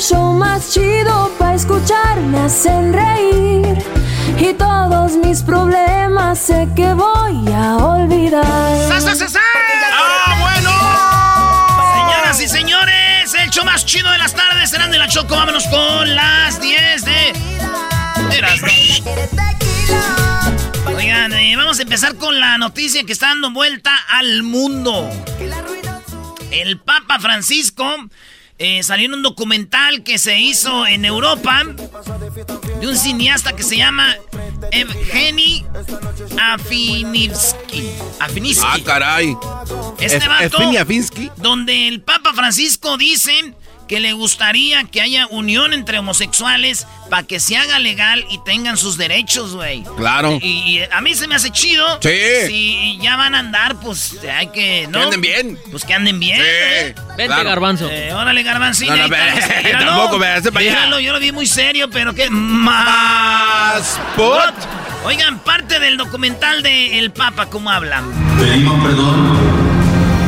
show más chido para escuchar, me hacen reír. Y todos mis problemas sé que voy a olvidar. ¡Ah, bueno! Señoras y señores, el show más chido de las tardes serán de la Choco. Vámonos con las 10 de. Oigan, eh, vamos a empezar con la noticia que está dando vuelta al mundo. El Papa Francisco eh, salió en un documental que se hizo en Europa de un cineasta que se llama Evgeny Afinivsky. Afinivsky. Ah, caray. Este Es- vato, donde el Papa Francisco dice que le gustaría que haya unión entre homosexuales para que se haga legal y tengan sus derechos, güey. Claro. Y, y a mí se me hace chido. Sí. Si ya van a andar, pues hay que. ¿no? Que anden bien. Pues que anden bien. Sí, ¿eh? Vente, claro. garbanzo. Eh, órale, garbanzín. No, no, ve- tampoco, ve, hazte para allá. Yo lo vi muy serio, pero qué más. Spot. Oigan, parte del documental de El Papa, ¿cómo hablan? Pedimos perdón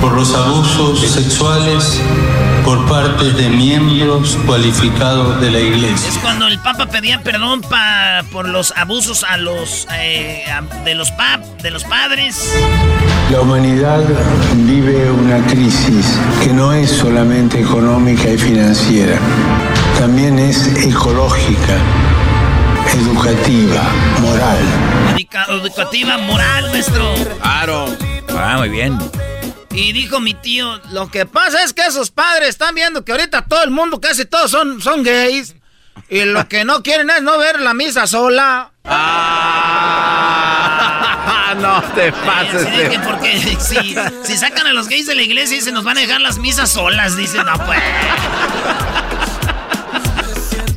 por los abusos sexuales por parte de miembros cualificados de la Es Iglesia. cuando el Papa pedía perdón pa- por los abusos a los eh, a- de los pap, de los padres. La humanidad vive una crisis que no es solamente económica y financiera, también es ecológica, educativa, moral. Educa- educativa, moral, maestro. Claro. Ah, muy bien. Y dijo mi tío, lo que pasa es que esos padres están viendo que ahorita todo el mundo, casi todos son, son gays. Y lo que no quieren es no ver la misa sola. Ah, no te pases. De porque si, si sacan a los gays de la iglesia y se nos van a dejar las misas solas, dicen, no pues.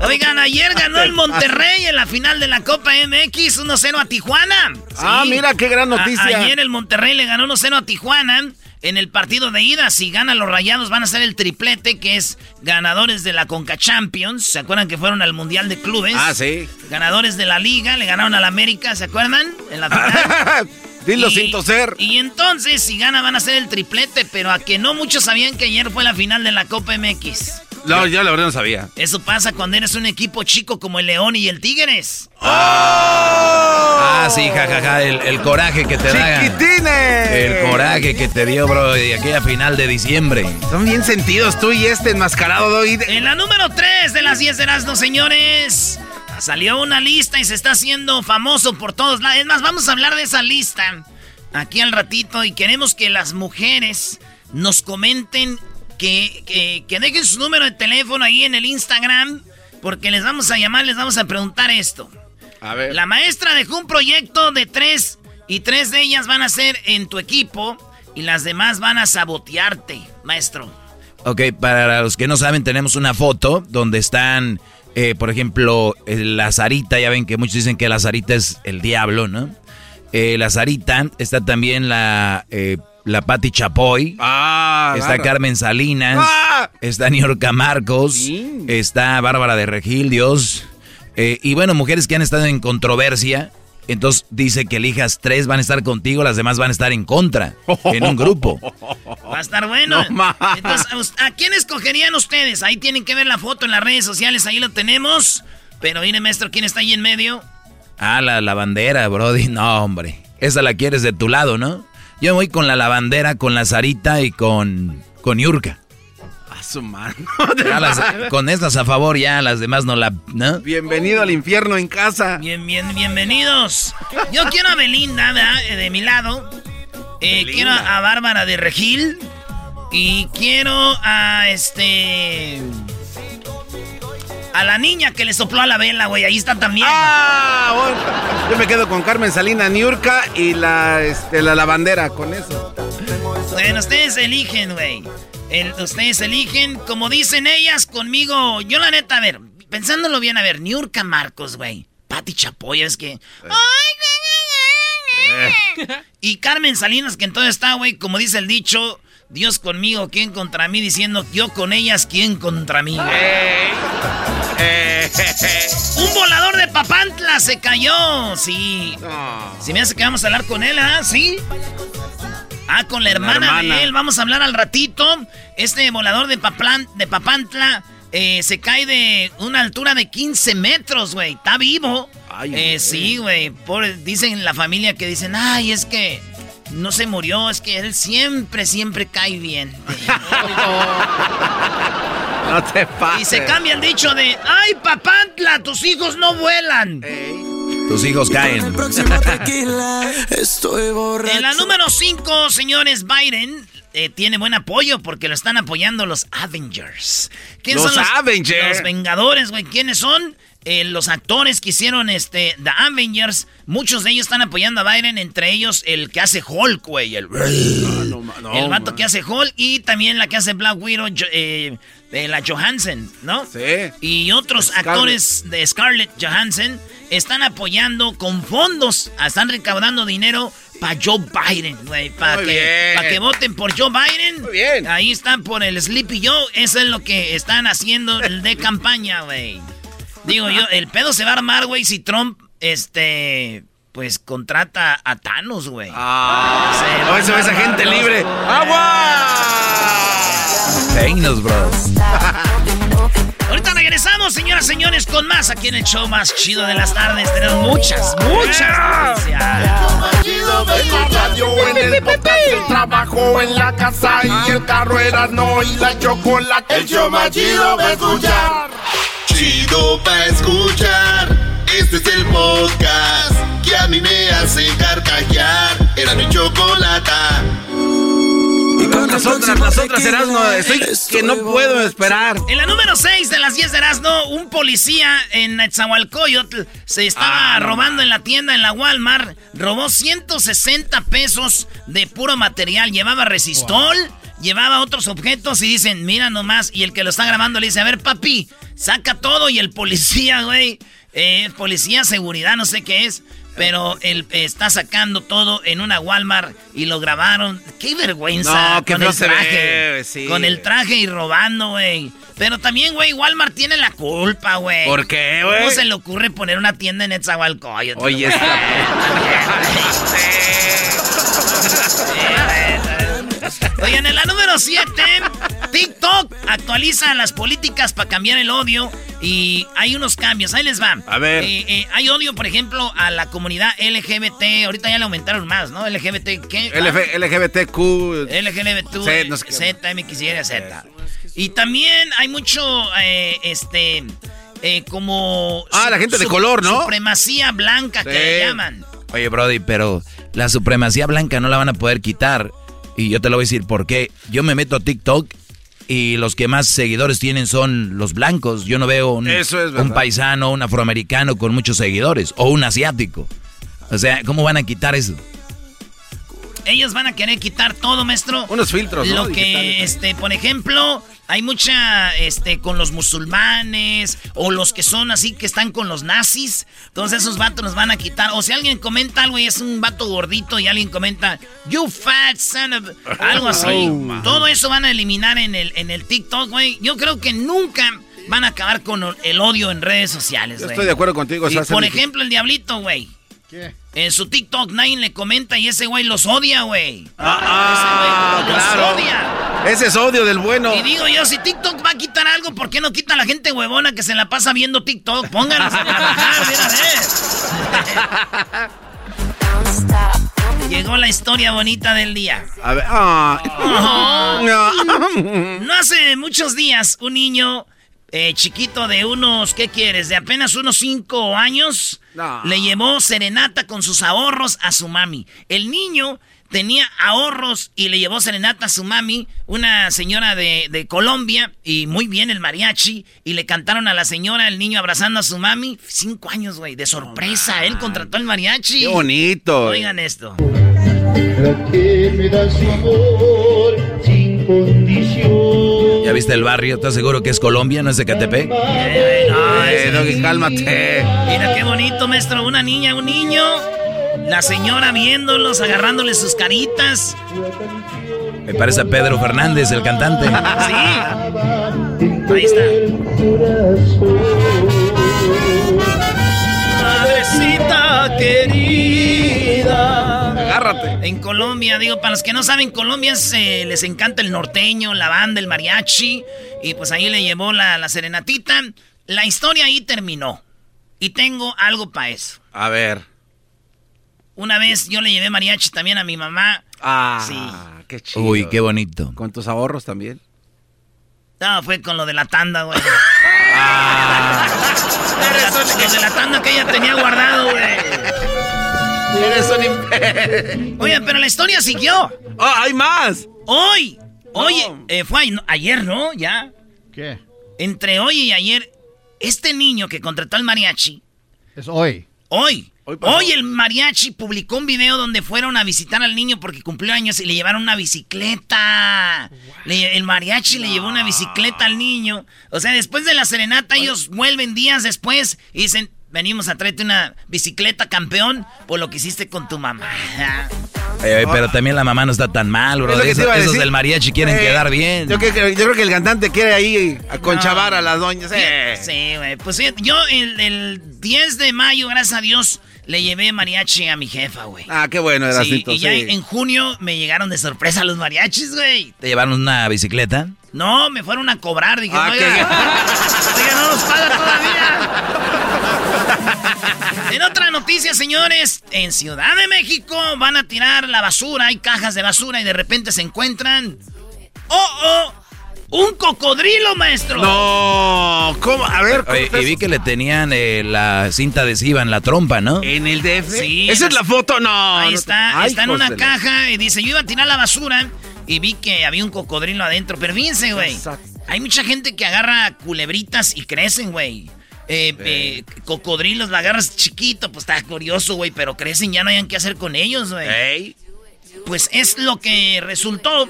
Oigan, ayer ganó el Monterrey en la final de la Copa MX 1-0 a Tijuana. Ah, mira qué gran A- noticia. ayer el Monterrey le ganó 1-0 a Tijuana en el partido de ida. Si ganan los rayados, van a ser el triplete, que es ganadores de la Conca Champions. ¿Se acuerdan que fueron al Mundial de Clubes? Ah, sí. Ganadores de la Liga, le ganaron al América, ¿se acuerdan? En la final. Dilo Y- sin toser. Y entonces, si gana, van a ser el triplete, pero a que no muchos sabían que ayer fue la final de la Copa MX. No, yo la verdad no sabía. Eso pasa cuando eres un equipo chico como el León y el Tigres. Ah, sí, jajaja, el, el coraje que te da. ¡Chiquitines! El coraje que te dio, bro, de aquella final de diciembre. Son bien sentidos tú y este enmascarado de hoy. En la número 3 de las 10 de Erasmo, señores, salió una lista y se está haciendo famoso por todos lados. Es más, vamos a hablar de esa lista aquí al ratito y queremos que las mujeres nos comenten que, que, que dejen su número de teléfono ahí en el Instagram porque les vamos a llamar, les vamos a preguntar esto. A ver. La maestra dejó un proyecto de tres y tres de ellas van a ser en tu equipo y las demás van a sabotearte, maestro. Ok, para los que no saben, tenemos una foto donde están Eh, por ejemplo, eh, la Sarita, ya ven que muchos dicen que la Sarita es el diablo, ¿no? Eh, la Sarita, está también la, eh, la Patti Chapoy, Ah, está. Carmen Salinas, ¡Ah! está Niorca Marcos, Sí. está Bárbara de Regil, Dios. Eh, y bueno, mujeres que han estado en controversia. Entonces dice que elijas tres van a estar contigo, las demás van a estar en contra, en un grupo. Va a estar bueno. No. Entonces, ¿a us- ¿a quién escogerían ustedes? Ahí tienen que ver la foto en las redes sociales, ahí lo tenemos. Pero mire, maestro, ¿quién está ahí en medio? Ah, la lavandera, Brody. No, hombre. Esa la quieres de tu lado, ¿no? Yo voy con la lavandera, con la Sarita y con, con Yurka. A su mano. Las- con estas a favor, ya las demás no la. ¿no? Bienvenido al infierno en casa. Bien, bien, bienvenidos. Yo quiero a Belinda, ¿verdad? Eh, De mi lado. Eh, quiero a Bárbara de Regil. Y quiero a este. A la niña que le sopló a la vela, güey. Ahí está también. Ah, bueno. Yo me quedo con Carmen Salina Niurka y la, este, la lavandera, con eso. Bueno, ustedes eligen, güey. El- ustedes eligen, como dicen ellas, conmigo. Yo, la neta, a ver, pensándolo bien, a ver, Niurka Marcos, güey. Pati Chapoy, es que. Y Carmen Salinas, que entonces está, güey, como dice el dicho, Dios conmigo, ¿quién contra mí? Diciendo, yo con ellas, ¿quién contra mí? güey? Eh, Un volador de Papantla se cayó, sí. Si me hace que vamos a hablar con él, ¿ah? ¿Sí? Ah, con la hermana, hermana. de él. Vamos a hablar al ratito. Este volador de, Paplan- de Papantla eh, se cae de una altura de 15 metros, güey. Está vivo. Ay, Eh, sí, güey. Dicen la familia que dicen, ay, es que no se murió, es que él siempre, siempre cae bien. No te pases. y se cambia el dicho de, ay, Papantla, tus hijos no vuelan. Tus hijos caen. En la número 5, señores, Biden eh, tiene buen apoyo porque lo están apoyando los Avengers. ¿Quiénes Los son los Avengers. Los Vengadores, güey. ¿Quiénes son? Eh, los actores que hicieron este, The Avengers. Muchos de ellos están apoyando a Biden, entre ellos el que hace Hulk, güey. El, no, no, el vato man. que hace Hulk y también la que hace Black Widow, eh, de la Johansson, ¿no? Sí. Y otros Scarlett. actores de Scarlett Johansson están apoyando con fondos, están recaudando dinero para Joe Biden, güey, para que, bien. pa' que voten por Joe Biden. Muy bien. Ahí están por el Sleepy Joe, eso es lo que están haciendo el de campaña, güey. Digo yo, el pedo se va a armar, güey, si Trump, este, pues contrata a Thanos, güey. Ah, Se no, eso a esa armar gente los- libre. ¡Agua! Reinos, bro. Ahorita regresamos, señoras y señores, con más aquí en el show más chido de las tardes. Tenemos muchas, muchas noticias. Chido de la radio en el podcast, el trabajo en la casa y el carro era no y la chocolate. El show más chido a escuchar. Chido pa' escuchar. Este es el podcast que a mí me hace carcajear. Era mi chocolata. Y con las otras, las otras serás no, estoy que no puedo esperar. En la número 6 de las 10 de Erasmo, un policía en Netzahualcoyotl se estaba Ah, no robando en la tienda, en la Walmart. Robó 160 pesos de puro material. Llevaba resistol, llevaba otros objetos y dicen, mira nomás. Y el que lo está grabando le dice, a ver, papi, saca todo. Y el policía, güey, eh, policía, seguridad, no sé qué es. Pero él eh, está sacando todo en una Walmart y lo grabaron. ¡Qué vergüenza! No, con el se traje. ve, sí. Con el traje y robando, güey. Pero también, güey, Walmart tiene la culpa, güey. ¿Por qué, güey? ¿Cómo se le ocurre poner una tienda en Etzahualcoyotl? Oye, güey? Oigan, en la número 7, TikTok actualiza las políticas para cambiar el odio y hay unos cambios. Ahí les va. A ver. Eh, eh, hay odio, por ejemplo, a la comunidad LGBT. Ahorita ya le aumentaron más, ¿no? LGBT, ¿qué? LF LGBTQ. LGBT, Z, no sé. Z, MXY, Z. Y también hay mucho, eh, este, eh, como... Ah, la gente de color, ¿no? Supremacía blanca que Sí. le llaman. Oye, Brody, pero la supremacía blanca no la van a poder quitar. Y yo te lo voy a decir por qué. Yo me meto a TikTok y los que más seguidores tienen son los blancos. Yo no veo un, es un paisano, un afroamericano con muchos seguidores. O un asiático. O sea, ¿cómo van a quitar eso? Ellos van a querer quitar todo, maestro. Unos filtros, ¿no? Lo que, Digitales. este, por ejemplo, hay mucha, este, con los musulmanes o los que son así que están con los nazis. Entonces esos vatos nos van a quitar. O si alguien comenta algo y es un vato gordito y alguien comenta, you fat son of... Algo así. Oh, Todo eso van a eliminar en el, en el TikTok, güey. Yo creo que nunca van a acabar con el odio en redes sociales, Yo güey. estoy de acuerdo contigo. Y, por ejemplo, el diablito, güey. ¿Qué? En su TikTok nadie le comenta y ese güey los odia, güey. Ah, Ese güey claro. los odia. Ese es odio del bueno. Y digo yo, si TikTok va a quitar algo, ¿por qué no quita a la gente huevona que se la pasa viendo TikTok? Pónganlos a trabajar una vez. Llegó la historia bonita del día. A ver. ah. No hace muchos días, un niño eh, chiquito de unos, ¿qué quieres? De apenas unos cinco años, No. le llevó serenata con sus ahorros a su mami. El niño tenía ahorros y le llevó serenata a su mami, una señora de, de Colombia, y muy bien el mariachi, y le cantaron a la señora, el niño abrazando a su mami. Cinco años, güey, de sorpresa. Él contrató el mariachi. Qué bonito. Oigan esto. que me da su amor sin condición. ¿Ya viste el barrio? ¿Estás seguro que es Colombia, no es de Catepec? Eh, no, Eh, Doggy, cálmate. Mira qué bonito, maestro. Una niña, un niño. La señora viéndolos, agarrándole sus caritas. Me parece a Pedro Fernández, el cantante. Sí. Ahí está. Madrecita querida. Agárrate. En Colombia, digo, para los que no saben, Colombia es, eh, les encanta el norteño, la banda, el mariachi. Y pues ahí le llevó la, la serenatita. La historia ahí terminó. Y tengo algo para eso. A ver. Una vez yo le llevé mariachi también a mi mamá. Ah, Sí. qué chido. Uy, qué bonito. Con tus ahorros también. No, fue con lo de la tanda, güey. Ah. Lo de la- lo de la tanda que ella tenía guardado, güey. Eres un imper... Oye, pero la historia siguió. ¡Oh, hay más! Hoy. Oye, eh, fue ay- no, ayer, ¿no? Ya. ¿Qué? Entre hoy y ayer, este niño que contrató al mariachi, Es hoy. hoy, Hoy el mariachi publicó un video donde fueron a visitar al niño porque cumplió años y le llevaron una bicicleta. Le- el mariachi le llevó una bicicleta al niño. O sea, después de la serenata, ellos vuelven días después y dicen, venimos a traerte una bicicleta campeón por lo que hiciste con tu mamá. Eh, pero también la mamá no está tan mal, bro. Es te Esos, del mariachi quieren Eh, quedar bien. Yo, que- yo creo que el cantante quiere ahí aconchavar a las doñas. eh. Sí, güey. Pues yo el, el 10 de mayo, gracias a Dios, le llevé mariachi a mi jefa, güey. Ah, qué bueno, Sí, Erasito. y ya sí. en junio me llegaron de sorpresa los mariachis, güey. ¿Te llevaron una bicicleta? No, me fueron a cobrar. Dije, Ah, oiga, qué- oiga, no nos paga todavía. En otra noticia, señores, en Ciudad de México van a tirar la basura. Hay cajas de basura y de repente se encuentran... ¡Oh, oh! ¡Un cocodrilo, maestro! No, ¿cómo? A ver, ¿cómo Oye, y vi que le tenían eh, la cinta adhesiva en la trompa, ¿no? ¿En el DF? Sí, ¿Esa es la foto? No. Ahí no- está, Ay, está en una caja y dice, yo iba a tirar la basura y vi que había un cocodrilo adentro. Pero fíjense, güey, Exacto. hay mucha gente que agarra culebritas y crecen, güey. Eh, eh, cocodrilos, la agarras chiquito, pues está curioso, güey, pero crecen, ya no hayan qué hacer con ellos, güey. Ey. Pues es lo que resultó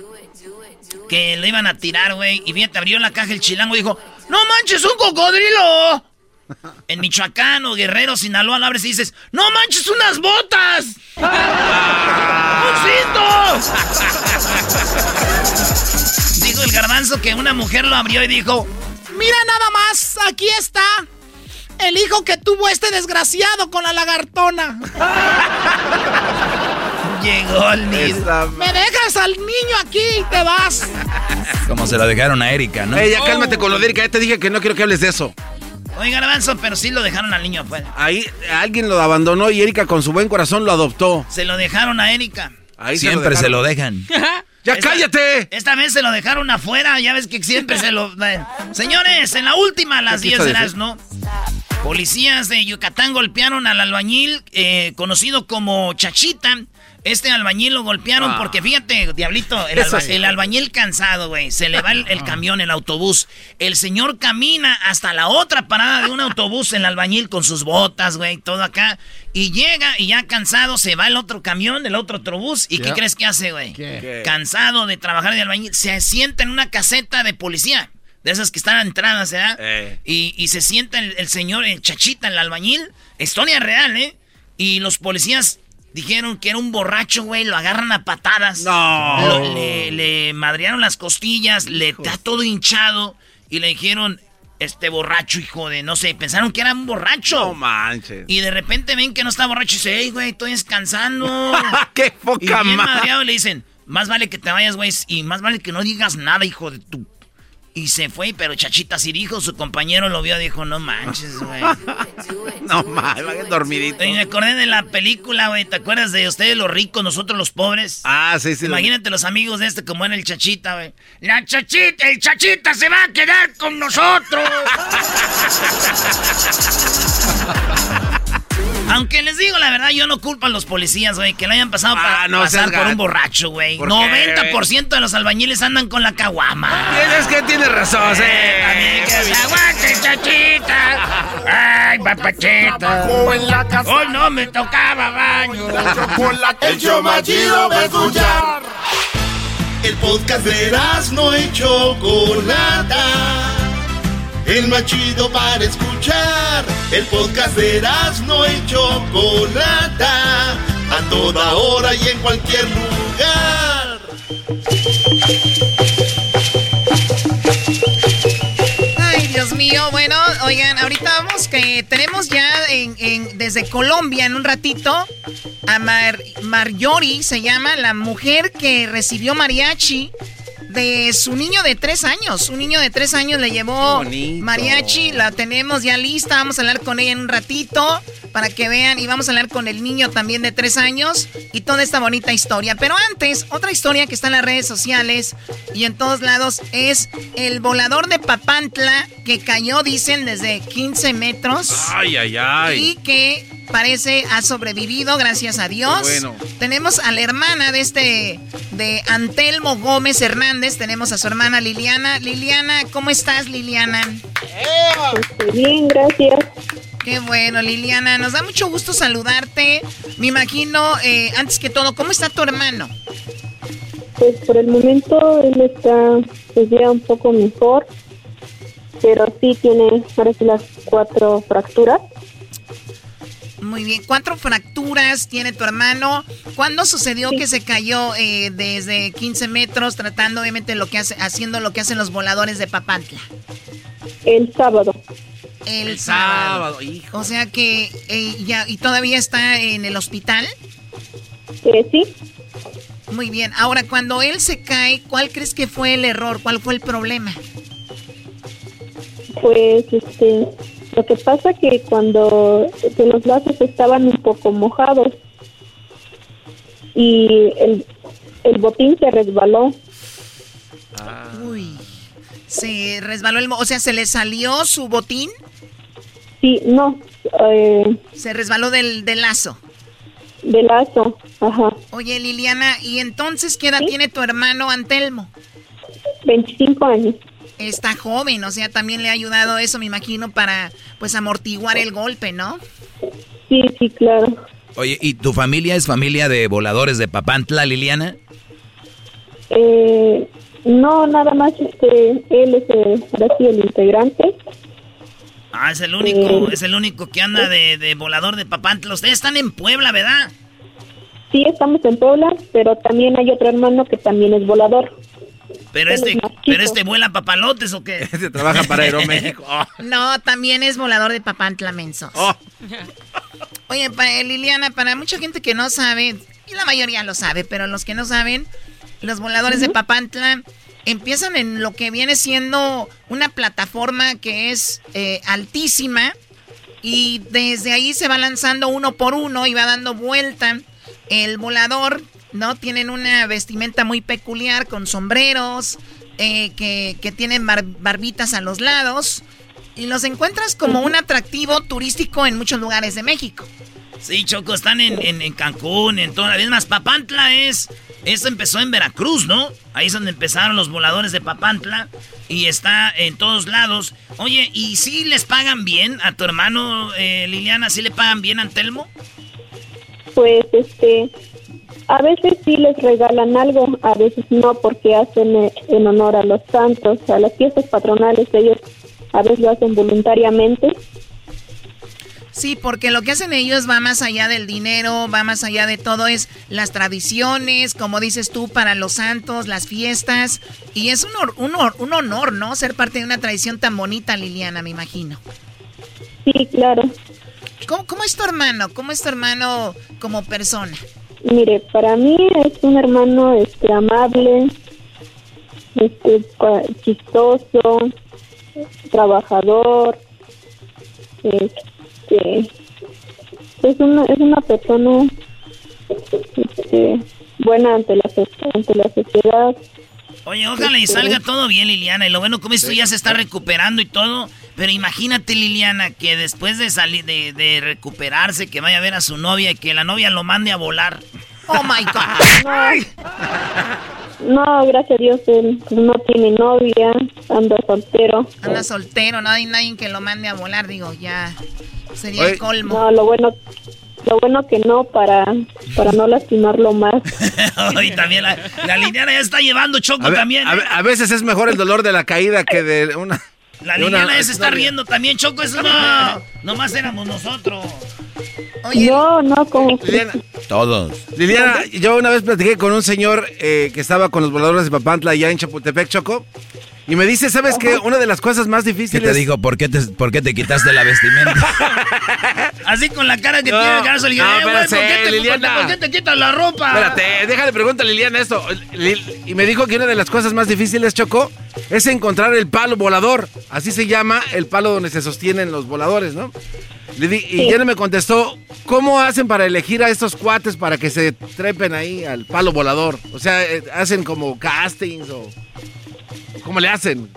que lo iban a tirar, güey. Y fíjate, abrió la caja el chilango y dijo, no manches, un cocodrilo. En Michoacán o Guerrero, Sinaloa, lo abres y dices, no manches, unas botas. ¡Un cinto! Dijo el garbanzo que una mujer lo abrió y dijo, Mira nada más, aquí está. El hijo que tuvo este desgraciado con la lagartona. llegó el. Esa- Me dejas al niño aquí y te vas. Como se la dejaron a Erika, ¿no? Ey, ya cálmate con lo de Erika. Ya te dije que no quiero que hables de eso. Oye, garbanzo, pero sí lo dejaron al niño afuera. Ahí alguien lo abandonó y Erika con su buen corazón lo adoptó. Se lo dejaron a Erika. Ahí Siempre se lo dejaron. dejan. ¡Ya Esta- cállate! Esta vez se lo dejaron afuera, ya ves que siempre se lo... Señores, en la última, a las ¿Qué 10 quiso de las, ¿no? Policías de Yucatán golpearon al albañil eh, conocido como Chachita. Este albañil lo golpearon Ah. porque fíjate, diablito, el, alba- albañil cansado, güey. Se le va el, el camión, el autobús. El señor camina hasta la otra parada de un autobús, el albañil con sus botas, güey, todo acá. Y llega y ya cansado se va el otro camión, el otro autobús. ¿Y qué crees que hace, güey? Cansado de trabajar de albañil, se sienta en una caseta de policía. De esas que están entradas, ¿verdad? Eh. Y, y se sienta el, el señor, el chachita, el albañil. Historia real, ¿eh? Y los policías dijeron que era un borracho, güey. Lo agarran a patadas. No. Lo- le, le madrearon las costillas, le está todo hinchado. Y le dijeron, este borracho, hijo de, no sé, pensaron que era un borracho. No manches. Y de repente ven que no está borracho y dice, hey, güey, estoy descansando. ¡Qué y poca bien madreado y le dicen, más vale que te vayas, güey, y más vale que no digas nada, hijo de tu... Y se fue, pero Chachita sí dijo, su compañero lo vio, dijo, no manches, güey. No mames, vaya dormidito. Y me acordé de la película, güey, ¿te acuerdas de ustedes los ricos, nosotros los pobres? Ah, sí, sí. lo- Imagínate los amigos de este como era el Chachita, güey. La Chachita, el Chachita se va a quedar con nosotros. Aunque les digo la verdad, yo no culpo a los policías, güey, que le hayan pasado Ah, para no pasar por un borracho, güey. ¿Por qué, 90% de los albañiles andan con la caguama. Tienes que tienes razón, se aguante, Chachita. Ay, papachita. La. Hoy no me tocaba baño. La chocolate, el show más chido va a escuchar. El podcast de no y Chocolata. El más chido para escuchar. El podcast de no y Chocolata. A toda hora y en cualquier lugar. Ay, Dios mío. Bueno, oigan, ahorita vamos que tenemos ya desde Colombia en un ratito a Mar, Marjorie, se llama, la mujer que recibió mariachi de su niño de tres años. Un niño de tres años le llevó mariachi, la tenemos ya lista, vamos a hablar con ella en un ratito para que vean y vamos a hablar con el niño también de tres años y toda esta bonita historia. Pero antes, otra historia que está en las redes sociales y en todos lados es el volador de Papantla que cayó, dicen, desde 15 metros Ay, ay, ay. y que parece ha sobrevivido, gracias a Dios. Bueno. Tenemos a la hermana de este, de Antelmo Gómez Hernández, tenemos a su hermana Liliana. Liliana, ¿cómo estás, Liliana? Bien, gracias. Qué bueno, Liliana, nos da mucho gusto saludarte. Me imagino, eh, antes que todo, ¿cómo está tu hermano? Pues por el momento él está pues ya un poco mejor, pero sí tiene parece las cuatro fracturas. Muy bien, cuatro fracturas tiene tu hermano. ¿Cuándo sucedió que se cayó eh, desde 15 metros tratando obviamente lo que hace, haciendo lo que hacen los voladores de Papantla? El sábado. El, El sábado. sábado, hijo. O sea que eh, ya y todavía está en el hospital. Eh, sí, Muy bien. Ahora cuando él se cae, ¿cuál crees que fue el error? ¿Cuál fue el problema? pues este, lo que pasa que cuando que los lazos estaban un poco mojados y el, el botín se resbaló. Uy. Se resbaló el, o sea, se le salió su botín, Sí, no, eh, se resbaló del, del lazo. de lazo, ajá, Oye, Liliana, ¿y entonces qué edad ¿Sí? tiene tu hermano Antelmo? 25 años. Está joven, o sea, también le ha ayudado eso, me imagino, para pues amortiguar el golpe, ¿no? Sí, sí, claro. Oye, ¿y tu familia es familia de voladores de Papantla, Liliana? Eh, no, nada más este, él es eh, ahora sí el integrante. Ah, es el único, Eh. es el único que anda de, de volador de Papantla. Ustedes están en Puebla, ¿verdad? Sí, estamos en Puebla, pero también hay otro hermano que también es volador. Pero este, pero este vuela papalotes o qué? Se trabaja para Aeroméxico. Oh, No, también es volador de Papantla Mensos. oh. Oye, pa- eh, Liliana, para mucha gente que no sabe, y la mayoría lo sabe, pero los que no saben, los voladores de Papantla empiezan en lo que viene siendo una plataforma que es eh, altísima y desde ahí se va lanzando uno por uno y va dando vuelta. El volador, ¿no? Tienen una vestimenta muy peculiar con sombreros, eh, que, que tienen bar- barbitas a los lados. Y los encuentras como un atractivo turístico en muchos lugares de México. Sí, Choco, están en, en, Cancún, en toda la vez más. Papantla es. Eso empezó en Veracruz, ¿no? Ahí es donde empezaron los voladores de Papantla. Y está en todos lados. Oye, ¿y si les pagan bien a tu hermano, eh, Liliana? ¿Sí le pagan bien a Antelmo? Pues, este. A veces sí les regalan algo, a veces no, porque hacen eh, en honor a los santos, a las fiestas patronales. Ellos a veces lo hacen voluntariamente Sí, porque lo que hacen ellos va más allá del dinero, va más allá de todo, es las tradiciones, como dices tú, para los santos, las fiestas. Y es un, un, un honor, ¿no? Ser parte de una tradición tan bonita, Liliana, me imagino. Sí, claro. ¿Cómo, es tu hermano? ¿Cómo es tu hermano como persona? Mire, para mí es un hermano este, amable, este, chistoso, trabajador, este, es una, es una persona este, buena ante la, ante la sociedad. Oye, ojalá y salga todo bien, Liliana. Y lo bueno, como esto ya se está recuperando y todo. Pero imagínate, Liliana, que después de salir, de, de recuperarse, que vaya a ver a su novia y que la novia lo mande a volar. Oh my God. No, gracias a Dios, él no tiene novia, anda soltero. Anda soltero, no hay nadie que lo mande a volar, digo, ya sería el colmo. No, lo bueno, lo bueno que no, para, para no lastimarlo más. y también la, la Liliana ya está llevando choco también. ¿eh? A, veces es mejor el dolor de la caída que de una... La Liliana ya se está riendo también, Choco, eso no, nomás éramos nosotros. Oye, no, no, como... Liliana, Todos. Liliana, yo una vez platiqué con un señor eh, que estaba con los voladores de Papantla allá en Chapultepec, Choco. Y me dice, ¿sabes qué? Una de las cosas más difíciles... ¿Qué te dijo? ¿Por qué te, por qué te quitaste la vestimenta? Así con la cara que tiene el no, no, ¿por, qué te, Liliana. ¿por qué te quitas la ropa? Espérate, déjale preguntar a Liliana esto. Y me dijo que una de las cosas más difíciles, Choco, es encontrar el palo volador. Así se llama el palo donde se sostienen los voladores, ¿no? y ya me contestó, ¿cómo hacen para elegir a estos cuates para que se trepen ahí al palo volador? O sea, eh, ¿hacen como castings o...? ¿Cómo le hacen?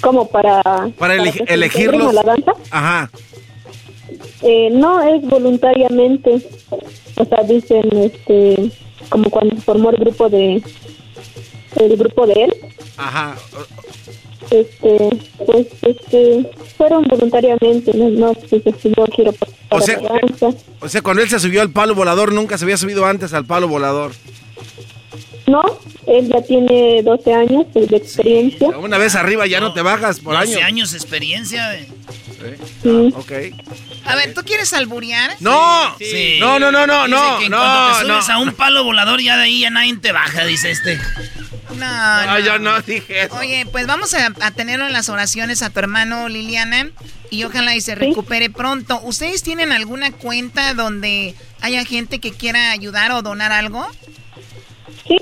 ¿Como para... Para, elegirlos? la danza? Ajá. Eh, no, es voluntariamente. O sea, dicen, este, como cuando formó el grupo de... El grupo de él. Ajá este pues este fueron voluntariamente no, no pues, este, yo quiero o sea, o sea cuando él se subió al palo volador nunca se había subido antes al palo volador no él ya tiene 12 años de experiencia una vez arriba ya no, te bajas por 12 años años de experiencia sí. Ah, ok a ver, ¿tú quieres alburear? No, sí. no, no, no, no, no, que no, cuando te no. a un palo volador ya de ahí ya nadie te baja, dice este. No, no. yo no dije eso. Oye, pues vamos a, tenerlo en las oraciones a tu hermano Liliana y ojalá y se recupere pronto. ¿Ustedes tienen alguna cuenta donde haya gente que quiera ayudar o donar algo? Sí.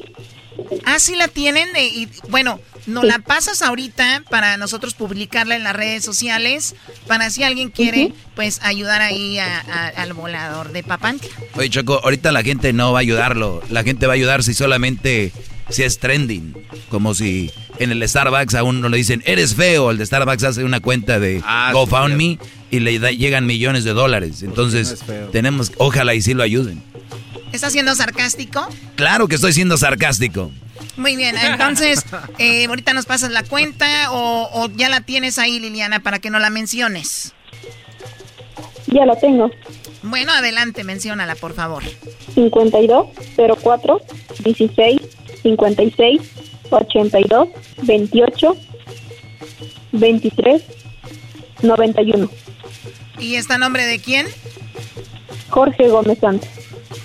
Ah, sí la tienen. y, bueno, nos la pasas ahorita para nosotros publicarla en las redes sociales, para si alguien quiere, pues ayudar ahí al volador de Papantla. Oye, Choco, ahorita la gente no va a ayudarlo. La gente va a ayudar si solamente si es trending. Como si en el Starbucks a uno le dicen, eres feo. El de Starbucks hace una cuenta de ah, GoFundMe y le llegan millones de dólares. Entonces, tenemos, ojalá y sí lo ayuden. ¿Estás siendo sarcástico? Claro que estoy siendo sarcástico. Muy bien, entonces, eh, ahorita nos pasas la cuenta o, o, ya la tienes ahí, Liliana, para que no la menciones. Ya la tengo. Bueno, adelante, menciónala, por favor. 52 04 16 56 82 28 23 91. ¿Y está nombre de quién? Jorge Gómez Santos.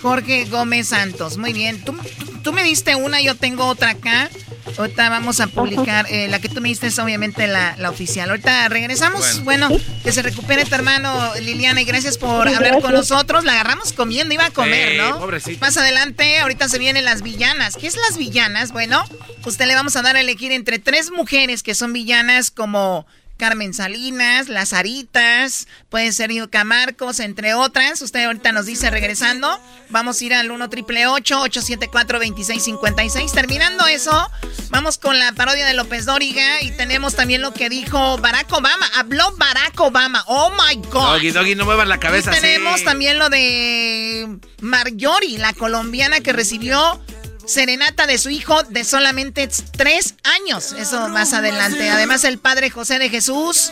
Jorge Gómez Santos, muy bien. Tú, tú me diste una, yo tengo otra acá. Ahorita vamos a publicar, eh, la que tú me diste es obviamente la, oficial. Ahorita regresamos. Bueno, que se recupere tu hermano Liliana y gracias por hablar con nosotros. La agarramos comiendo, iba a comer, ¿no? Más adelante, ahorita se vienen las villanas. ¿Qué es las villanas? Bueno, usted le vamos a dar a elegir entre tres mujeres que son villanas como Carmen Salinas, Las Aritas, puede ser Yuka Marcos, entre otras. Usted ahorita nos dice regresando. Vamos a ir al 1 triple 874 2656. Terminando eso, vamos con la parodia de López Dóriga y tenemos también lo que dijo Barack Obama. Habló Barack Obama. Oh my God. Doggy, Doggy, no muevas la cabeza. Y tenemos también lo de Marjorie, la colombiana que recibió serenata de su hijo de solamente tres años. Eso más adelante. Además, el padre José de Jesús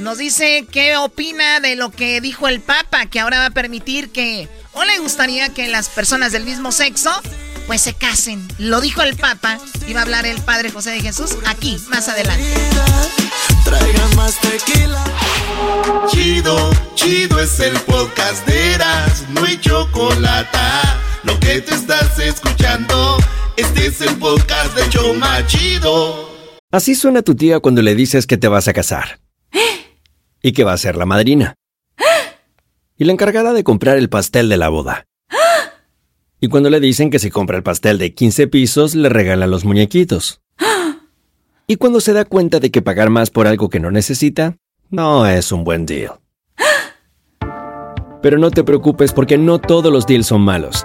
nos dice qué opina de lo que dijo el Papa, que ahora va a permitir que, o le gustaría que las personas del mismo sexo, pues se casen. Lo dijo el Papa, iba a hablar el padre José de Jesús aquí, más adelante. Traigan más tequila. Chido, chido es el podcast de Eras, no hay chocolate lo que te estás escuchando, este es el podcast de Choma Chido. Así suena tu tía cuando le dices que te vas a casar. Y que va a ser la madrina. Y la encargada de comprar el pastel de la boda. Y cuando le dicen que si compra el pastel de 15 pisos, le regalan los muñequitos. Y cuando se da cuenta de que pagar más por algo que no necesita, no es un buen deal. Pero no te preocupes porque no todos los deals son malos.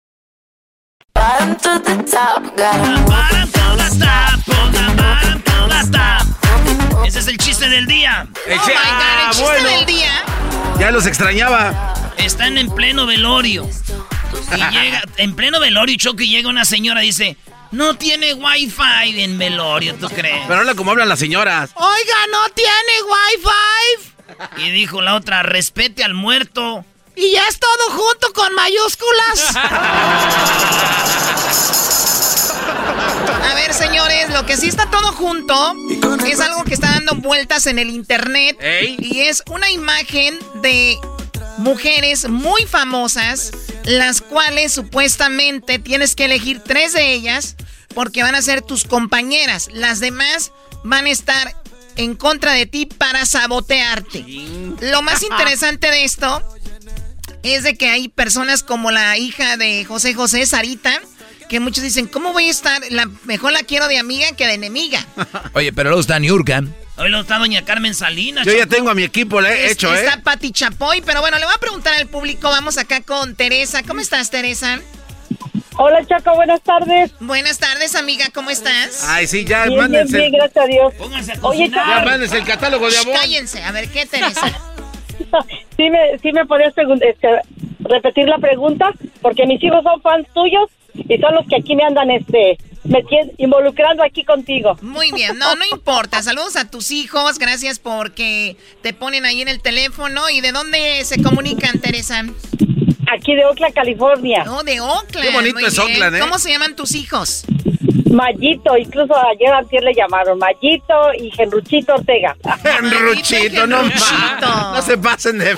Ese es el chiste del día. Oh my God, el chiste bueno. del día. Ya los extrañaba. Están en pleno velorio. Y llega, en pleno velorio, Choco, y llega una señora y dice, no tiene wifi en velorio, ¿tú crees? Pero habla como hablan las señoras. Oiga, no tiene wifi. Y dijo la otra, respete al muerto. Y ya es todo junto con mayúsculas. A ver, señores, lo que sí está todo junto es algo que está dando vueltas en el internet. Y es una imagen de mujeres muy famosas, las cuales supuestamente tienes que elegir tres de ellas porque van a ser tus compañeras. Las demás van a estar en contra de ti para sabotearte. Lo más interesante de esto es de que hay personas como la hija de José José, Sarita, que muchos dicen, ¿cómo voy a estar? La, mejor la quiero de amiga que de enemiga. Oye, pero luego está Niurka. Hoy lo está doña Carmen Salinas. Yo ya tengo a mi equipo, le he Es- hecho, ¿eh? Está Pati Chapoy, pero bueno, le voy a preguntar al público. Vamos acá con Teresa. ¿Cómo estás, Teresa? Hola, Chaco, buenas tardes. Buenas tardes, amiga. ¿Cómo estás? Ay, sí, ya Bien, bien, mándense. bien, gracias a Dios. Pónganse a Oye, cocinar. Ya Chaco, mándense el catálogo de Shh, Avon. cállense. A ver, ¿qué, Teresa? ¿sí me, sí me podías este, repetir la pregunta? Porque mis hijos son fans tuyos y son los que aquí me andan este, metien- involucrando aquí contigo. Muy bien, no, no importa. Saludos a tus hijos. Gracias porque te ponen ahí en el teléfono. ¿Y de dónde se comunican, Teresa? Aquí de Oakland, California. No, de Oakland. Qué bonito Muy es bien. Oakland, ¿eh? ¿Cómo se llaman tus hijos? Mayito, incluso ayer antier le llamaron Mayito y Genruchito Ortega. Genruchito, no Genruchito. No se pasen de...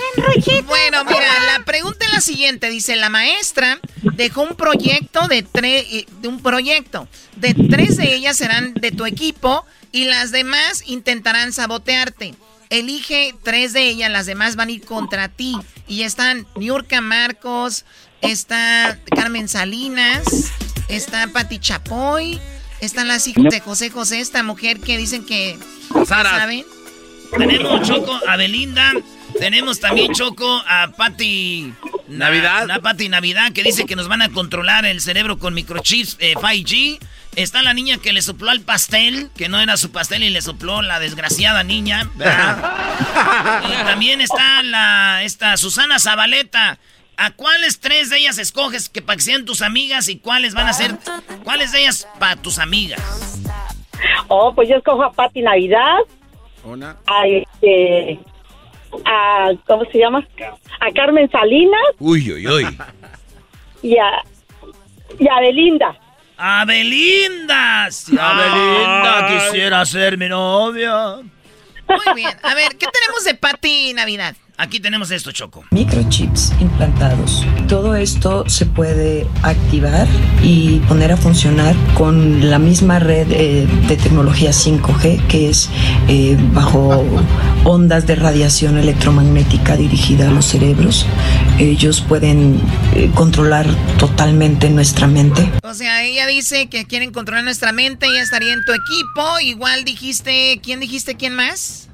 Bueno, mira, la pregunta es la siguiente. Dice, la maestra dejó un proyecto de tres, de un proyecto. De tres de ellas serán de tu equipo y las demás intentarán sabotearte. Elige tres de ellas, las demás van a ir contra ti. Y están Niurka Marcos, está Carmen Salinas, está Pati Chapoy, están las hijas de José José, esta mujer que dicen que... Sara. ¿Saben? Tenemos Choco a Belinda. Tenemos también Choco a Patti. Navidad. La Pati Navidad que dice que nos van a controlar el cerebro con microchips eh, 5G. Está la niña que le sopló al pastel, que no era su pastel y le sopló la desgraciada niña. ¿verdad? y también está la esta Susana Zabaleta. ¿A cuáles tres de ellas escoges que para que sean tus amigas y cuáles van a ser, cuáles de ellas para tus amigas? Oh, pues yo escojo a Pati Navidad, Una. a este, a, ¿cómo se llama? A Carmen Salinas Uy, uy, uy. y a, y a Belinda. ¡A Belinda! Si a Belinda quisiera ser mi novia. Muy bien. A ver, ¿qué tenemos de Pati Navidad? Aquí tenemos esto, Choco. Microchips implantados. Todo esto se puede activar y poner a funcionar con la misma red eh, de tecnología 5G que es eh, bajo ondas de radiación electromagnética dirigida a los cerebros. Ellos pueden eh, controlar totalmente nuestra mente. O sea, ella dice que quieren controlar nuestra mente, ella estaría en tu equipo. Igual dijiste, ¿quién dijiste quién más?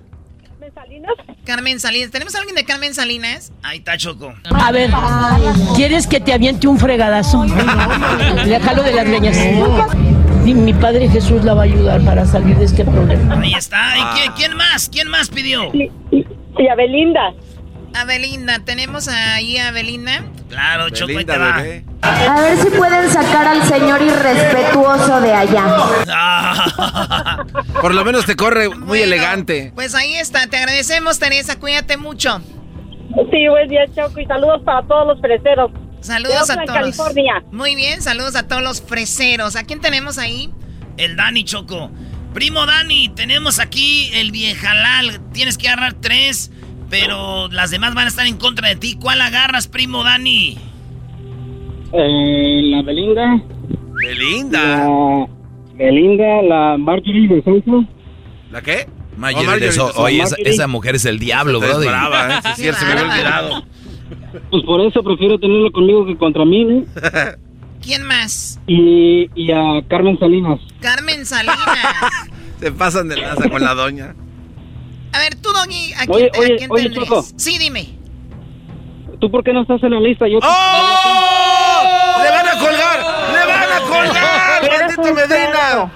Carmen Salinas. Carmen Salinas. ¿Tenemos a alguien de Carmen Salinas? Ahí está, Choco. A ver, ¿quieres que te aviente un fregadazo? Le jalo de las leñas. Y mi padre Jesús la va a ayudar para salir de este problema. Ahí está. ¿Y quién, quién más? ¿Quién más pidió? Y a Belinda. A Belinda. ¿Tenemos ahí a Belinda? Claro, Choco, ahí Belinda, te va. bebé. A ver si pueden sacar al señor irrespetuoso de allá. Por lo menos te corre muy Bueno, elegante. Pues ahí está. Te agradecemos, Teresa. Cuídate mucho. Sí, buen día, Choco, y saludos para todos los freseros. Saludos De a todos. California. Muy bien, saludos a todos los freseros. ¿A quién tenemos ahí? El Dani, Choco. Primo Dani, tenemos aquí el viejalal. Tienes que agarrar tres, pero las demás van a estar en contra de ti. ¿Cuál agarras, primo Dani? Eh, la Belinda. Belinda. La Belinda, la Marjorie de Sousa. ¿La qué? Marjorie Oh, Marjorie So- Oye, esa, mujer es el diablo, Es bro. brava, ¿eh? Sí, es cierto, se me había olvidado. Pues por eso prefiero tenerlo conmigo que contra mí, ¿no? ¿Quién más? Y, y a Carmen Salinas. Carmen Salinas. Se pasan de lanza con la doña. A ver, tú, Doggy, ¿a quién, Oye, te- a oye, quién oye, tendrías? Choco. Sí, dime. ¿Tú por qué no estás en la lista? Yo ¡Oh! ¡Le van a colgar! ¡Le van a colgar! ¡Maldito Medina!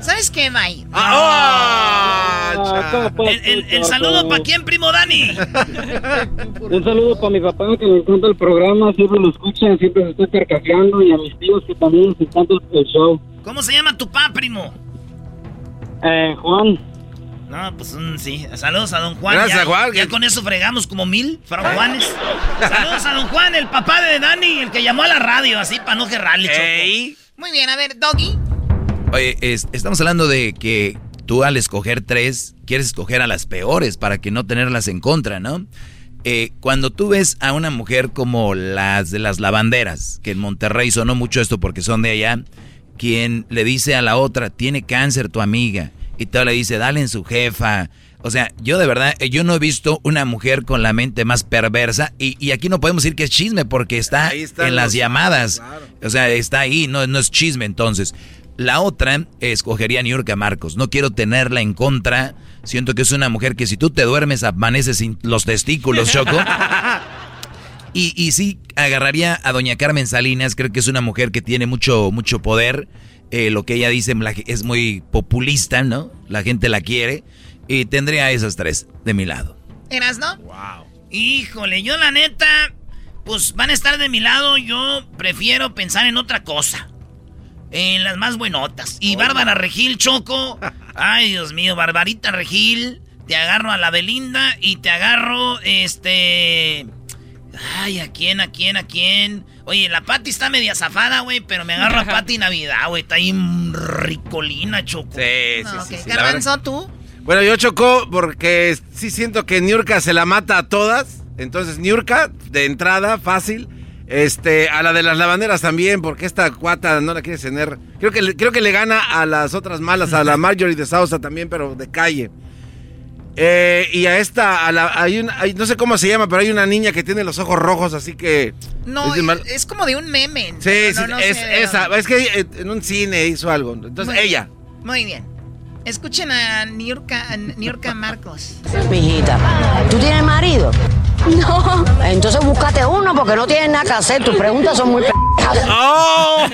¿Sabes qué, May? ¡Ah! cha. El, el- el saludo para quién, primo Dani. Un saludo para mi papá que le encanta el programa, siempre lo escuchan, siempre se está carcajeando y a mis tíos que también les encanta el, el show. ¿Cómo se llama tu pa, primo? Eh, Juan. No, pues mm, sí. Saludos a don Juan. Gracias, ya, Juan. Ya con eso fregamos como mil Juanes. Saludos a don Juan, el papá de Dani, el que llamó a la radio, así para no gerrarle. Ey. Muy bien, a ver, Doggy. Oye, es- estamos hablando de que tú al escoger tres, quieres escoger a las peores para que no tenerlas en contra, ¿no? Eh, cuando tú ves a una mujer como las de las lavanderas, que en Monterrey sonó mucho esto porque son de allá, quien le dice a la otra, tiene cáncer tu amiga, y tú le dice, dale en su jefa. O sea, yo de verdad, eh, yo no he visto una mujer con la mente más perversa, y, y aquí no podemos decir que es chisme porque está en las llamadas. claro. O sea, está ahí, no, no es chisme entonces. La otra escogería a Niurka Marcos. No quiero tenerla en contra. Siento que es una mujer que si tú te duermes amaneces sin los testículos, Choco. Y, y sí, agarraría a doña Carmen Salinas. Creo que es una mujer que tiene mucho, mucho poder. Eh, lo que ella dice es muy populista, ¿no? La gente la quiere. Y tendría a esas tres de mi lado. ¿Eras, no? Híjole, yo la neta, pues van a estar de mi lado. Yo prefiero pensar en otra cosa. En las más buenotas. Y Bárbara Regil, Choco. Ay, Dios mío, Barbarita Regil. Te agarro a la Belinda y te agarro, este... Ay, ¿a quién, a quién, a quién? Oye, la Pati está media zafada, güey, pero me agarro a Pati Navidad, güey. Está ahí ricolina, Choco. Sí, sí, No, sí, ok. sí. Garbanzo, tú. Bueno, yo chocó porque sí siento que Niurka se la mata a todas. Entonces, Niurka, de entrada, fácil. Este, a la de las lavanderas también, porque esta cuata no la quiere tener. Creo que, creo que le gana a las otras malas, a la Marjorie de Sousa también, pero de calle. Eh, y a esta, a la, hay una, hay- no sé cómo se llama, pero hay una niña que tiene los ojos rojos, así que. No, es mal- es como de un meme. Sí, No, sí, no es sé esa. Es que eh, en un cine hizo algo. Entonces, Muy ella. Muy bien. Escuchen a Niurka, Marcos. Mijita, ¿tú tienes marido? No. Entonces búscate uno porque no tienes nada que hacer. Tus preguntas son muy oh.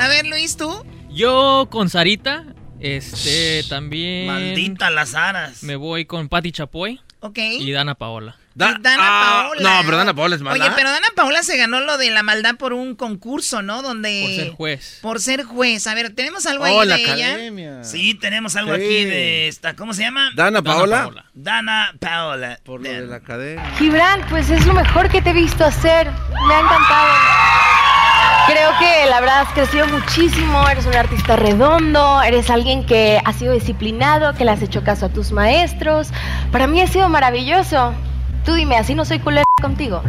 A ver, Luis, ¿tú? Yo con Sarita, este, también... Maldita las aras. Me voy con Patti Chapoy. Ok. Y Dana Paola. Dana ah, Paola. No, pero Dana Paola es mala. Oye, pero Dana Paola se ganó lo de la maldad por un concurso, ¿no? Donde... Por ser juez. Por ser juez. A ver, ¿tenemos algo ahí oh, de la ella? academia. Sí, tenemos algo aquí de esta. ¿Cómo se llama? Dana Paola. Dana Paola. Por lo de la academia. Gibran, pues es lo mejor que te he visto hacer. Me ha encantado. Creo que la verdad has crecido muchísimo, eres un artista redondo, eres alguien que ha sido disciplinado, que le has hecho caso a tus maestros. Para mí ha sido maravilloso. Tú dime, así no soy culera contigo.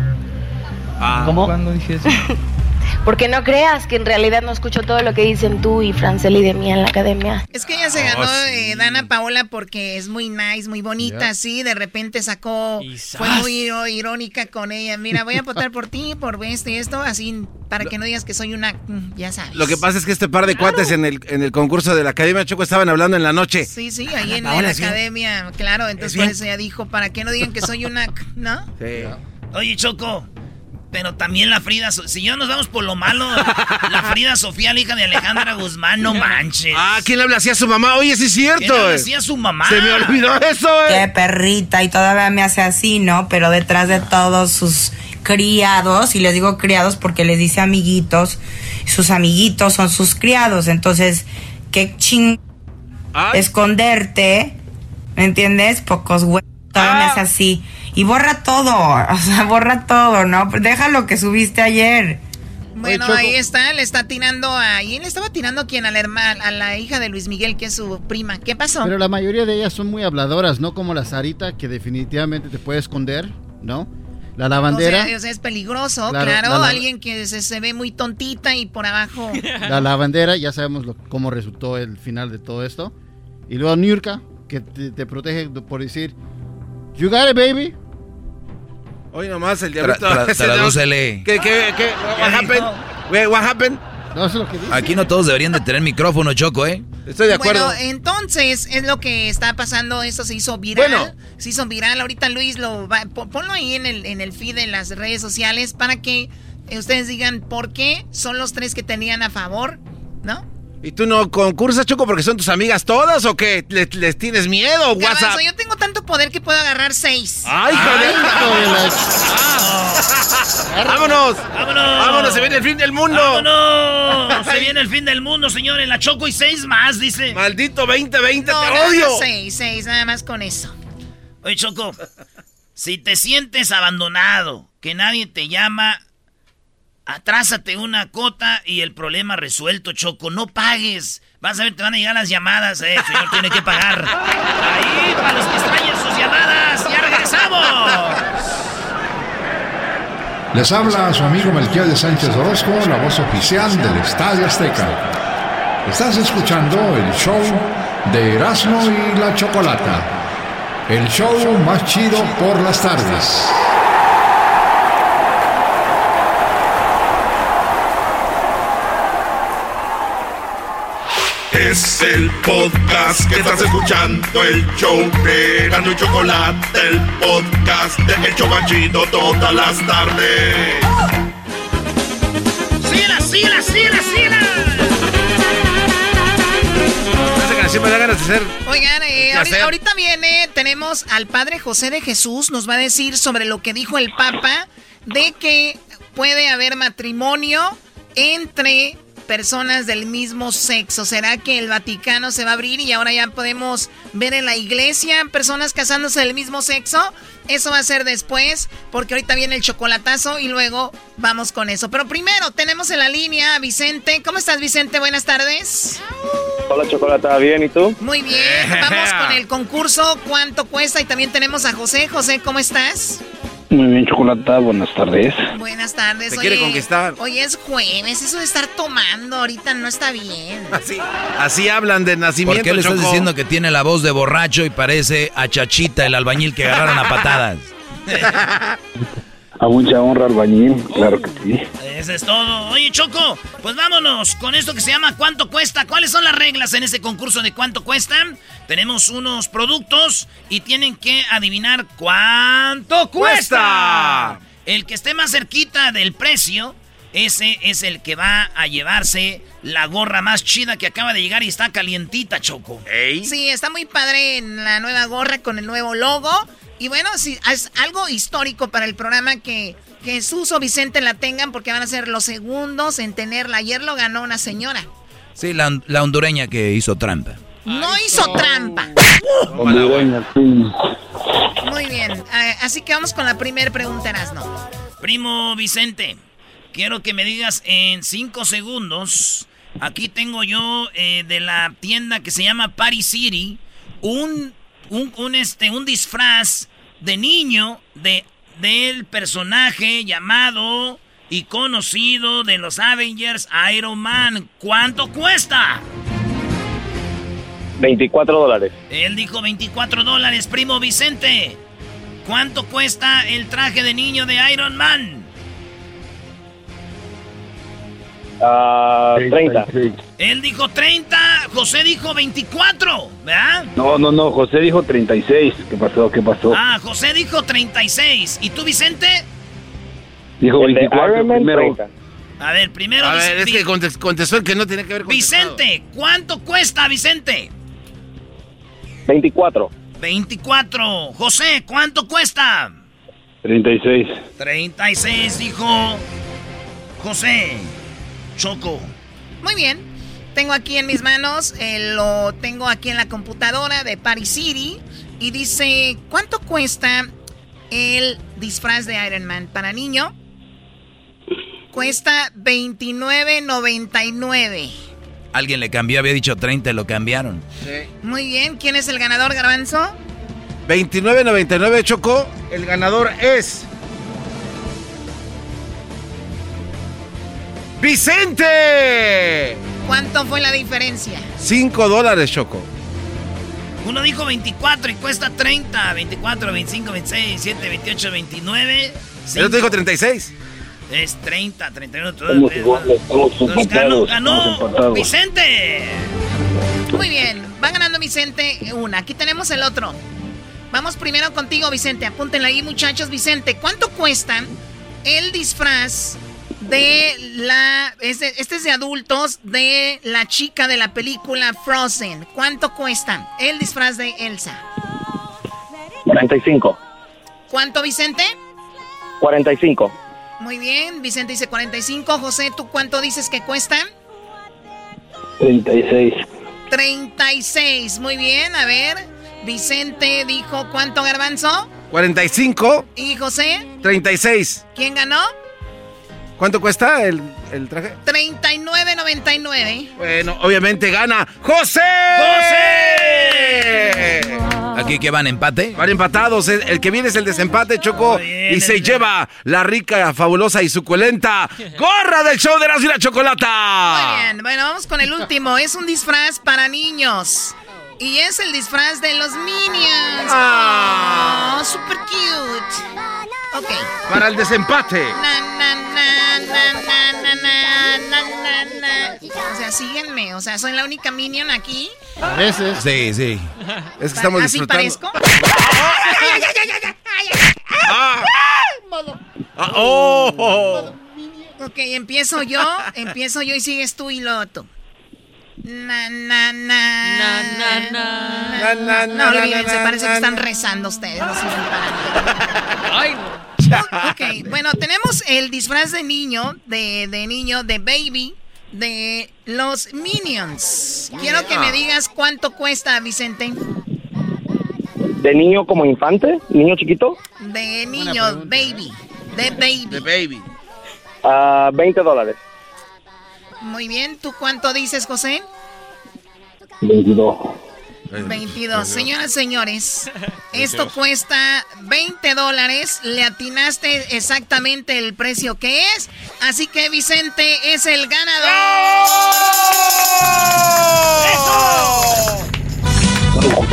Ah. ¿Cómo? ¿Cuándo dije eso? Porque no creas que en realidad no escucho todo lo que dicen tú y Franceli de mí en la academia. Es que ella se ganó eh, Dana Paola porque es muy nice, muy bonita, sí. De repente sacó, fue muy oh, irónica con ella. Mira, voy a votar por ti, por esto y esto, así para que no digas que soy una, mm, ya sabes. Lo que pasa es que este par de cuates en el, en el concurso de la Academia Choco estaban hablando en la noche. Sí, sí, ahí en, la academia, claro. Entonces por eso ella dijo, para que no digan que soy una, ¿no? Sí. Oye, Choco, pero también la Frida, si yo nos vamos por lo malo, la Frida Sofía, la hija de Alejandra Guzmán, no manches. Ah, ¿quién le habla así a su mamá? Oye, sí es cierto. ¿Quién le habla así a su mamá? Se me olvidó eso, eh. Qué perrita, y todavía me hace así, ¿no? Pero detrás de todos sus criados, y les digo criados porque les dice amiguitos, sus amiguitos son sus criados, entonces, qué ching... Esconderte, ¿me entiendes? Pocos güeyes, todavía me hace así y borra todo, o sea, borra todo, ¿no? Deja lo que subiste ayer. Bueno, ahí está, le está tirando a... ¿Y le estaba tirando a quién? A la, hermana, a la hija de Luis Miguel, que es su prima. ¿Qué pasó? Pero la mayoría de ellas son muy habladoras, no como la Sarita, que definitivamente te puede esconder, ¿no? La lavandera. O sea, es peligroso, claro. alguien que se, ve muy tontita y por abajo. La lavandera, ya sabemos lo, cómo resultó el final de todo esto. Y luego Nurka, que te, te protege por decir, You got it, baby. Hoy nomás el diablito. Tra tra tradúcele. ¿Qué, qué, qué? What happened? what happened? No, eso es lo que dice. Aquí no todos deberían de tener micrófono, Choco, ¿eh? Estoy de acuerdo. Bueno, entonces es lo que está pasando. Esto se hizo viral. Bueno. Se hizo viral. Ahorita Luis lo va, ponlo ahí en el, en el feed de las redes sociales para que ustedes digan por qué son los tres que tenían a favor, ¿no? ¿Y tú no concursas, Choco, porque son tus amigas todas o qué? ¿Les, tienes miedo, WhatsApp? yo tengo tanto poder que puedo agarrar seis. ¡Ay, joder! ¡Vámonos! ¡Vámonos! ¡Vámonos! ¡Se viene el fin del mundo! ¡Vámonos! Se viene el fin del mundo, señores. La Choco y seis más, dice. ¡Maldito 2020, no, te odio! seis, seis, nada más con eso. Oye, Choco, si te sientes abandonado, que nadie te llama Atrásate una cota y el problema resuelto, Choco. No pagues. Vas a ver, te van a llegar las llamadas. Eh, el señor tiene que pagar. Ahí, para los que extrañan sus llamadas. ¡Ya regresamos! Les habla su amigo Melquiel de Sánchez Orozco, la voz oficial del Estadio Azteca. Estás escuchando el show de Erasmo y la Chocolata. El show más chido por las tardes. Es el podcast que estás escuchando, el show de Gano y Chocolate, el podcast de Hecho Banchito todas las tardes. ¡Síguela, síguela, síguela, síguela! me da ganas de hacer. Oigan, eh, ahorita viene, tenemos al Padre José de Jesús, nos va a decir sobre lo que dijo el Papa de que puede haber matrimonio entre personas del mismo sexo. ¿Será que el Vaticano se va a abrir y ahora ya podemos ver en la iglesia personas casándose del mismo sexo? Eso va a ser después, porque ahorita viene el chocolatazo y luego vamos con eso. Pero primero tenemos en la línea a Vicente. ¿Cómo estás, Vicente? Buenas tardes. Hola, Chocolata. ¿Bien? ¿Y tú? Muy bien. Vamos con el concurso. ¿Cuánto cuesta? Y también tenemos a José. José, ¿cómo estás? Muy bien, Chocolata, buenas tardes. Buenas tardes. ¿Se quiere conquistar? Hoy es jueves, eso de estar tomando ahorita no está bien. Así, así hablan de nacimiento, ¿Por qué le estás diciendo que tiene la voz de borracho y parece a Chachita, el albañil que agarraron a patadas? A mucha honra, albañil, claro que sí. Eso es todo. Oye, Choco, pues vámonos con esto que se llama ¿Cuánto cuesta? ¿Cuáles son las reglas en ese concurso de cuánto cuesta? Tenemos unos productos y tienen que adivinar cuánto cuesta. El que esté más cerquita del precio, ese es el que va a llevarse la gorra más chida que acaba de llegar y está calientita, Choco. Sí, está muy padre en la nueva gorra con el nuevo logo. Y bueno, sí, es algo histórico para el programa que Jesús o Vicente la tengan porque van a ser los segundos en tenerla. Ayer lo ganó una señora. Sí, la, la hondureña que hizo trampa. No hizo trampa. Hondureña, sí. Muy bien, ah, así que vamos con la primera pregunta, Erasno. Primo Vicente, quiero que me digas en cinco segundos. Aquí tengo yo eh, de la tienda que se llama Paris City un, un, un, este, un disfraz de niño de, del personaje llamado y conocido de los Avengers Iron Man. ¿Cuánto cuesta? 24 dólares. Él dijo 24 dólares, primo Vicente. ¿Cuánto cuesta el traje de niño de Iron Man? Ah, 30. Él dijo 30, José dijo 24, ¿verdad? No, no, no, José dijo 36. ¿Qué pasó? ¿Qué pasó? Ah, José dijo 36. ¿Y tú, Vicente? dijo el de 24 Iron Man, primero. 30. A ver, primero A ver, es que contes- contestó el que no tiene que ver con. Vicente, ¿cuánto cuesta, Vicente? 24. 24. José, ¿cuánto cuesta? 36. 36, dijo José. Choco. Muy bien. Tengo aquí en mis manos, eh, lo tengo aquí en la computadora de Paris City. Y dice, ¿cuánto cuesta el disfraz de Iron Man para niño? Cuesta 29.99. Alguien le cambió, había dicho 30 y lo cambiaron. Muy bien. ¿Quién es el ganador, Garbanzo? 29.99 Choco. El ganador es. ¡Vicente! ¿Cuánto fue la diferencia? 5 dólares, Choco. Uno dijo 24 y cuesta 30. 24, 25, 26, 27, 28, 29. El otro dijo 36. Es 30, 31, Estamos 32. iguales, estamos Nos ganó, ganó empatados. Vicente. Muy bien. Va ganando Vicente una. Aquí tenemos el otro. Vamos primero contigo, Vicente. Apúntenle ahí, muchachos. Vicente, ¿cuánto cuesta el disfraz de la... Este, este es de adultos, de la chica de la película Frozen. ¿Cuánto cuesta el disfraz de Elsa? 45. ¿Cuánto, Vicente? 45. Muy bien. Vicente dice 45. José, ¿tú cuánto dices que cuesta? 36. 36. Muy bien. A ver. Vicente dijo ¿cuánto, Garbanzo? 45, ¿Y José? 36. ¿Quién ganó? ¿Cuánto cuesta el, el traje? 39.99. Bueno, obviamente gana José. ¡José! ¿Aquí que van empate? Van empatados. El que viene es el desempate, Choco. y se lleva la rica, fabulosa y suculenta gorra del show de la Chocolata. Muy bien, bueno, vamos con el último. Es un disfraz para niños. Y es el disfraz de los Minions. Ah. Oh, super cute. Ok. Para el desempate. O sea, síguenme. O sea, soy la única Minion aquí. A veces. Sí, sí. Es que estamos ¿Así disfrutando. ¿Así parezco? ah. Ah, oh. Ok, empiezo yo. Empiezo yo y sigues tú y Loto. Na, na, na. Na, na, na. Na, na, No, olvídense, na, parece na, que están rezando ustedes. No. Ay. Ok, bueno, tenemos el disfraz de niño, de, de niño, de baby, de los Minions. Quiero que me digas cuánto cuesta, Vicente. ¿De niño como infante? ¿Niño chiquito? De niño, baby. De baby. The baby. Ah, 20 dólares. Muy bien, ¿tú cuánto dices, José? 22. 22. Señoras, señores, esto cuesta 20 dólares. Le atinaste exactamente el precio que es. Así que Vicente es el ganador.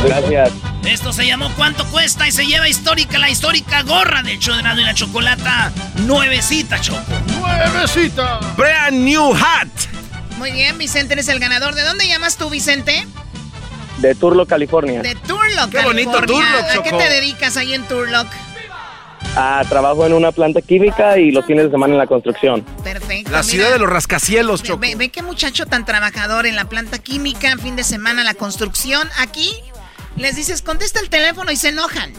Gracias. Esto se llamó ¿Cuánto cuesta? Y se lleva histórica, la histórica gorra del show de y la chocolata. Nuevecita, Choco. ¡Nuevecita! Brand new hat. Muy bien, Vicente eres el ganador. ¿De dónde llamas tú, Vicente? De Turlock, California. De Turlock, Qué bonito. Turlock, ¿A qué Choco. te dedicas ahí en Turlock? Ah, trabajo en una planta química y los fines de semana en la construcción. Perfecto. La mira. ciudad de los rascacielos, Ve, Choco. ve- ve qué muchacho tan trabajador en la planta química, fin de semana la construcción. Aquí les dices, contesta el teléfono y se enojan.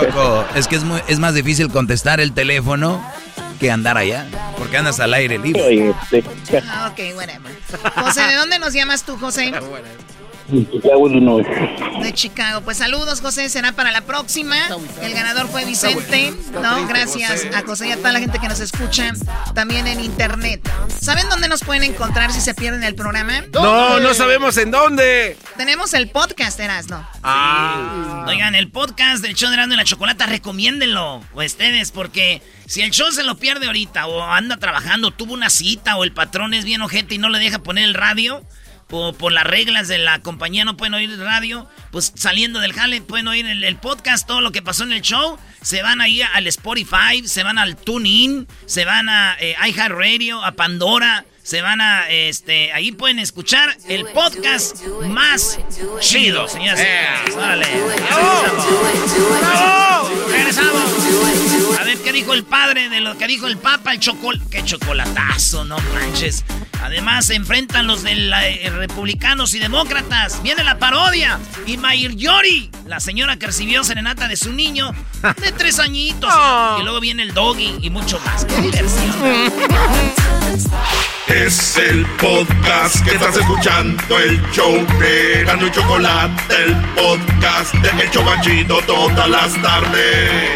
Choco, es que es, muy- es más difícil contestar el teléfono que andar allá, porque andas al aire libre. Ah, ok, whatever. José, ¿de dónde nos llamas tú, José? De Chicago. Pues saludos, José. Será para la próxima. El ganador fue Vicente. No, gracias a José y a toda la gente que nos escucha también en internet. ¿Saben dónde nos pueden encontrar si se pierden el programa? No, no sabemos en dónde. Tenemos el podcast, Erasno. Ah. Oigan, el podcast del show de Erasmo y la Chocolata, recomiéndenlo ustedes, porque si el show se lo pierde ahorita, o anda trabajando, tuvo una cita, o el patrón es bien ojete y no le deja poner el radio, o por las reglas de la compañía no pueden oír radio, pues saliendo del jale pueden oír el, el podcast, todo lo que pasó en el show, se van ahí al Spotify, se van al TuneIn, se van a eh, iHeartRadio, a Pandora, se van a, este, ahí pueden escuchar el podcast más chido, señoras y señores. ¡Bravo! ¡Regresamos! A ver qué dijo el padre de lo que dijo el papa, el chocol... ¡Qué chocolatazo, no manches! Además, se enfrentan los de la- eh, republicanos y demócratas. Viene la parodia. Y Mayir Yori, la señora que recibió serenata de su niño de tres añitos. Y luego viene el doggy y mucho más. ¡Qué diversión! Es el podcast que estás escuchando, el show de Erasmo y Chocolate, el podcast de El Chobachito todas las tardes.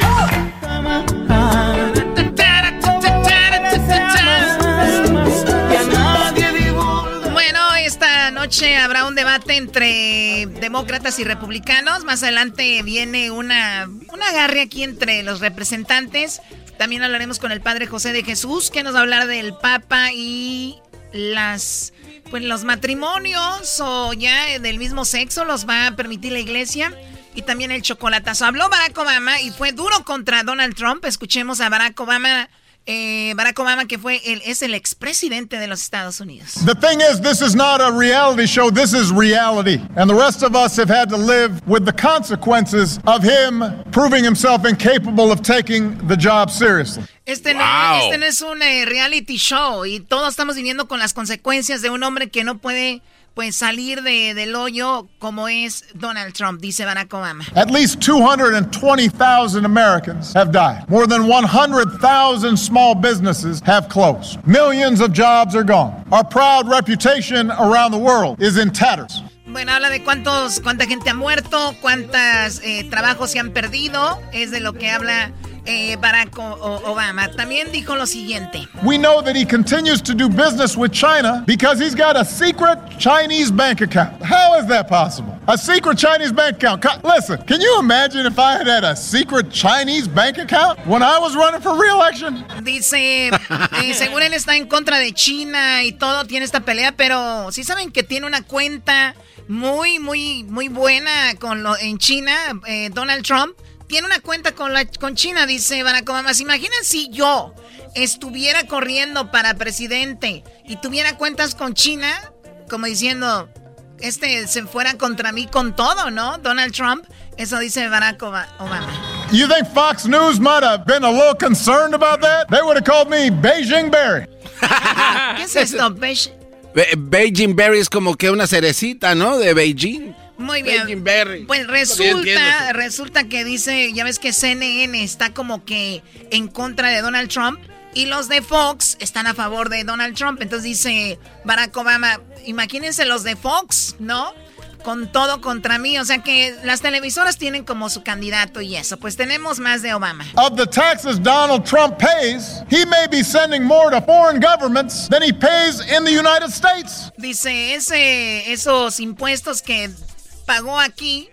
Bueno, esta noche habrá un debate entre demócratas y republicanos. Más adelante viene una, una agarre aquí entre los representantes. También hablaremos con el padre José de Jesús, que nos va a hablar del Papa y las pues los matrimonios o ya del mismo sexo los va a permitir la iglesia. Y también el chocolatazo. Habló Barack Obama y fue duro contra Donald Trump. Escuchemos a Barack Obama. Eh, Barack Obama, que fue el, es el expresidente de los Estados Unidos. The thing is, this is not a reality show. This is reality. And the rest of us have had to live with the consequences of him proving himself incapable of taking the job seriously. Este, no, Wow. este no es un eh, reality show y todos estamos viviendo con las consecuencias de un hombre que no puede pues salir de- del hoyo como es Donald Trump, dice Barack Obama. At least 220,000 Americans have died. More than 100,000 small businesses have closed. Millions of jobs are gone. Our proud reputation around the world is in tatters. Bueno, habla de cuántos, cuánta gente ha muerto, cuántos trabajos se han perdido, es de lo que habla eh, Barack Obama. También dijo lo siguiente. We know that he continues to do business with China because he's got a secret Chinese bank account. How is that possible? A secret Chinese bank account. Co- Listen, can you imagine if I had had a secret Chinese bank account when I was running for re-election? Dice, eh, según él está en contra de China y todo, tiene esta pelea, pero sí saben que tiene una cuenta muy, muy, muy buena con lo, en China, eh, Donald Trump. Tiene una cuenta con, la, con China, dice Barack Obama. ¿Se imaginan si yo estuviera corriendo para presidente y tuviera cuentas con China? Como diciendo, este se fuera contra mí con todo, ¿no? Donald Trump. Eso dice Barack Oba- Obama. You think Fox News might have been a little concerned about that? They would have called me Beijing Barry. ¿Qué es esto? Be- Beijing Berry es como que una cerecita, ¿no? De Beijing. Muy bien. Berry. Pues resulta, resulta que dice, ya ves que CNN está como que en contra de Donald Trump y los de Fox están a favor de Donald Trump. Entonces dice Barack Obama, imagínense los de Fox, ¿no? Con todo contra mí. O sea que las televisoras tienen como su candidato y eso. Pues tenemos más de Obama. Of the taxes Donald Trump pays, he may be sending more to foreign governments than he pays in the United States. Dice, ese, esos impuestos que pagó aquí,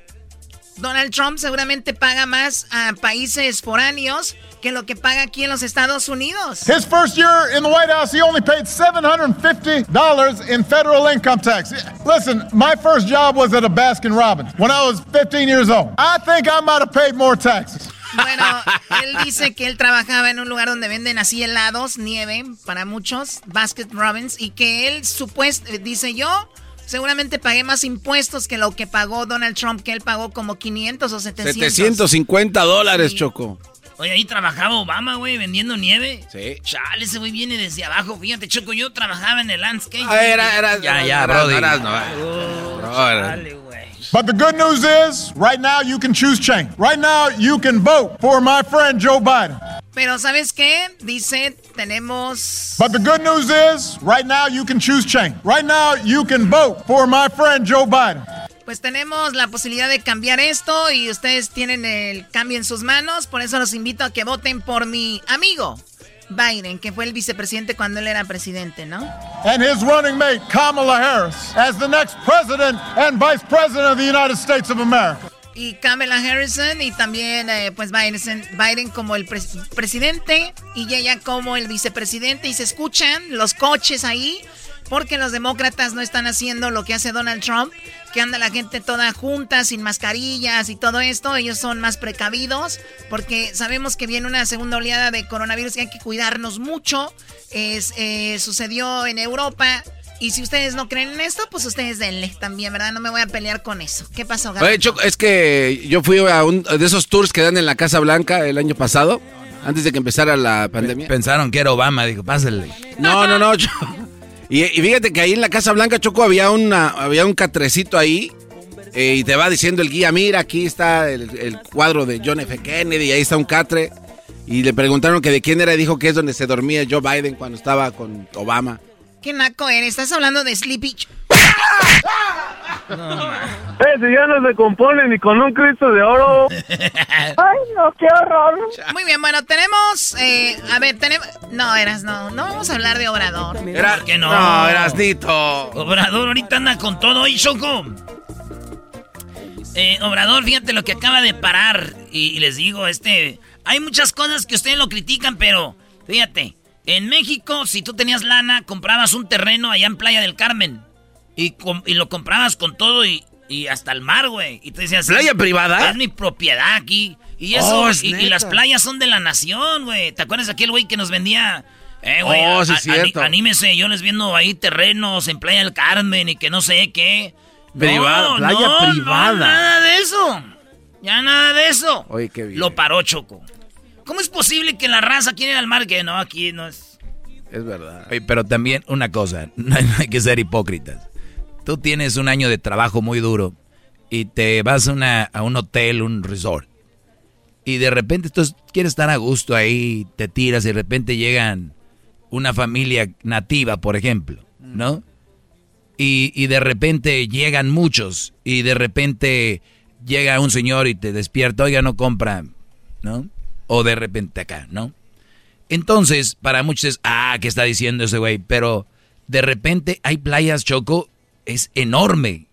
Donald Trump seguramente paga más a países foráneos que lo que paga aquí en los Estados Unidos. His first year in the White House, he only paid $750 in federal income tax. Listen, my first job was at a Baskin Robbins when I was 15 years old. I think I might have paid more taxes. Bueno, él dice que él trabajaba en un lugar donde venden así helados, nieve para muchos, Basket Robbins, y que él supuesto, dice yo, seguramente pagué más impuestos que lo que pagó Donald Trump, que él pagó como 500 o 700. 750 dólares, Choco. Oye, ahí trabajaba Obama, güey, vendiendo nieve. Sí. Chale, ese güey viene desde abajo. Fíjate, Choco, yo trabajaba en el landscape. Ah, era, era. Ya, ya, Brody. Chale, güey. But the good news is, right now you can choose change. Right now you can vote for my friend Joe Biden. Pero ¿sabes qué? Dice, tenemos... But the good news is, right now you can choose change. Right now you can vote for my friend Joe Biden. Pues tenemos la posibilidad de cambiar esto y ustedes tienen el cambio en sus manos. Por eso los invito a que voten por mi amigo Biden, que fue el vicepresidente cuando él era presidente, ¿no? And his running mate, Kamala Harris, as the next president and vice president of the United States of America. Y Kamala Harrison y también eh, pues Biden, Biden como el pres presidente y ella como el vicepresidente y se escuchan los coches ahí porque los demócratas no están haciendo lo que hace Donald Trump, que anda la gente toda junta, sin mascarillas y todo esto. Ellos son más precavidos porque sabemos que viene una segunda oleada de coronavirus y hay que cuidarnos mucho. Es, eh, sucedió en Europa. Y si ustedes no creen en esto, pues ustedes denle también, ¿verdad? No me voy a pelear con eso. ¿Qué pasó, Oye, Choco, es que yo fui a un de esos tours que dan en la Casa Blanca el año pasado, antes de que empezara la pandemia. Pensaron que era Obama, dijo, pásale. No, no, no. Y, y, fíjate que ahí en la Casa Blanca, Choco, había, una, había un catrecito ahí. Eh, y te va diciendo el guía, mira, aquí está el, el, cuadro de John F. Kennedy, ahí está un catre. Y le preguntaron que de quién era y dijo que es donde se dormía Joe Biden cuando estaba con Obama. ¿Qué naco eres? ¿Estás hablando de Sleepy? No, Ese ya no se compone ni con un Cristo de oro. Ay, no, qué horror. Muy bien, bueno, tenemos. Eh, a ver, tenemos. No, eras no. No vamos a hablar de Obrador. Era, que no? No, Erasnito. Obrador ahorita anda con todo y Choco. Eh, Obrador, fíjate lo que acaba de parar. Y, y les digo, este. Hay muchas cosas que ustedes lo critican, pero. Fíjate. En México, si tú tenías lana, comprabas un terreno allá en Playa del Carmen. Y, y lo comprabas con todo y, y hasta el mar, güey. Y te decías... ¿Playa privada? Es mi propiedad aquí. Y eso, Oh, y, es y las playas son de la nación, güey. ¿Te acuerdas de aquel güey que nos vendía... Eh, güey, Oh, sí, a- es cierto. ani- anímese, yo les viendo ahí terrenos en Playa del Carmen y que no sé qué. Privada, No, playa no, no, privada. nada de eso. Ya nada de eso. Oye, qué bien. Lo paró Choco. ¿Cómo es posible que la raza quiera ir al mar? Que no, aquí no es... Es verdad. Oye, pero también una cosa, no hay que ser hipócritas. Tú tienes un año de trabajo muy duro y te vas a, una- a un hotel, un resort. Y de repente tú quieres estar a gusto ahí, te tiras y de repente llegan una familia nativa, por ejemplo, ¿no? Y, y de repente llegan muchos y de repente llega un señor y te despierta, oiga, no compra, ¿no? O de repente acá, ¿no? Entonces, para muchos es, ah, ¿qué está diciendo ese güey? Pero de repente hay playas, Choco, es enorme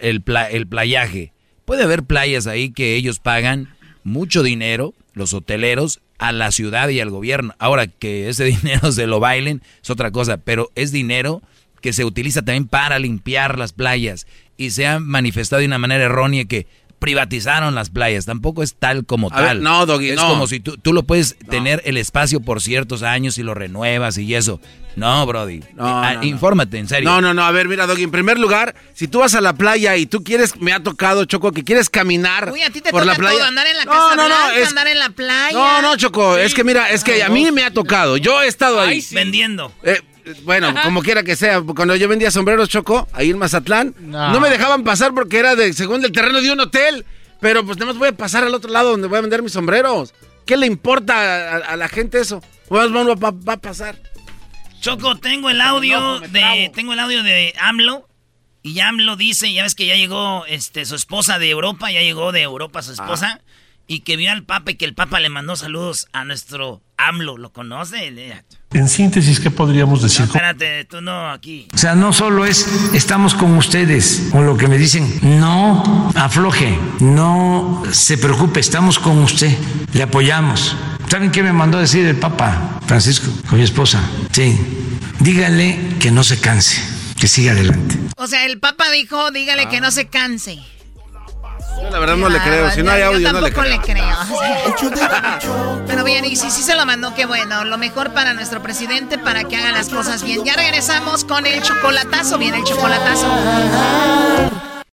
el, pla- el playaje. Puede haber playas ahí que ellos pagan mucho dinero, los hoteleros, a la ciudad y al gobierno. Ahora que ese dinero se lo bailen es otra cosa, pero es dinero que se utiliza también para limpiar las playas y se ha manifestado de una manera errónea que privatizaron las playas. Tampoco es tal como A ver, tal. no, Doggy, es no. como si tú, tú lo puedes tener el espacio por ciertos años y lo renuevas y eso. No, Brody. No, Ah, no, no. Infórmate, en serio. No, no, no, a ver, mira, Doggy, en primer lugar, si tú vas a la playa y tú quieres, me ha tocado, Choco, que quieres caminar Uy, a ti te por toca la playa. todo, andar en la No, Casa no, no, Blanca, es- andar en la playa. No, no, Choco, es que mira, es que a mí me ha tocado, yo he estado ahí. Vendiendo. Eh, bueno, como quiera que sea, cuando yo vendía sombreros, Choco, ahí en Mazatlán, No. no, me dejaban pasar porque era de según del terreno de un hotel, pero pues nada más voy a pasar al otro lado donde voy a vender mis sombreros. ¿Qué le importa a, a la gente eso? Pues va, va- va a pasar. Choco, tengo el audio No, de tengo el audio de AMLO y AMLO dice, ya ves que ya llegó este su esposa de Europa, ya llegó de Europa su esposa y que vio al Papa y que el Papa le mandó saludos a nuestro AMLO, ¿lo conoce? En síntesis, ¿qué podríamos No, decir? espérate, tú no aquí. O sea, no solo es estamos con ustedes, con lo que me dicen, no afloje, no se preocupe, estamos con usted, le apoyamos. O ¿Saben qué me mandó a decir el Papa Francisco con mi esposa? Sí, dígale que no se canse, que siga adelante. O sea, el Papa dijo, dígale que no se canse. Yo la verdad no le creo. Si no hay audio, no le tampoco creo. le creo. Pero bien, y si sí se lo mandó, qué bueno. Lo mejor para nuestro presidente para que haga las cosas bien. Ya regresamos con el chocolatazo. Viene el chocolatazo.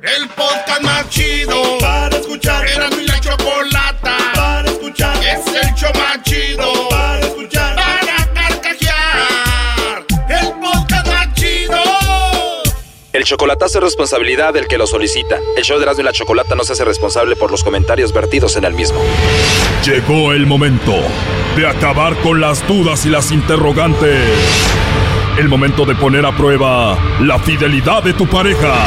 El podcast más chido para escuchar. Era mi la chocolata para escuchar. Es el show más chido para escuchar. Para carcajear. El podcast más chido. El chocolatazo es responsabilidad del que lo solicita. El show de Erasmo y la Chocolata no se hace responsable por los comentarios vertidos en el mismo. Llegó el momento de acabar con las dudas y las interrogantes. El momento de poner a prueba la fidelidad de tu pareja.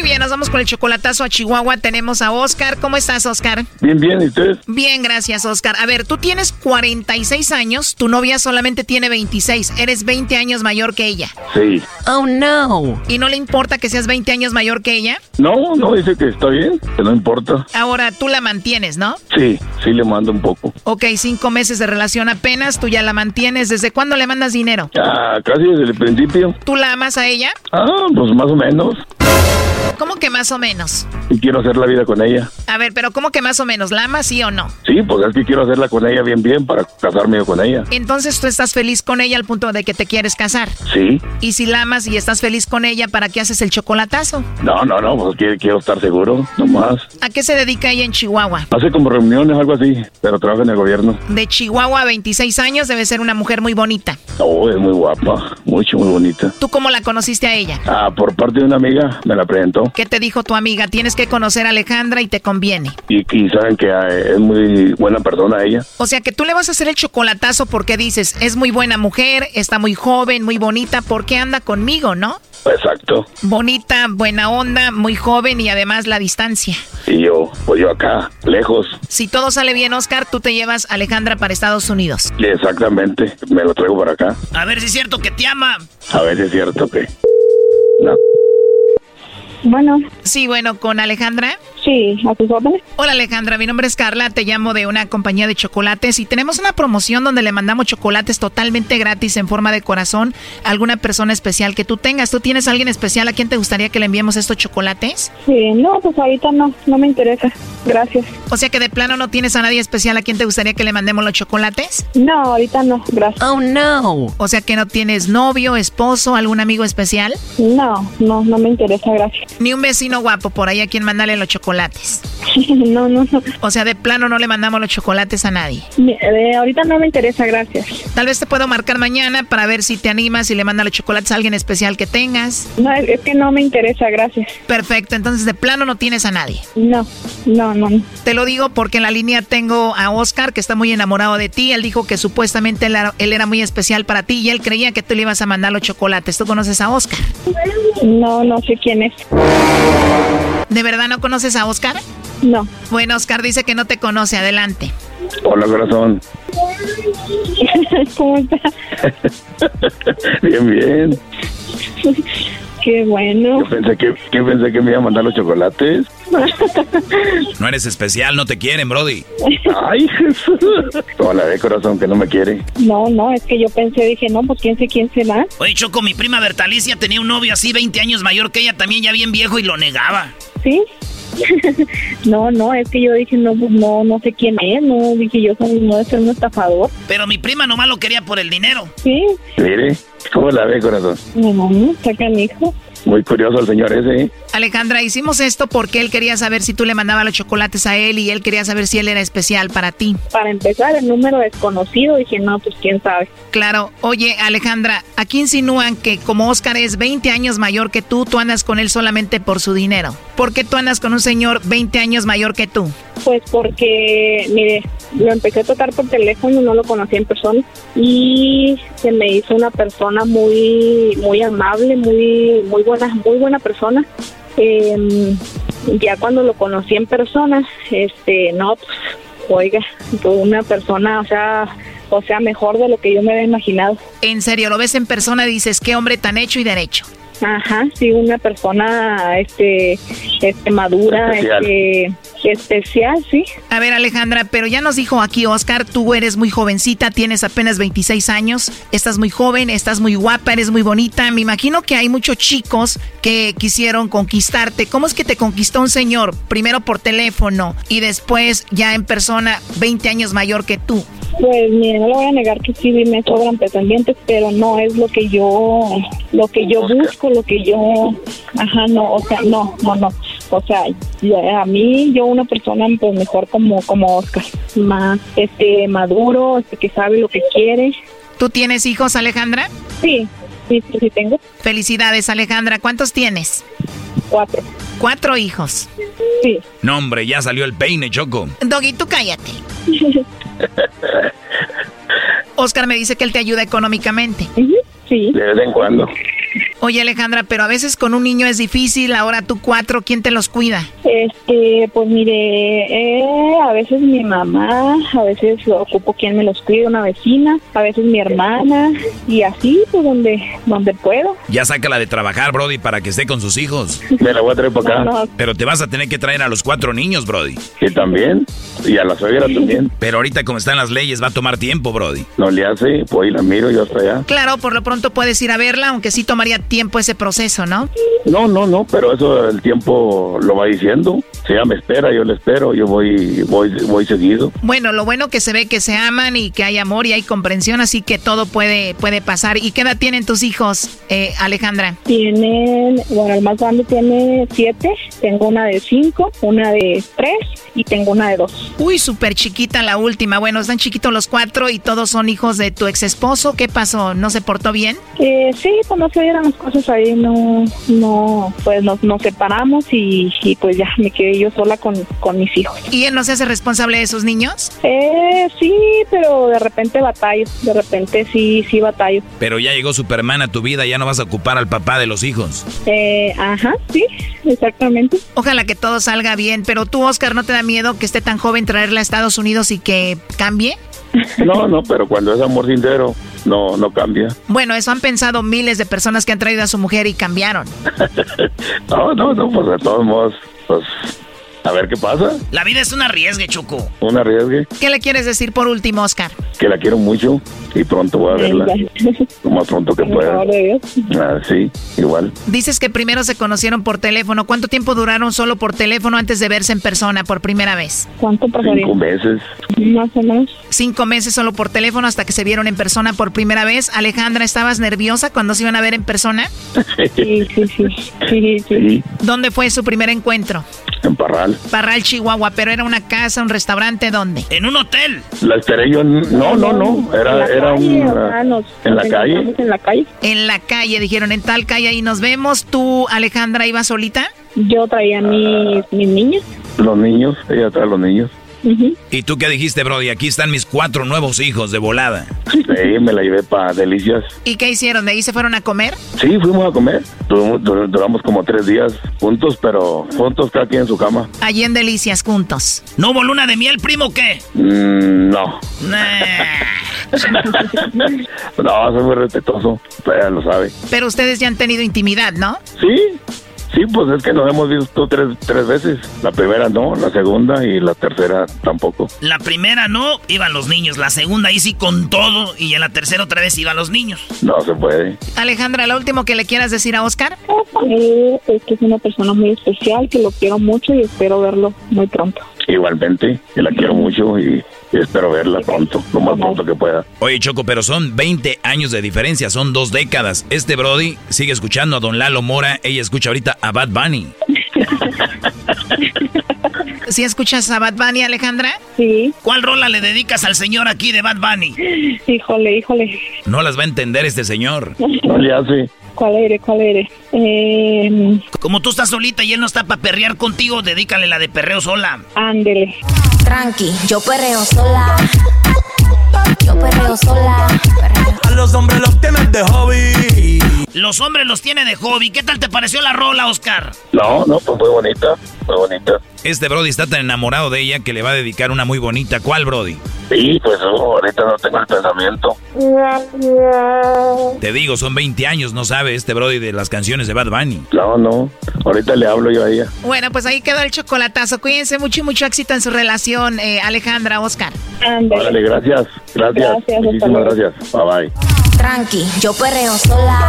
Muy bien, nos vamos con el chocolatazo a Chihuahua. Tenemos a Oscar. ¿Cómo estás, Oscar? Bien, bien, ¿y usted? Bien, gracias, Oscar. A ver, tú tienes 46 años, tu novia solamente tiene 26. Eres 20 años mayor que ella. Sí. Oh, no. ¿Y no le importa que seas 20 años mayor que ella? No, no, dice que está bien, que no importa. Ahora tú la mantienes, ¿no? Sí, sí le mando un poco. Ok, cinco meses de relación apenas, tú ya la mantienes. ¿Desde cuándo le mandas dinero? Ah, casi desde el principio. ¿Tú la amas a ella? Ah, pues más o menos. ¿Cómo que más o menos? Y quiero hacer la vida con ella. A ver, pero ¿cómo que más o menos? ¿La amas sí o no? Sí, pues es que quiero hacerla con ella bien, bien para casarme con ella. Entonces tú estás feliz con ella al punto de que te quieres casar. Sí. Y si la amas y estás feliz con ella, ¿para qué haces el chocolatazo? No, no, no, pues quiero, quiero estar seguro, nomás. ¿A qué se dedica ella en Chihuahua? Hace como reuniones, algo así, pero trabaja en el gobierno. De Chihuahua a 26 años debe ser una mujer muy bonita. Oh, es muy guapa, mucho, muy bonita. ¿Tú cómo la conociste a ella? Ah, por parte de una amiga me la ¿Qué te dijo tu amiga? Tienes que conocer a Alejandra y te conviene. Y, y saben que ah, es muy buena persona ella. O sea que tú le vas a hacer el chocolatazo porque dices, es muy buena mujer, está muy joven, muy bonita, ¿por qué anda conmigo, no? Exacto. Bonita, buena onda, muy joven y además la distancia. Y yo, pues yo acá, lejos. Si todo sale bien, Oscar, tú te llevas a Alejandra para Estados Unidos. Exactamente, me lo traigo para acá. A ver si es cierto que te ama. A ver si es cierto que... No. Bueno. Sí, bueno, ¿con Alejandra? Sí, a tus órdenes. Hola Alejandra, mi nombre es Carla, te llamo de una compañía de chocolates y tenemos una promoción donde le mandamos chocolates totalmente gratis en forma de corazón a alguna persona especial que tú tengas. ¿Tú tienes a alguien especial a quien te gustaría que le enviemos estos chocolates? Sí, no, pues ahorita no, no me interesa. Gracias. O sea que de plano no tienes a nadie especial a quien te gustaría que le mandemos los chocolates? No, ahorita no, gracias. Oh, no. O sea que no tienes novio, esposo, algún amigo especial? No, no, no me interesa, gracias. Ni un vecino guapo por ahí a quien mandarle los chocolates. no, no, no. O sea, de plano no le mandamos los chocolates a nadie. Eh, ahorita no me interesa, gracias. Tal vez te puedo marcar mañana para ver si te animas y le mandas los chocolates a alguien especial que tengas. No, es que no me interesa, gracias. Perfecto, entonces de plano no tienes a nadie. No, no, no. Te lo digo porque en la línea tengo a Oscar que está muy enamorado de ti. Él dijo que supuestamente él era, él era muy especial para ti y él creía que tú le ibas a mandar los chocolates. ¿Tú conoces a Oscar? No, no sé quién es. ¿De verdad no conoces a Oscar? No. Bueno, Oscar dice que no te conoce. Adelante. Hola, corazón. ¿Cómo está? bien, bien. Qué bueno. Yo pensé que, que pensé que me iba a mandar los chocolates. No eres especial, no te quieren, Brody. Ay, Jesús. Hola de corazón que no me quiere. No, no, es que yo pensé, dije, no, pues quién sé quién será. Oye, Choco, mi prima Bertalicia tenía un novio así 20 años mayor que ella, también ya bien viejo y lo negaba. ¿Sí? no, no, es que yo dije, no, pues no, no sé quién es, no, dije yo, no debe ser un estafador. Pero mi prima nomás lo quería por el dinero. Sí. Mire, ¿cómo la ve corazón? No, sacan hijo. Muy curioso el señor ese, ¿eh? Alejandra, hicimos esto porque él quería saber si tú le mandabas los chocolates a él y él quería saber si él era especial para ti. Para empezar, el número desconocido, dije, no, pues quién sabe. Claro. Oye, Alejandra, aquí insinúan que como Oscar es 20 años mayor que tú, tú andas con él solamente por su dinero. ¿Por qué tú andas con un señor 20 años mayor que tú? Pues porque, mire, lo empecé a tocar por teléfono, no lo conocí en persona y se me hizo una persona muy, muy amable, muy, muy buena, muy buena persona. Eh, ya cuando lo conocí en persona, este, no, pues, oiga, una persona, o sea, o sea, mejor de lo que yo me había imaginado. En serio, lo ves en persona y dices, qué hombre tan hecho y derecho. Ajá, sí, una persona, este, este madura, Especial. este, especial, sí. A ver, Alejandra, pero ya nos dijo aquí Oscar, tú eres muy jovencita, tienes apenas 26 años, estás muy joven, estás muy guapa, eres muy bonita. Me imagino que hay muchos chicos que quisieron conquistarte. ¿Cómo es que te conquistó un señor? Primero por teléfono y después ya en persona, 20 años mayor que tú. Pues mire, no le voy a negar que sí me sobran pretendientes, pero no es lo que yo, lo que yo busco, lo que yo, ajá, no, o sea, no, no, no, o sea, ya- a mí yo una persona pues mejor como, como Oscar, más, este, maduro, este, que sabe lo que quiere. ¿Tú tienes hijos, Alejandra? Sí, sí, sí, sí tengo. Felicidades, Alejandra. ¿Cuántos tienes? Cuatro. Cuatro hijos. Sí. No, hombre, ya salió el peine, Choco. Doggy, tú cállate. Oscar me dice que él te ayuda económicamente. Sí. De vez en cuando. Oye, Alejandra, pero a veces con un niño es difícil, ahora tú cuatro, ¿quién te los cuida? Este, pues mire, eh, a veces mi mamá, a veces ocupo quien me los cuide, una vecina, a veces mi hermana, y así, pues donde, donde puedo. Ya sácala de trabajar, Brody, para que esté con sus hijos. Me la voy a traer para acá. No, no. Pero te vas a tener que traer a los cuatro niños, Brody. Y también, y a la suegra también. Pero ahorita como están las leyes va a tomar tiempo, Brody. No le hace, pues y la miro yo hasta allá. Claro, por lo pronto puedes ir a verla, aunque sí tomaría tiempo ese proceso, ¿no? No, no, no, pero eso el tiempo lo va diciendo. Si ella me espera, yo le espero, yo voy, voy, voy seguido. Bueno, lo bueno que se ve que se aman y que hay amor y hay comprensión, así que todo puede, puede pasar. ¿Y qué edad tienen tus hijos, eh, Alejandra? Tienen, bueno, el más grande tiene siete, tengo una de cinco, una de tres y tengo una de dos. Uy, súper chiquita la última. Bueno, están chiquitos los cuatro y todos son hijos de tu ex esposo. ¿Qué pasó? ¿No se portó bien? Eh, sí, pues no se dieron las cosas ahí, no, no, pues nos, nos separamos y, y pues ya me quedé yo sola con, con mis hijos. ¿Y él no se hace responsable de sus niños? Eh, sí, pero de repente batallo, de repente sí, sí batallo. Pero ya llegó Superman a tu vida, ya no vas a ocupar al papá de los hijos. Eh, ajá, sí, exactamente. Ojalá que todo salga bien, pero tú, Oscar, ¿no te da miedo que esté tan joven traerla a Estados Unidos y que cambie? No, no, pero cuando es amor sincero, no, no cambia. Bueno, eso han pensado miles de personas que han traído a su mujer y cambiaron. No, no, no, pues de todos modos, pues a ver qué pasa. La vida es un arriesgue, Choco. Un arriesgue, ¿Qué le quieres decir por último, Oscar? que la quiero mucho y pronto voy a verla. Lo más pronto que pueda. Ah, sí, igual. Dices que primero se conocieron por teléfono. ¿Cuánto tiempo duraron solo por teléfono antes de verse en persona por primera vez? ¿Cuánto pasaría? Cinco meses. Más o menos. Cinco meses solo por teléfono hasta que se vieron en persona por primera vez. Alejandra, ¿estabas nerviosa cuando se iban a ver en persona? Sí, sí, sí. sí, Sí, ¿Dónde fue su primer encuentro? en Parral. Parral, Chihuahua, pero era una casa, un restaurante, ¿dónde? En un hotel. La esperé yo, en- no, no, no, era, era un, nos- en la calle. En la calle. En la calle, dijeron, en tal calle ahí nos vemos. ¿Tú, Alejandra, ibas solita? Yo traía mis, mis niños. Los niños, ella trae a los niños. ¿Y tú qué dijiste, Brody? Aquí están mis cuatro nuevos hijos de volada. Sí, me la llevé para Delicias. ¿Y qué hicieron? ¿De ahí se fueron a comer? Sí, fuimos a comer. Duramos, dur- duramos como tres días juntos, pero juntos cada quien en su cama. Allí en Delicias, juntos. ¿No hubo luna de miel, primo, o qué? Mm, no. Nah. no, soy muy respetuoso. Ella lo sabe. Pero ustedes ya han tenido intimidad, ¿no? Sí, sí, pues es que nos hemos visto tres, tres veces. La primera no, la segunda y la tercera tampoco. La primera no, iban los niños. La segunda ahí sí con todo. Y en la tercera otra vez iban los niños. No se puede. Alejandra, lo último que le quieras decir a Oscar. Eh, es que es una persona muy especial, que lo quiero mucho y espero verlo muy pronto. Igualmente, que la quiero mucho y, y espero verla pronto, lo más pronto que pueda. Oye, Choco, pero son 20 años de diferencia, son dos décadas. Este Brody sigue escuchando a Don Lalo Mora, ella escucha ahorita a Bad Bunny. ¿Sí escuchas a Bad Bunny, Alejandra? Sí. ¿Cuál rola le dedicas al señor aquí de Bad Bunny? Híjole, híjole. No las va a entender este señor. No le hace. ¿Cuál eres? ¿Cuál eres? Eh, Como tú estás solita y él no está para perrear contigo, dedícale la de perreo sola. ándele. Tranqui, yo perreo sola. Yo perreo sola. A los hombres los tienes de hobby. Los hombres los tiene de hobby. ¿Qué tal te pareció la rola, Oscar? No, no, pues muy bonita, muy bonita. Este Brody está tan enamorado de ella que le va a dedicar una muy bonita. ¿Cuál, Brody? Sí, pues oh, ahorita no tengo el pensamiento. Te digo, son 20 años, no sabe este Brody de las canciones de Bad Bunny. No, no, ahorita le hablo yo a ella. Bueno, pues ahí quedó el chocolatazo. Cuídense mucho y mucho éxito en su relación, eh, Alejandra, Oscar. Órale, gracias, gracias, Gracias, muchísimas gracias. Bye bye. Tranqui, yo perreo sola.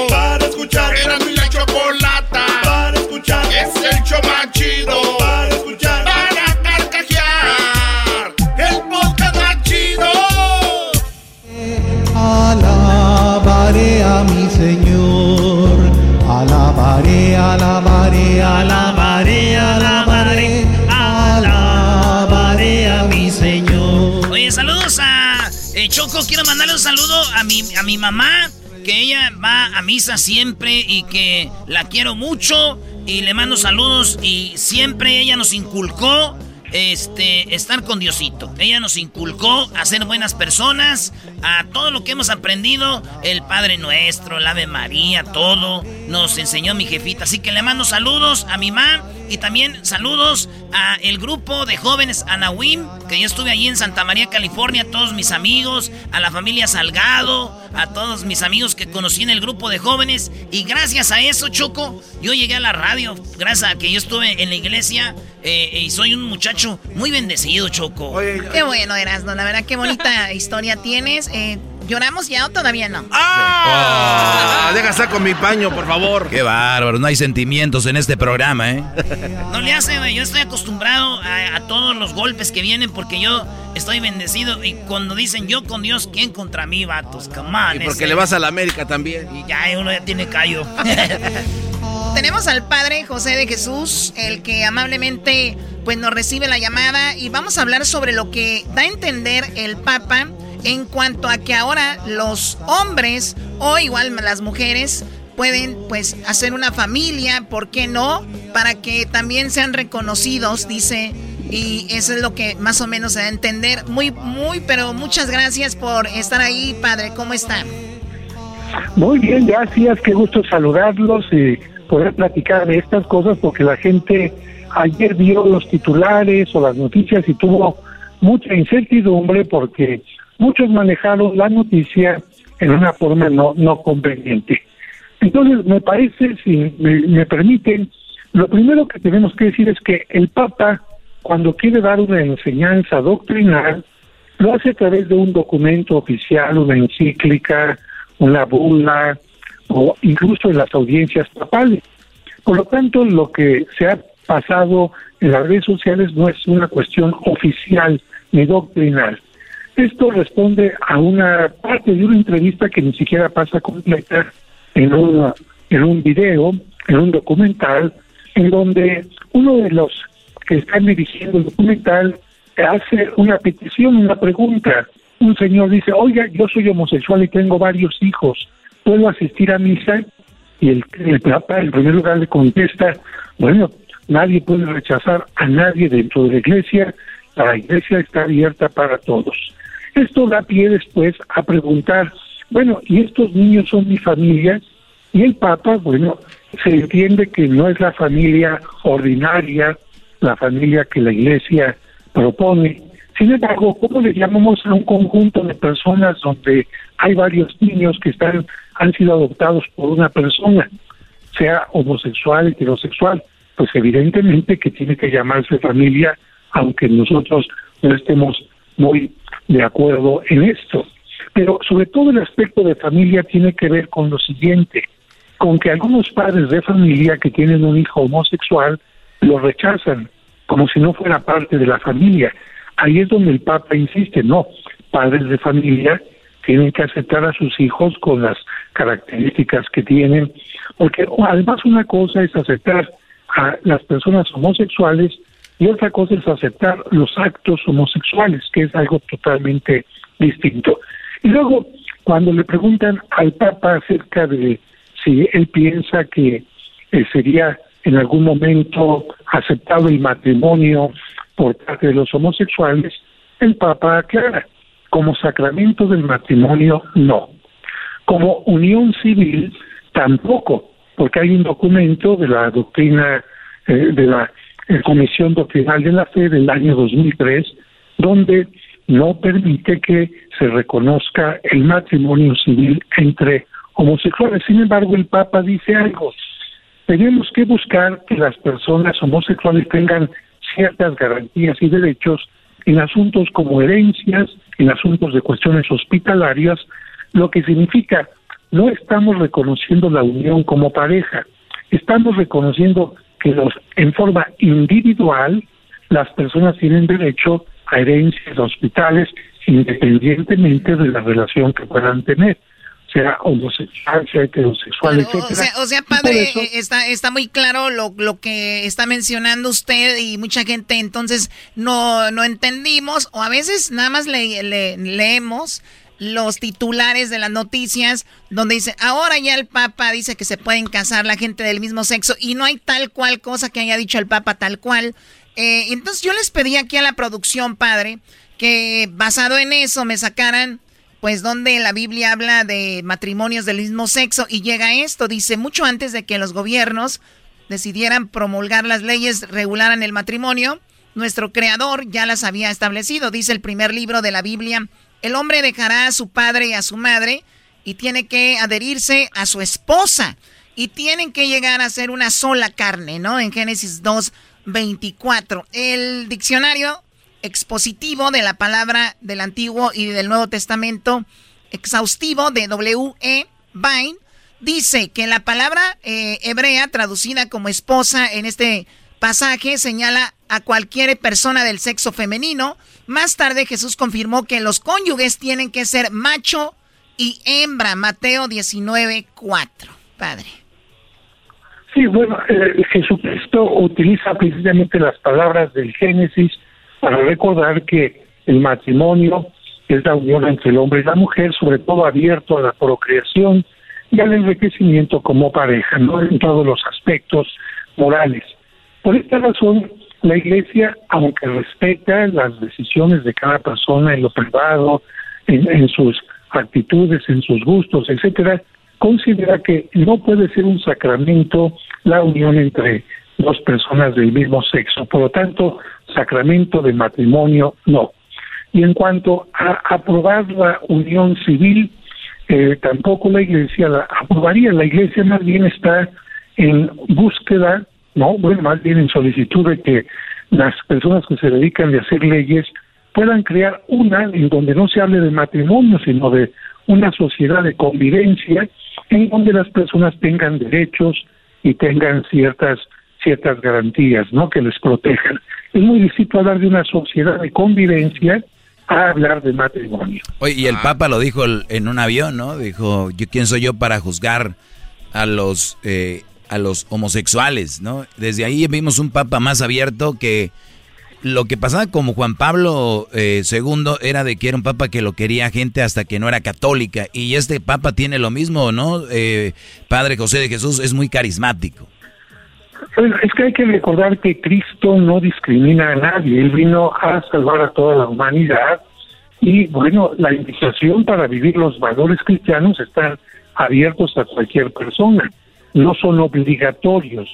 alabaré, alabaré, alabaré, alabaré, alabaré a mi Señor. Oye, saludos a eh, Choco. Quiero mandarle un saludo a mi, a mi mamá, que ella va a misa siempre y que la quiero mucho. Y le mando saludos y siempre ella nos inculcó este, estar con Diosito. Ella nos inculcó a ser buenas personas, a todo lo que hemos aprendido, el Padre Nuestro, el Ave María, todo, nos enseñó mi jefita. Así que le mando saludos a mi mamá y también saludos a el grupo de jóvenes Anawim, que yo estuve allí en Santa María, California, a todos mis amigos, a la familia Salgado, a todos mis amigos que conocí en el grupo de jóvenes. Y gracias a eso, Choco, yo llegué a la radio, gracias a que yo estuve en la iglesia eh, y soy un muchacho muy bendecido, Choco. Qué bueno, Erasno. La verdad, qué bonita historia tienes. Eh, ¿Lloramos ya o todavía no? Ah, deja saco mi paño, por favor. Qué bárbaro, no hay sentimientos en este programa, ¿eh? No le hace, güey. Yo estoy acostumbrado a, a todos los golpes que vienen porque yo estoy bendecido. Y cuando dicen yo con Dios, ¿quién contra mí, vatos? Come on, Y porque ese- le vas a la América también. Y ya uno ya tiene callo. Tenemos al Padre José de Jesús, el que amablemente pues nos recibe la llamada y vamos a hablar sobre lo que da a entender el Papa en cuanto a que ahora los hombres o igual las mujeres pueden pues hacer una familia, ¿por qué no? Para que también sean reconocidos, dice, y eso es lo que más o menos se da a entender. Muy, muy, pero muchas gracias por estar ahí, Padre, ¿cómo están? Muy bien, gracias, qué gusto saludarlos y poder platicar de estas cosas porque la gente ayer vio los titulares o las noticias y tuvo mucha incertidumbre porque muchos manejaron la noticia en una forma no, no conveniente. Entonces, me parece, si me, me permiten, lo primero que tenemos que decir es que el Papa, cuando quiere dar una enseñanza doctrinal, lo hace a través de un documento oficial, una encíclica, una bula o incluso en las audiencias papales. Por lo tanto, lo que se ha pasado en las redes sociales no es una cuestión oficial ni doctrinal. Esto responde a una parte de una entrevista que ni siquiera pasa completa en, una, en un video, en un documental, en donde uno de los que están dirigiendo el documental hace una petición, una pregunta. Un señor dice, oiga, yo soy homosexual y tengo varios hijos, ¿puedo asistir a misa? Y el, el Papa en primer lugar le contesta, bueno, nadie puede rechazar a nadie dentro de la iglesia, la iglesia está abierta para todos. Esto da pie después a preguntar, bueno, ¿y estos niños son mi familia? Y el Papa, bueno, se entiende que no es la familia ordinaria, la familia que la iglesia propone. Sin embargo, ¿cómo le llamamos a un conjunto de personas donde hay varios niños que están han sido adoptados por una persona, sea homosexual, heterosexual? Pues evidentemente que tiene que llamarse familia, aunque nosotros no estemos muy de acuerdo en esto. Pero sobre todo el aspecto de familia tiene que ver con lo siguiente, con que algunos padres de familia que tienen un hijo homosexual lo rechazan como si no fuera parte de la familia. Ahí es donde el Papa insiste, no, padres de familia tienen que aceptar a sus hijos con las características que tienen, porque además una cosa es aceptar a las personas homosexuales y otra cosa es aceptar los actos homosexuales, que es algo totalmente distinto. Y luego, cuando le preguntan al Papa acerca de si él piensa que eh, sería en algún momento aceptado el matrimonio por parte de los homosexuales, el Papa aclara, como sacramento del matrimonio, no. Como unión civil, tampoco, porque hay un documento de la doctrina eh, de la Comisión Doctrinal de la Fe del año 2003, donde no permite que se reconozca el matrimonio civil entre homosexuales. Sin embargo, el Papa dice algo. Tenemos que buscar que las personas homosexuales tengan ciertas garantías y derechos en asuntos como herencias, en asuntos de cuestiones hospitalarias, lo que significa no estamos reconociendo la unión como pareja, estamos reconociendo que los, en forma individual las personas tienen derecho a herencias de hospitales independientemente de la relación que puedan tener sea homosexual, sea heterosexual, etcétera. O sea, padre, eh, está, está muy claro lo, lo que está mencionando usted y mucha gente entonces no, no entendimos o a veces nada más le, leemos los titulares de las noticias donde dice, ahora ya el Papa dice que se pueden casar la gente del mismo sexo y no hay tal cual cosa que haya dicho el Papa tal cual. Eh, entonces yo les pedí aquí a la producción, padre, que basado en eso me sacaran, pues donde la Biblia habla de matrimonios del mismo sexo y llega esto, dice, mucho antes de que los gobiernos decidieran promulgar las leyes, regularan el matrimonio, nuestro creador ya las había establecido, dice el primer libro de la Biblia el hombre dejará a su padre y a su madre y tiene que adherirse a su esposa y tienen que llegar a ser una sola carne, ¿no? En Génesis 2, 24. El diccionario expositivo de la palabra del Antiguo y del Nuevo Testamento, exhaustivo de W.E. Vine, dice que la palabra eh, hebrea traducida como esposa en este pasaje señala a cualquier persona del sexo femenino. Más tarde Jesús confirmó que los cónyuges tienen que ser macho y hembra. Mateo 19, 4. Padre. Sí, bueno, eh, Jesucristo utiliza precisamente las palabras del Génesis para recordar que el matrimonio es la unión entre el hombre y la mujer, sobre todo abierto a la procreación y al enriquecimiento como pareja, no en todos los aspectos morales. Por esta razón, la Iglesia, aunque respeta las decisiones de cada persona en lo privado, en, sus actitudes, en sus gustos, etcétera, considera que no puede ser un sacramento la unión entre dos personas del mismo sexo. Por lo tanto, sacramento de matrimonio no. Y en cuanto a aprobar la unión civil, eh, tampoco la Iglesia la aprobaría. La Iglesia más bien está en búsqueda no, bueno, más bien en solicitud de que las personas que se dedican a hacer leyes puedan crear una en donde no se hable de matrimonio, sino de una sociedad de convivencia en donde las personas tengan derechos y tengan ciertas ciertas garantías, ¿no? Que les protejan. Es muy distinto hablar de una sociedad de convivencia a hablar de matrimonio. Oye, y el Papa lo dijo en un avión, ¿no? Dijo, ¿yo quién soy yo para juzgar a los eh, a los homosexuales, ¿no? Desde ahí vimos un Papa más abierto que lo que pasaba como Juan Pablo II eh, era de que era un papa que lo quería gente hasta que no era católica. Y este papa tiene lo mismo, ¿no? Eh, Padre José de Jesús es muy carismático. es que hay que recordar que Cristo no discrimina a nadie. Él vino a salvar a toda la humanidad. Y bueno, la invitación para vivir los valores cristianos están abiertos a cualquier persona. No son obligatorios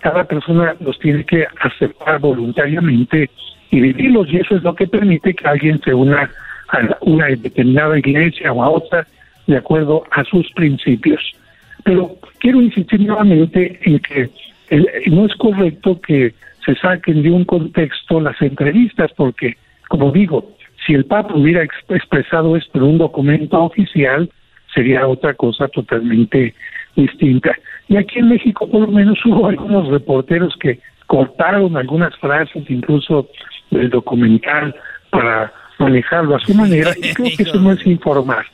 cada persona los tiene que aceptar voluntariamente y vivirlos y eso es lo que permite que alguien se una a una determinada iglesia o a otra de acuerdo a sus principios. Pero quiero insistir nuevamente en que no es correcto que se saquen de un contexto las entrevistas porque, como digo, si el Papa hubiera expresado esto en un documento oficial, sería otra cosa totalmente distinta. Y aquí en México por lo menos hubo algunos reporteros que cortaron algunas frases incluso del documental para manejarlo a su manera y creo que eso no es informar.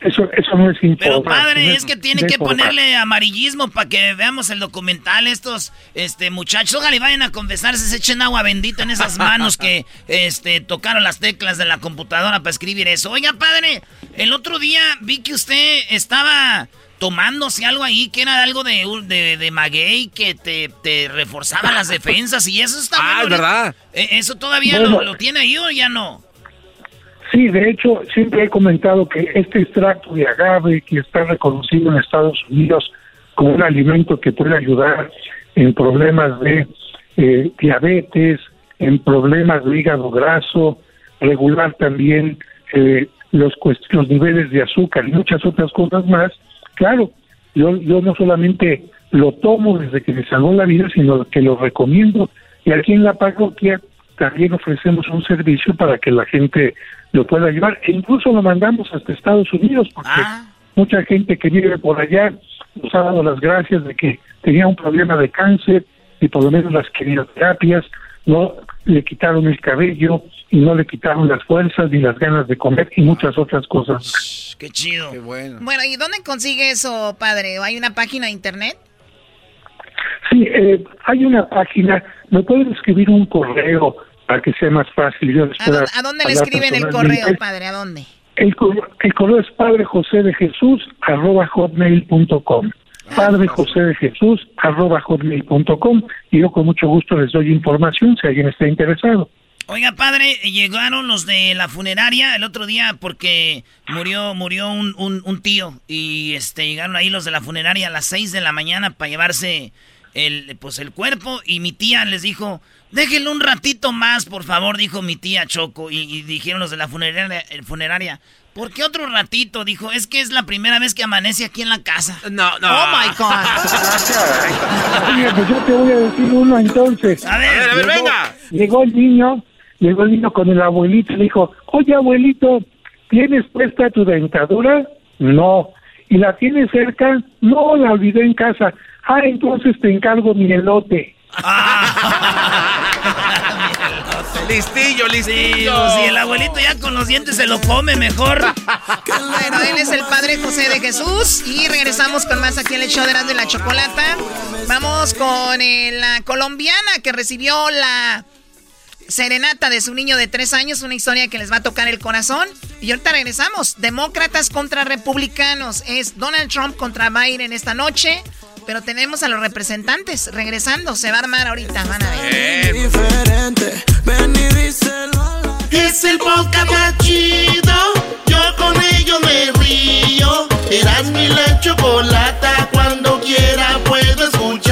Eso, eso no es informar. Pero padre, es, que tiene que ponerle amarillismo para que veamos el documental. Estos este muchachos, ojalá y vayan a confesarse, se echen agua bendita en esas manos que este tocaron las teclas de la computadora para escribir eso. Oiga, padre, el otro día vi que usted estaba tomándose algo ahí que era algo de, de, de maguey que te, te, reforzaba las defensas y eso está Ah, ¿verdad? E, ¿Eso todavía lo, tiene ahí o ya no? Sí, de hecho, siempre he comentado que este extracto de agave que está reconocido en Estados Unidos como un alimento que puede ayudar en problemas de eh, diabetes, en problemas de hígado graso, regular también eh, los, los niveles de azúcar y muchas otras cosas más, Claro, yo, yo no solamente lo tomo desde que me salvó la vida, sino que lo recomiendo. Y aquí en la parroquia también ofrecemos un servicio para que la gente lo pueda llevar. E incluso lo mandamos hasta Estados Unidos, porque ah. mucha gente que vive por allá nos ha dado las gracias de que tenía un problema de cáncer y por lo menos las quimioterapias no le quitaron el cabello y no le quitaron las fuerzas ni las ganas de comer y muchas otras cosas. Qué chido. Qué bueno. Bueno, ¿y dónde consigue eso, padre? ¿Hay una página de internet? Sí, eh, hay una página. Me pueden escribir un correo para que sea más fácil. Yo ¿A, dónde le escriben el correo, padre? ¿A dónde? El, el correo es padre José de Jesús arroba hotmail.com padre José de Jesús arroba hotmail.com y yo con mucho gusto les doy información si alguien está interesado. Oiga, padre, llegaron los de la funeraria el otro día porque murió murió un, un, tío y este llegaron ahí los de la funeraria a las 6 de la mañana para llevarse el pues el cuerpo y mi tía les dijo, "Déjenlo un ratito más, por favor", dijo mi tía Choco y, y dijeron los de la funeraria, funeraria ¿Por qué otro ratito? Dijo, es que es la primera vez que amanece aquí en la casa. No, no. Oh my God. Oye, pues yo te voy a decir uno entonces. A ver, a ver, venga. Llegó el niño, llegó el niño con el abuelito y le dijo, oye abuelito, ¿tienes puesta tu dentadura? No. ¿Y la tienes cerca? No, la olvidé en casa. Ah, entonces te encargo mi elote. listillo, listillo. Si el abuelito ya con los dientes se lo come mejor. bueno, él es el padre José de Jesús. Y regresamos con más aquí en el show de de la Chocolata. Vamos con eh, la colombiana que recibió la serenata de su niño de tres años. Una historia que les va a tocar el corazón. Y ahorita regresamos. Demócratas contra republicanos. Es Donald Trump contra Biden esta noche. Pero tenemos a los representantes regresando. Se va a armar ahorita, van a ver. Es el podcast chido. Yo con ello me río. Eras mi la chocolata. Cuando quiera puedo escuchar.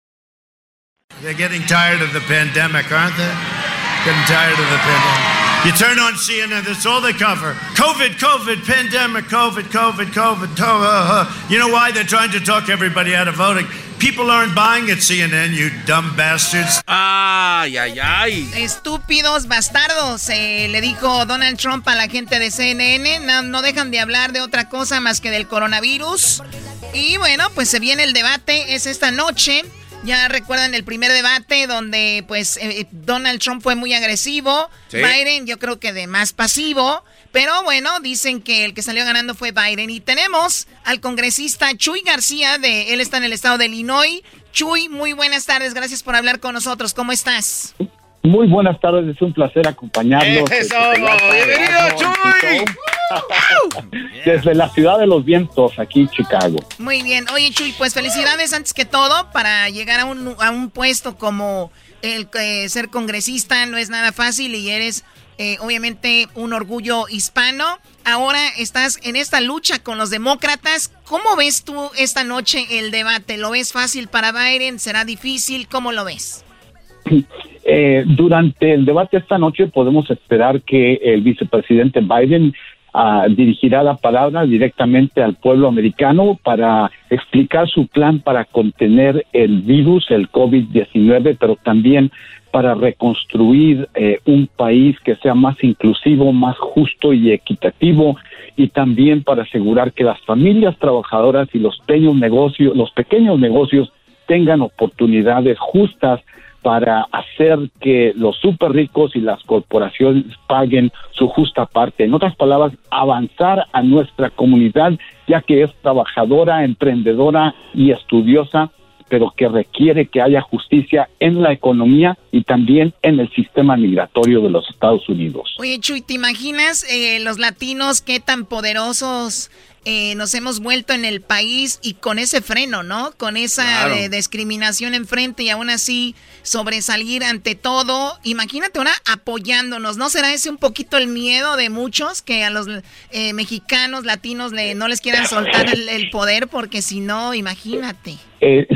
They're getting tired of the pandemic, aren't they? Getting tired of the pandemic. You turn on CNN, that's all they cover. COVID, COVID, pandemic, COVID, COVID, COVID. Uh, uh. You know why? They're trying to talk everybody out of voting. People aren't buying at CNN, you dumb bastards. Ay, ay, ay. Estúpidos bastardos, eh, le dijo Donald Trump a la gente de CNN. No, no dejan de hablar de otra cosa más que del coronavirus. Y bueno, pues se viene el debate, es esta noche. Ya recuerdan el primer debate donde pues eh, Donald Trump fue muy agresivo, Biden yo creo que de más pasivo, pero bueno, dicen que el que salió ganando fue Biden y tenemos al congresista Chuy García de él está en el estado de Illinois. Chuy, muy buenas tardes, gracias por hablar con nosotros. ¿Cómo estás? Muy buenas tardes, es un placer acompañarlos. ¡Eso! ¡Bienvenido, Chuy! Desde la ciudad de los vientos, aquí en Chicago. Muy bien. Oye, Chuy, pues felicidades antes que todo para llegar a un, a un puesto como el eh, ser congresista. No es nada fácil y eres eh, obviamente un orgullo hispano. Ahora estás en esta lucha con los demócratas. ¿Cómo ves tú esta noche el debate? ¿Lo ves fácil para Biden? ¿Será difícil? ¿Cómo lo ves? Eh, durante el debate esta noche podemos esperar que el vicepresidente Biden ah, dirigirá la palabra directamente al pueblo americano para explicar su plan para contener el virus, el COVID-19, pero también para reconstruir eh, un país que sea más inclusivo, más justo y equitativo y también para asegurar que las familias trabajadoras y los pequeños negocios, los pequeños negocios tengan oportunidades justas para hacer que los super ricos y las corporaciones paguen su justa parte. En otras palabras, avanzar a nuestra comunidad, ya que es trabajadora, emprendedora y estudiosa, pero que requiere que haya justicia en la economía y también en el sistema migratorio de los Estados Unidos. Oye, Chuy, ¿te imaginas eh, los latinos qué tan poderosos eh, nos hemos vuelto en el país y con ese freno, ¿no? Con esa eh, discriminación enfrente y aún así sobresalir ante todo. Imagínate ahora apoyándonos, ¿no será ese un poquito el miedo de muchos que a los eh, mexicanos, latinos, le, no les quieran soltar el, poder porque si no, imagínate.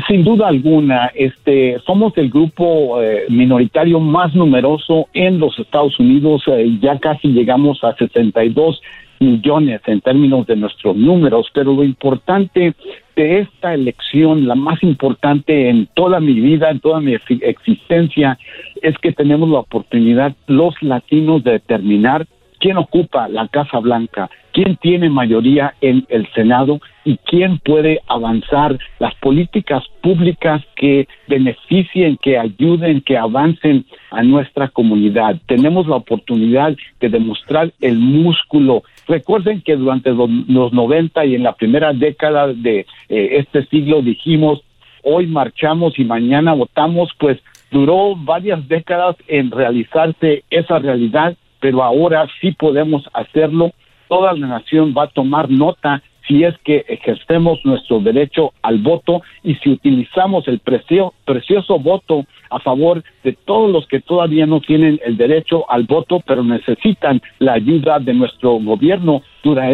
sin duda alguna, este, somos el grupo minoritario más numeroso en los Estados Unidos. ya casi llegamos a 62 millones en términos de nuestros números, pero lo importante de esta elección, la más importante en toda mi vida, en toda mi existencia, es que tenemos la oportunidad los latinos de determinar quién ocupa la Casa Blanca, quién tiene mayoría en el Senado y quién puede avanzar las políticas públicas que beneficien, que ayuden, que avancen a nuestra comunidad. Tenemos la oportunidad de demostrar el músculo. Recuerden que durante los, 90 y en la primera década de eh, este siglo dijimos, hoy marchamos y mañana votamos, pues duró varias décadas en realizarse esa realidad, pero ahora sí podemos hacerlo toda la nación va a tomar nota si es que ejercemos nuestro derecho al voto y si utilizamos el precioso voto a favor de todos los que todavía no tienen el derecho al voto, pero necesitan la ayuda de nuestro gobierno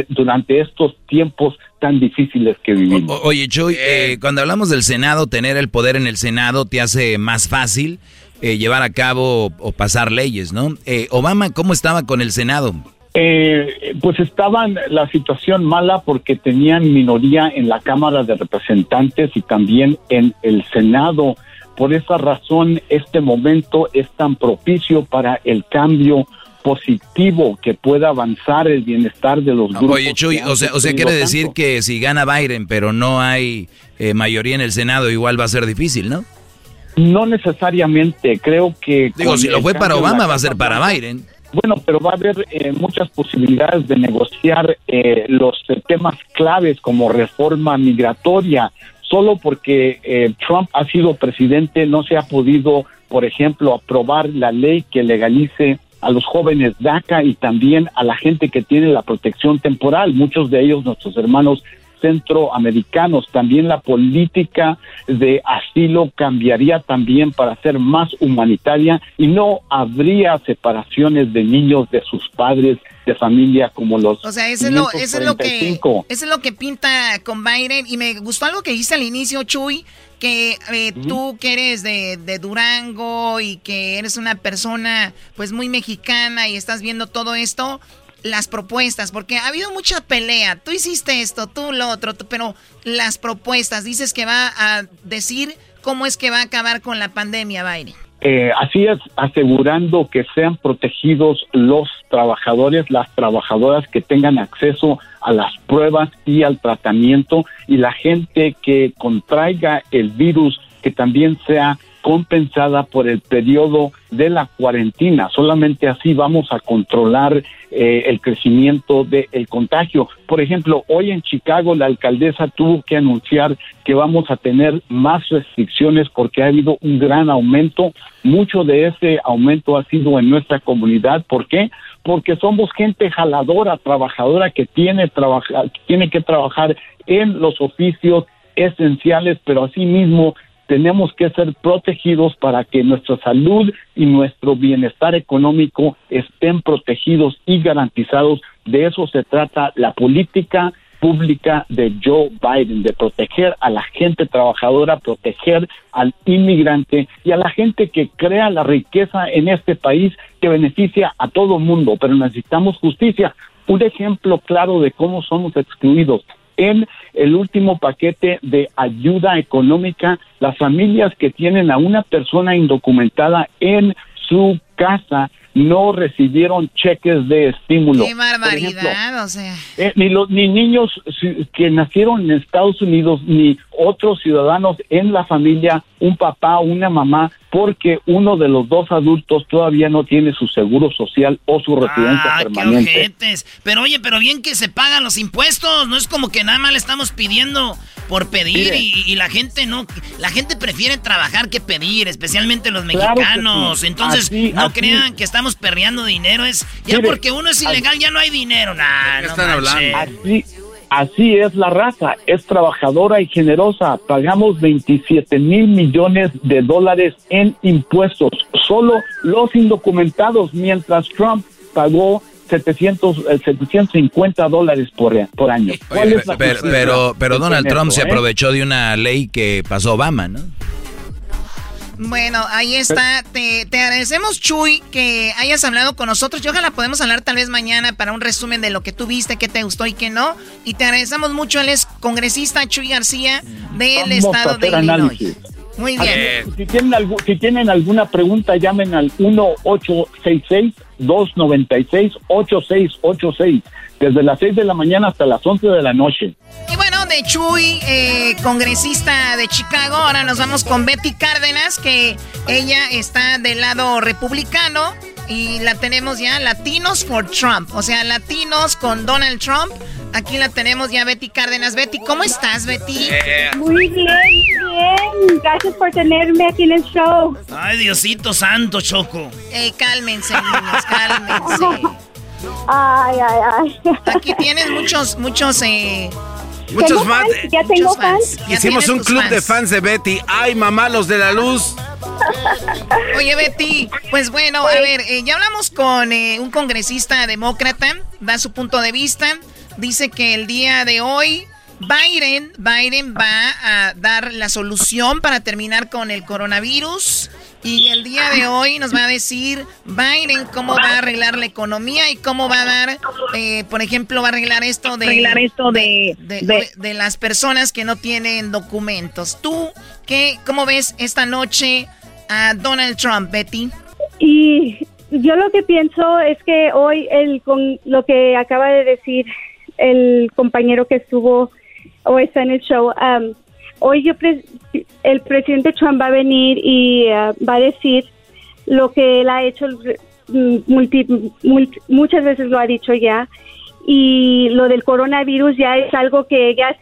durante estos tiempos tan difíciles que vivimos. oye, Chuy, eh, cuando hablamos del Senado, tener el poder en el Senado te hace más fácil eh, llevar a cabo o pasar leyes, ¿no? Eh, Obama, ¿cómo estaba con el Senado? Eh, pues estaban la situación mala porque tenían minoría en la Cámara de Representantes y también en el Senado. Por esa razón, este momento es tan propicio para el cambio positivo que pueda avanzar el bienestar de los grupos. Oye, Chuy, o sea, o sea quiere decir que si gana Biden, pero no hay eh, mayoría en el Senado, igual va a ser difícil, ¿no? No necesariamente, creo que... Digo, si lo fue para Obama, va a ser para Biden. Bueno, pero va a haber eh, muchas posibilidades de negociar eh, los temas claves como reforma migratoria. Solo porque eh, Trump ha sido presidente no se ha podido, por ejemplo, aprobar la ley que legalice a los jóvenes DACA y también a la gente que tiene la protección temporal. Muchos de ellos, nuestros hermanos centroamericanos. También la política de asilo cambiaría también para ser más humanitaria y no habría separaciones de niños de sus padres de familia como los o sea eso es lo, eso es lo que eso es lo que pinta con Biden. Y me gustó algo que dice al inicio Chuy que eh, tú que eres de, de, Durango y que eres una persona pues muy mexicana y estás viendo todo esto, las propuestas, porque ha habido mucha pelea, tú hiciste esto, tú lo otro, pero las propuestas, dices que va a decir cómo es que va a acabar con la pandemia, Biden. Eh, así es, asegurando que sean protegidos los trabajadores, las trabajadoras que tengan acceso a las pruebas y al tratamiento y la gente que contraiga el virus que también sea compensada por el periodo de la cuarentena. Solamente así vamos a controlar eh, el crecimiento del contagio. Por ejemplo, hoy en Chicago la alcaldesa tuvo que anunciar que vamos a tener más restricciones porque ha habido un gran aumento. Mucho de ese aumento ha sido en nuestra comunidad. ¿Por qué? Porque somos gente jaladora, trabajadora que tiene, trabaja, tiene que trabajar en los oficios esenciales, pero asimismo tenemos que ser protegidos para que nuestra salud y nuestro bienestar económico estén protegidos y garantizados. De eso se trata la política pública de Joe Biden, de proteger a la gente trabajadora, proteger al inmigrante y a la gente que crea la riqueza en este país que beneficia a todo mundo, pero necesitamos justicia. Un ejemplo claro de cómo somos excluidos en el último paquete de ayuda económica, las familias que tienen a una persona indocumentada en su casa no recibieron cheques de estímulo. Qué barbaridad, o sea. Eh, ni los ni niños que nacieron en Estados Unidos ni otros ciudadanos en la familia, un papá, una mamá, porque uno de los dos adultos todavía no tiene su seguro social o su residencia ah, permanente. pero oye, pero bien que se pagan los impuestos, no es como que nada más le estamos pidiendo por pedir y, la gente no, la gente prefiere trabajar que pedir, especialmente los mexicanos. Entonces, no crean que estamos perreando dinero, es ya porque uno es ilegal ya no hay dinero. Nah, no están hablando? Así, así es la raza, es trabajadora y generosa. Pagamos 27 mil millones de dólares en impuestos, solo los indocumentados, mientras Trump pagó 700, 750 eh, dólares por, por año. pero, pero, Donald Trump se eh? aprovechó de una ley que pasó Obama, ¿no? Bueno, ahí está. Te, te, agradecemos, Chuy, que hayas hablado con nosotros. Yo ojalá podemos hablar tal vez mañana para un resumen de lo que tú viste, qué te gustó y qué no. Y te agradecemos mucho. Él es congresista Chuy García del estado de Illinois. Muy bien. Si tienen, si tienen alguna pregunta, llamen al 1-866-296-8686. Desde las 6 de la mañana hasta las 11 de la noche. Y bueno, de Chuy, eh, congresista de Chicago, ahora nos vamos con Betty Cárdenas, que ella está del lado republicano. Y la tenemos ya, Latinos for Trump. O sea, Latinos con Donald Trump. Aquí la tenemos ya Betty Cárdenas. Betty, ¿cómo estás, Betty? Muy bien, bien. Gracias por tenerme aquí en el show. Ay, Diosito santo, Choco. Ey, cálmense, niños, cálmense. Ay, ay, ay. Aquí tienes muchos, muchos, eh... Muchos fans. Ya tengo fans. Hicimos un club de fans de Betty. Ay, mamá, los de la luz. Oye, Betty, pues bueno, a ver, eh, ya hablamos con eh, un congresista demócrata, da su punto de vista dice que el día de hoy Biden, Biden va a dar la solución para terminar con el coronavirus. Y el día de hoy nos va a decir Biden cómo va a arreglar la economía y cómo va a dar, eh, por ejemplo, va a arreglar esto de, arreglar esto de, de, las personas que no tienen documentos. ¿Tú qué, cómo ves esta noche a Donald Trump, Betty? Y yo lo que pienso es que hoy el, con lo que acaba de decir el compañero que estuvo o está en el show. Um, hoy yo el presidente Trump va a venir y uh, va a decir lo que él ha hecho muchas veces lo ha dicho ya y lo del coronavirus ya es algo que ya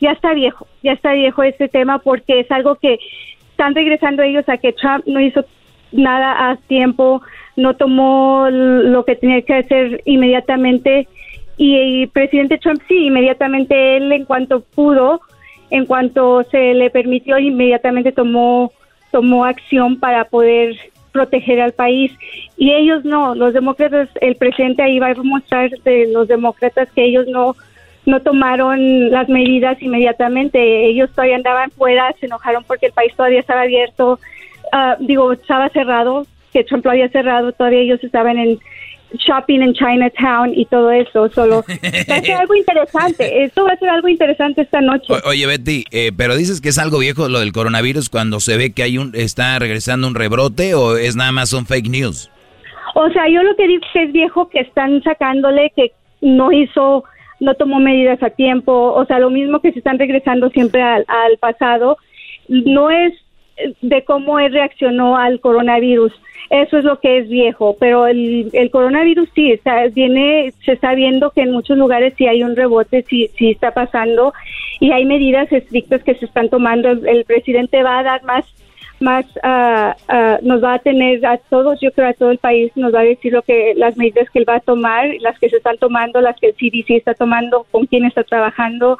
ya está viejo ya está viejo este tema porque es algo que están regresando ellos a que Trump no hizo nada a tiempo no tomó lo que tenía que hacer inmediatamente y, el presidente Trump sí, inmediatamente él en cuanto pudo, en cuanto se le permitió, inmediatamente tomó, tomó acción para poder proteger al país. Y ellos no, los demócratas, el presidente ahí va a mostrar de los demócratas que ellos no, no tomaron las medidas inmediatamente. Ellos todavía andaban fuera, se enojaron porque el país todavía estaba abierto, ah, digo, estaba cerrado, que Trump lo había cerrado, todavía ellos estaban en shopping en Chinatown y todo eso. Solo va a ser algo interesante. Esto va a ser algo interesante esta noche. oye, Betty, eh, pero dices que es algo viejo lo del coronavirus cuando se ve que hay un está regresando un rebrote o es nada más un fake news. O sea, yo lo que digo que es viejo que están sacándole que no hizo, no tomó medidas a tiempo. O sea, lo mismo que se están regresando siempre al, al pasado. No es de cómo él reaccionó al coronavirus eso es lo que es viejo, pero el, el coronavirus sí, viene, se está viendo que en muchos lugares sí hay un rebote, sí, sí está pasando y hay medidas estrictas que se están tomando. El, presidente va a dar más más uh, nos va a tener a todos, yo creo a todo el país, nos va a decir lo que las medidas que él va a tomar, las que se están tomando, las que el CDC está tomando, con quién está trabajando,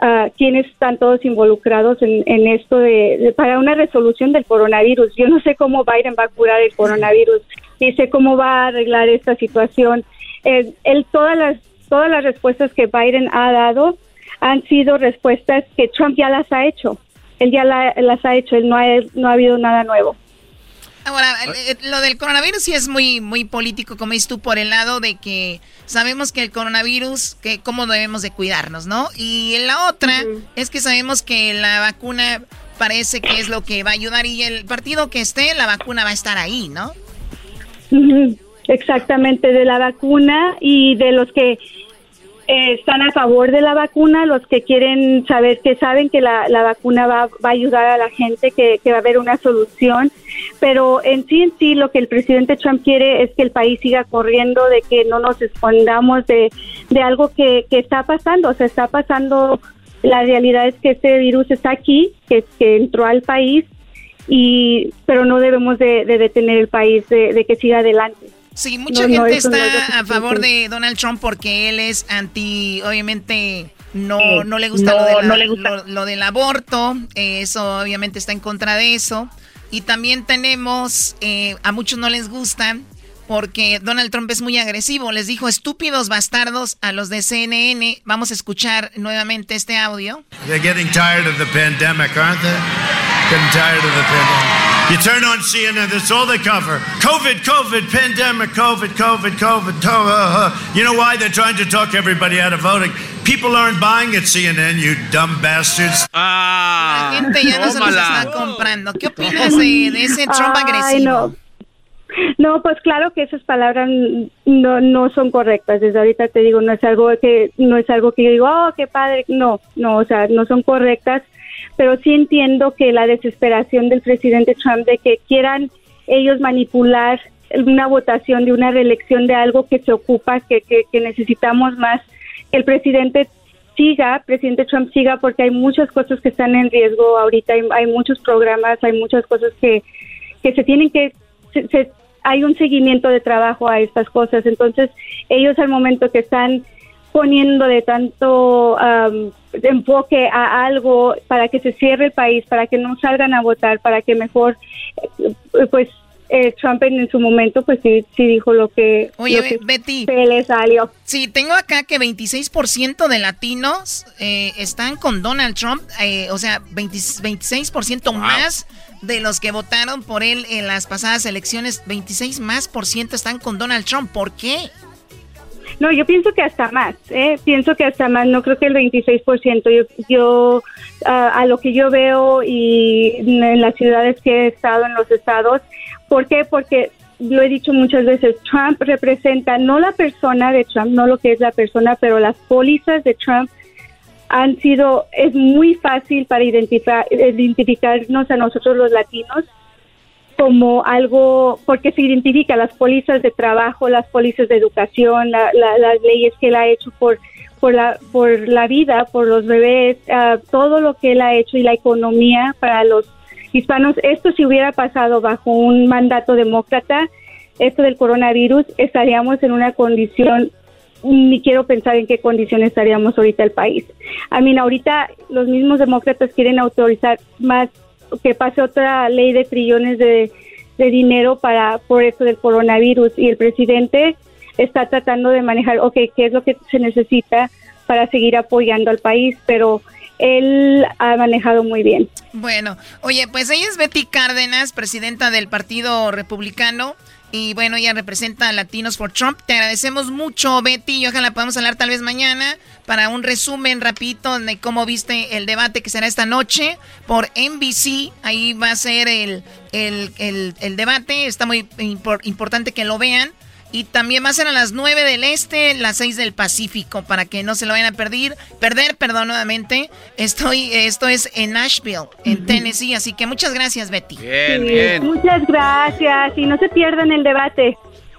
uh, quiénes están todos involucrados en, esto de, para una resolución del coronavirus. Yo no sé cómo Biden va a curar el coronavirus, ni sé cómo va a arreglar esta situación. Eh, él, todas las todas las respuestas que Biden ha dado han sido respuestas que Trump ya las ha hecho. Él ya las ha hecho, él no ha, no ha habido nada nuevo. Ahora, eh, lo del coronavirus sí es muy, muy político, como dices tú, por el lado de que sabemos que el coronavirus, que cómo debemos de cuidarnos, ¿no? Y la otra es que sabemos que la vacuna parece que es lo que va a ayudar y el partido que esté, la vacuna va a estar ahí, ¿no? Exactamente, de la vacuna y de los que están a favor de la vacuna, los que quieren saber, que saben que la, vacuna va, va, a ayudar a la gente, que, va a haber una solución, pero en sí, en sí, lo que el presidente Trump quiere es que el país siga corriendo, de que no nos escondamos de, de algo que, que está pasando, o sea, está pasando, la realidad es que este virus está aquí, que, que entró al país, y pero no debemos de, detener el país, de que siga adelante. Sí, mucha gente está a favor de Donald Trump porque él es anti, obviamente no, no le gusta, lo, del aborto, eh, eso obviamente está en contra de eso. Y también tenemos, eh, a muchos no les gusta porque Donald Trump es muy agresivo, les dijo estúpidos bastardos a los de CNN. Vamos a escuchar nuevamente este audio. They're getting tired of the pandemic, aren't they? Getting tired of the pandemic. You turn on CNN, that's all they cover. COVID, COVID, pandemic, COVID, COVID, COVID. Uh, uh. You know why? They're trying to talk everybody out of voting. People aren't buying at CNN, you dumb bastards. Ah, La gente ya no se los está comprando. ¿Qué opinas de, de ese Trump agresivo? No. No, pues claro que esas palabras no, no son correctas. Desde ahorita te digo, no es algo que no es algo que yo digo, oh, qué padre. No, no, o sea, no son correctas pero sí entiendo que la desesperación del presidente Trump de que quieran ellos manipular una votación de una reelección de algo que se ocupa, que, que, necesitamos más, el presidente siga, presidente Trump siga, porque hay muchas cosas que están en riesgo ahorita, hay, muchos programas, hay muchas cosas que, que se tienen que, hay un seguimiento de trabajo a estas cosas, entonces ellos al momento que están poniendo de tanto enfoque a algo para que se cierre el país, para que no salgan a votar, para que mejor, eh, pues eh, Trump en, su momento pues sí, sí dijo lo que, Oye, Betty, se le salió. Sí, tengo acá que 26% de latinos eh, están con Donald Trump, o sea, 26% más de los que votaron por él en las pasadas elecciones, 26 más por ciento están con Donald Trump. ¿Por qué? No, yo pienso que hasta más, ¿eh? pienso que hasta más, no creo que el 26%. Yo, yo a lo que yo veo y en las ciudades que he estado, en los estados, ¿por qué? Porque lo he dicho muchas veces, Trump representa no la persona de Trump, no lo que es la persona, pero las pólizas de Trump han sido, es muy fácil para identificar, identificarnos a nosotros los latinos como algo, porque se identifica las pólizas de trabajo, las pólizas de educación, las leyes que él ha hecho por, por, la, por la vida, por los bebés, ah, todo lo que él ha hecho y la economía para los hispanos. Esto si hubiera pasado bajo un mandato demócrata, esto del coronavirus, estaríamos en una condición ni quiero pensar en qué condiciones estaríamos ahorita el país. A mí, ahorita los mismos demócratas quieren autorizar más que pase otra ley de trillones de, de dinero para por eso del coronavirus y el presidente está tratando de manejar, ok, qué es lo que se necesita para seguir apoyando al país, pero él ha manejado muy bien. Bueno, oye, pues ella es Betty Cárdenas, presidenta del Partido Republicano. Y bueno, ella representa a Latinos for Trump. Te agradecemos mucho, Betty. Y ojalá podamos hablar tal vez mañana para un resumen rapidito de cómo viste el debate que será esta noche por NBC. Ahí va a ser el, el, el, debate. Está muy importante que lo vean. Y también va a ser a las 9 del Este, las 6 del Pacífico, para que no se lo vayan a perder. Perder, perdón, nuevamente. Estoy, esto es en Nashville, en Tennessee. Así que muchas gracias, Betty. Bien, bien. Muchas gracias. Y no se pierdan el debate.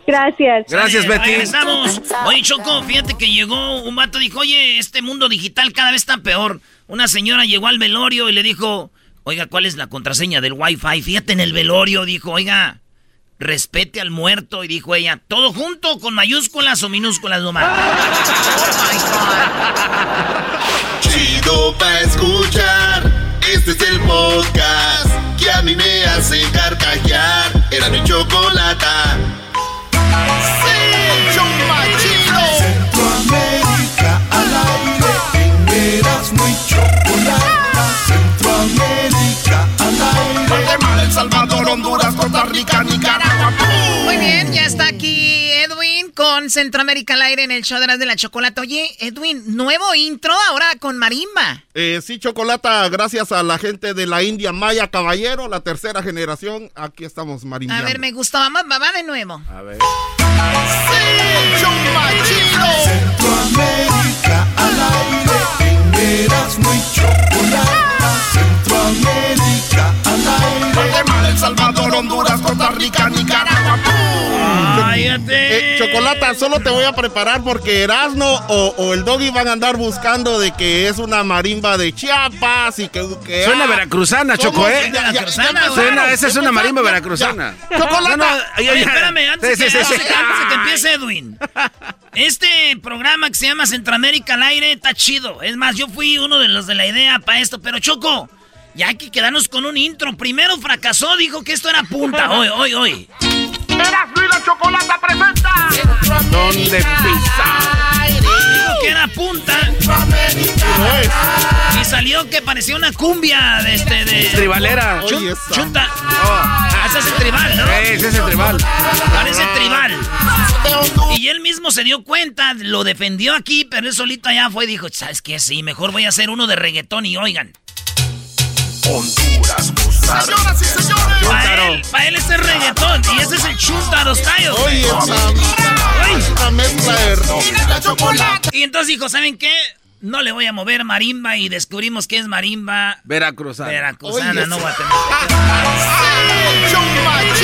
Gracias. Gracias, Betty. Estamos. Oye, Choco, fíjate que llegó un vato dijo, oye, este mundo digital cada vez está peor. Una señora llegó al velorio y le dijo, oiga, ¿cuál es la contraseña del Wi-Fi? Fíjate en el velorio, dijo, oiga, respete al muerto. Y dijo ella, ¿todo junto con mayúsculas o minúsculas nomás? Chido pa' escuchar. Este es el podcast que a mí me hace carcajear. Era mi chocolate. Sí, chido. Centroamérica al aire. Eras muy chocolate. Honduras, Costa Rica, Nicaragua. Muy bien, ya está aquí Edwin con Centroamérica al aire en el show de las de la chocolate. Oye, Edwin, nuevo intro ahora con marimba. Eh, sí, chocolata, gracias a la gente de la India Maya Caballero, la tercera generación. Aquí estamos marimba. A ver, me gustó, vamos, va de nuevo. A ver. Sí, Centroamérica al aire, eras muy chocolata. Centroamérica al aire. Guatemala, El Salvador, Honduras, Costa Rica, Nicaragua. Eh, Chocolata, solo te voy a preparar porque Erasno o, el Doggy van a andar buscando de que es una marimba de Chiapas y que... que Suena ah, veracruzana, Choco, ¿eh? Suena, esa es una marimba veracruzana. Chocolata. Oye, espérame, antes, que, antes de que empiece Edwin. Este programa que se llama Centroamérica al aire está chido. Es más, yo fui uno de los de la idea para esto, pero Choco... Ya hay que quedarnos con un intro. Primero fracasó, dijo que esto era punta. Hoy, hoy, hoy. Erasmo y la Chocolata presenta. ¿Dónde pisa? Que era punta. Y salió que parecía una cumbia de este de. Tribalera. Chun, chunta. Oh. Ese es el tribal, ¿no? ese es el tribal. Parece tribal. Y él mismo se dio cuenta, lo defendió aquí, pero él solito allá fue y dijo, ¿sabes qué? Sí, mejor voy a hacer uno de reggaetón y oigan. Honduras, Señoras y señores. Para él, para él ese es reggaetón y ese es el Chuntaro Style. Oye, esa mezcla de... Y entonces dijo, ¿saben qué? No le voy a mover marimba y descubrimos que es marimba... Veracruzana. Veracruzana, no Guatemala.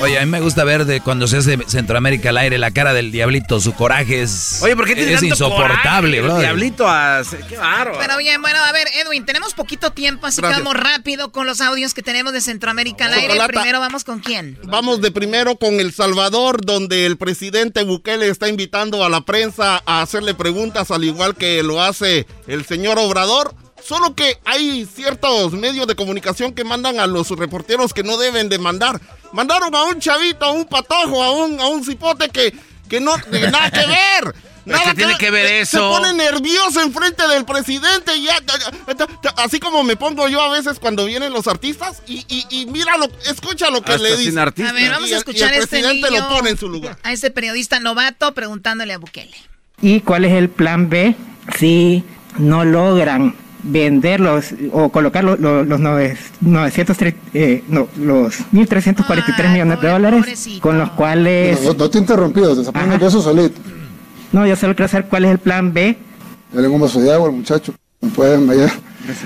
Oye, a mí me gusta ver de cuando se hace Centroamérica al aire la cara del diablito, su coraje es. Oye, ¿por qué Es insoportable, bro. Diablito, a... qué bárbaro. Pero bien, bueno, a ver, Edwin, tenemos poquito tiempo, así que vamos rápido con los audios que tenemos de Centroamérica al aire. Chocolata. Primero vamos con quién. Vamos de primero con El Salvador, donde el presidente Bukele está invitando a la prensa a hacerle preguntas, al igual que lo hace el señor Obrador. Solo que hay ciertos medios de comunicación que mandan a los reporteros que no deben de mandar. Mandaron a un chavito, a un patojo, a un, a un cipote que, que no tiene nada que ver. Nada ¿Qué tiene que ver eso? Se pone nervioso enfrente del presidente y ya, ya, ya, ya, así como me pongo yo a veces cuando vienen los artistas y, y, y míralo, escucha lo que Hasta le sin dice. artista. A ver, vamos Y a escuchar y el a este presidente niño, lo pone en su lugar. a este periodista novato preguntándole a Bukele. ¿Y cuál es el plan B si no logran venderlos o colocar los, los, los nove- 903, eh, no, los 1.343 millones de dólares con los cuales... No, no te he interrumpido, te Ajá. eso solito. No, yo solo quiero saber cuál es el plan B. Dale un vaso de agua al muchacho. No pueden vaya.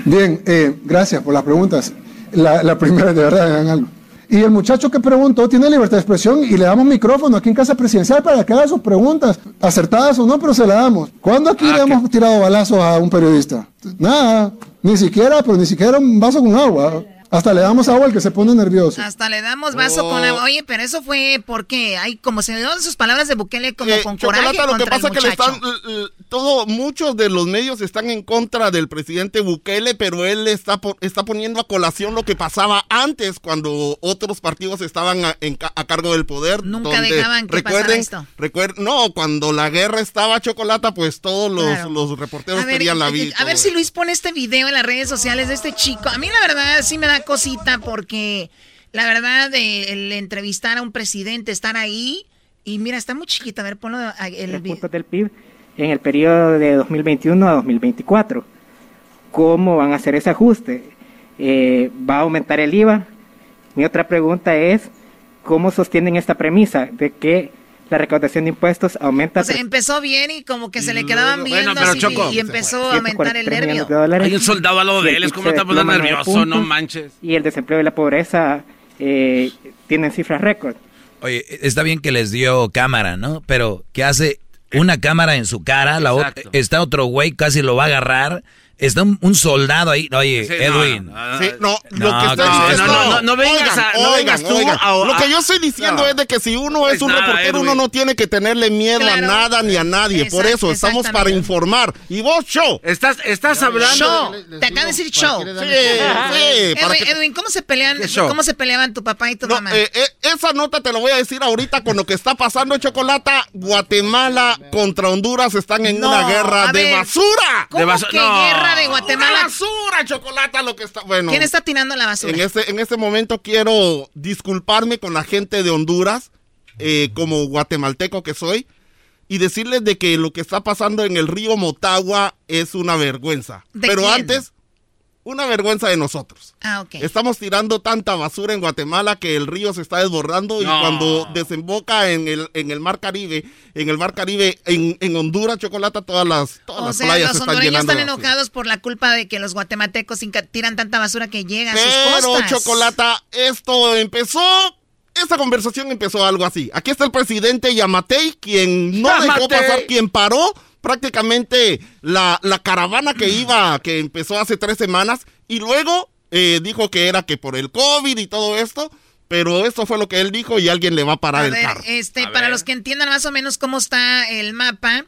Bien, eh, gracias por las preguntas. La, la primera, de verdad, hagan algo. Y el muchacho que preguntó tiene libertad de expresión y le damos micrófono aquí en Casa Presidencial para que haga sus preguntas, acertadas o no, pero se la damos. ¿Cuándo aquí le hemos tirado balazos a un periodista? Nada, ni siquiera, pero ni siquiera un vaso con agua. Hasta le damos agua al que se pone nervioso. Hasta le damos vaso con Oh. agua. Oye, pero eso fue porque hay como se le dan sus palabras de Bukele como Eh, con coraje Chocolata, lo que contra pasa es que le están, todo, muchos de los medios están en contra del presidente Bukele, pero él está, está poniendo a colación lo que pasaba antes cuando otros partidos estaban a, en ca- a cargo del poder. Nunca donde, dejaban que pasara recuerden, esto. recuer- no, cuando la guerra estaba Chocolata, pues todos los, Claro. los reporteros ver, querían la vida. a ver si Luis pone este video en las redes sociales de este chico. A mí la verdad sí me da cosita porque la verdad el entrevistar a un presidente, estar ahí y mira, está muy chiquita. A ver, ponlo el puntos del PIB en el periodo de 2021 a 2024. ¿Cómo van a hacer ese ajuste? Eh, ¿Va a aumentar el IVA? Mi otra pregunta es, ¿cómo sostienen esta premisa de que la recaudación de impuestos aumenta O sea, empezó bien y como que se le quedaban Bueno, viendo pero así Choco. y empezó a aumentar el 143 nervio. Hay un soldado al lado de él, es como está poniendo nervioso, no puntos, manches. Y el desempleo y la pobreza eh, tienen cifras récord. Oye, está bien que les dio cámara, ¿no? Pero ¿qué hace una cámara en su cara? La otra, está otro güey, casi lo va a agarrar. Está un, un soldado ahí. Oye, Sí, Edwin. no, no, Sí, no, No, lo que está no, diciendo. no, no, no vengas Oigan, a- no oigan, vengas tú oigan. a- Lo que a- yo estoy diciendo No. es de que si uno es Es un nada, reportero, Edwin. uno no tiene que tenerle miedo Claro. a nada ni a nadie. Por Exact- eso estamos para informar. Y vos, show. Estás, estás hablando. Show. de- Te acaba de decir show. Sí, sí. Edwin, que- Edwin, ¿cómo se pelean? ¿Qué? ¿Cómo se peleaban tu papá y tu No, mamá? eh, eh, esa nota te lo voy a decir ahorita con lo que está pasando en Chocolata. Guatemala contra Honduras están en una guerra a de basura. ¿Cómo basu- que no. De Una Guatemala? basura, Chocolata, lo que está. Bueno. ¿Quién está tirando la basura? En este, en este momento quiero disculparme con la gente de Honduras, eh, como guatemalteco que soy, y decirles de que lo que está pasando en el río Motagua es una vergüenza. ¿De Pero quién? antes, una vergüenza de nosotros. Ah, ok. Estamos tirando tanta basura en Guatemala que el río se está desbordando y cuando desemboca en el, en el mar Caribe, en el mar Caribe, en, en Honduras, Chocolata, todas las, todas O las sea, playas los se están hondureños llenando. están enojados por la culpa de que los guatemaltecos tiran tanta basura que llega a sus Pero, costas. Chocolata, esto empezó. Esta conversación empezó algo así. Aquí está el presidente Yamatei, quien no dejó Yamatei. pasar, quien paró prácticamente la, la caravana que iba, que empezó hace tres semanas, y luego eh, dijo que era que por el COVID y todo esto, pero esto fue lo que él dijo y alguien le va a parar A el ver, carro. este, A para ver. los que entiendan más o menos cómo está el mapa,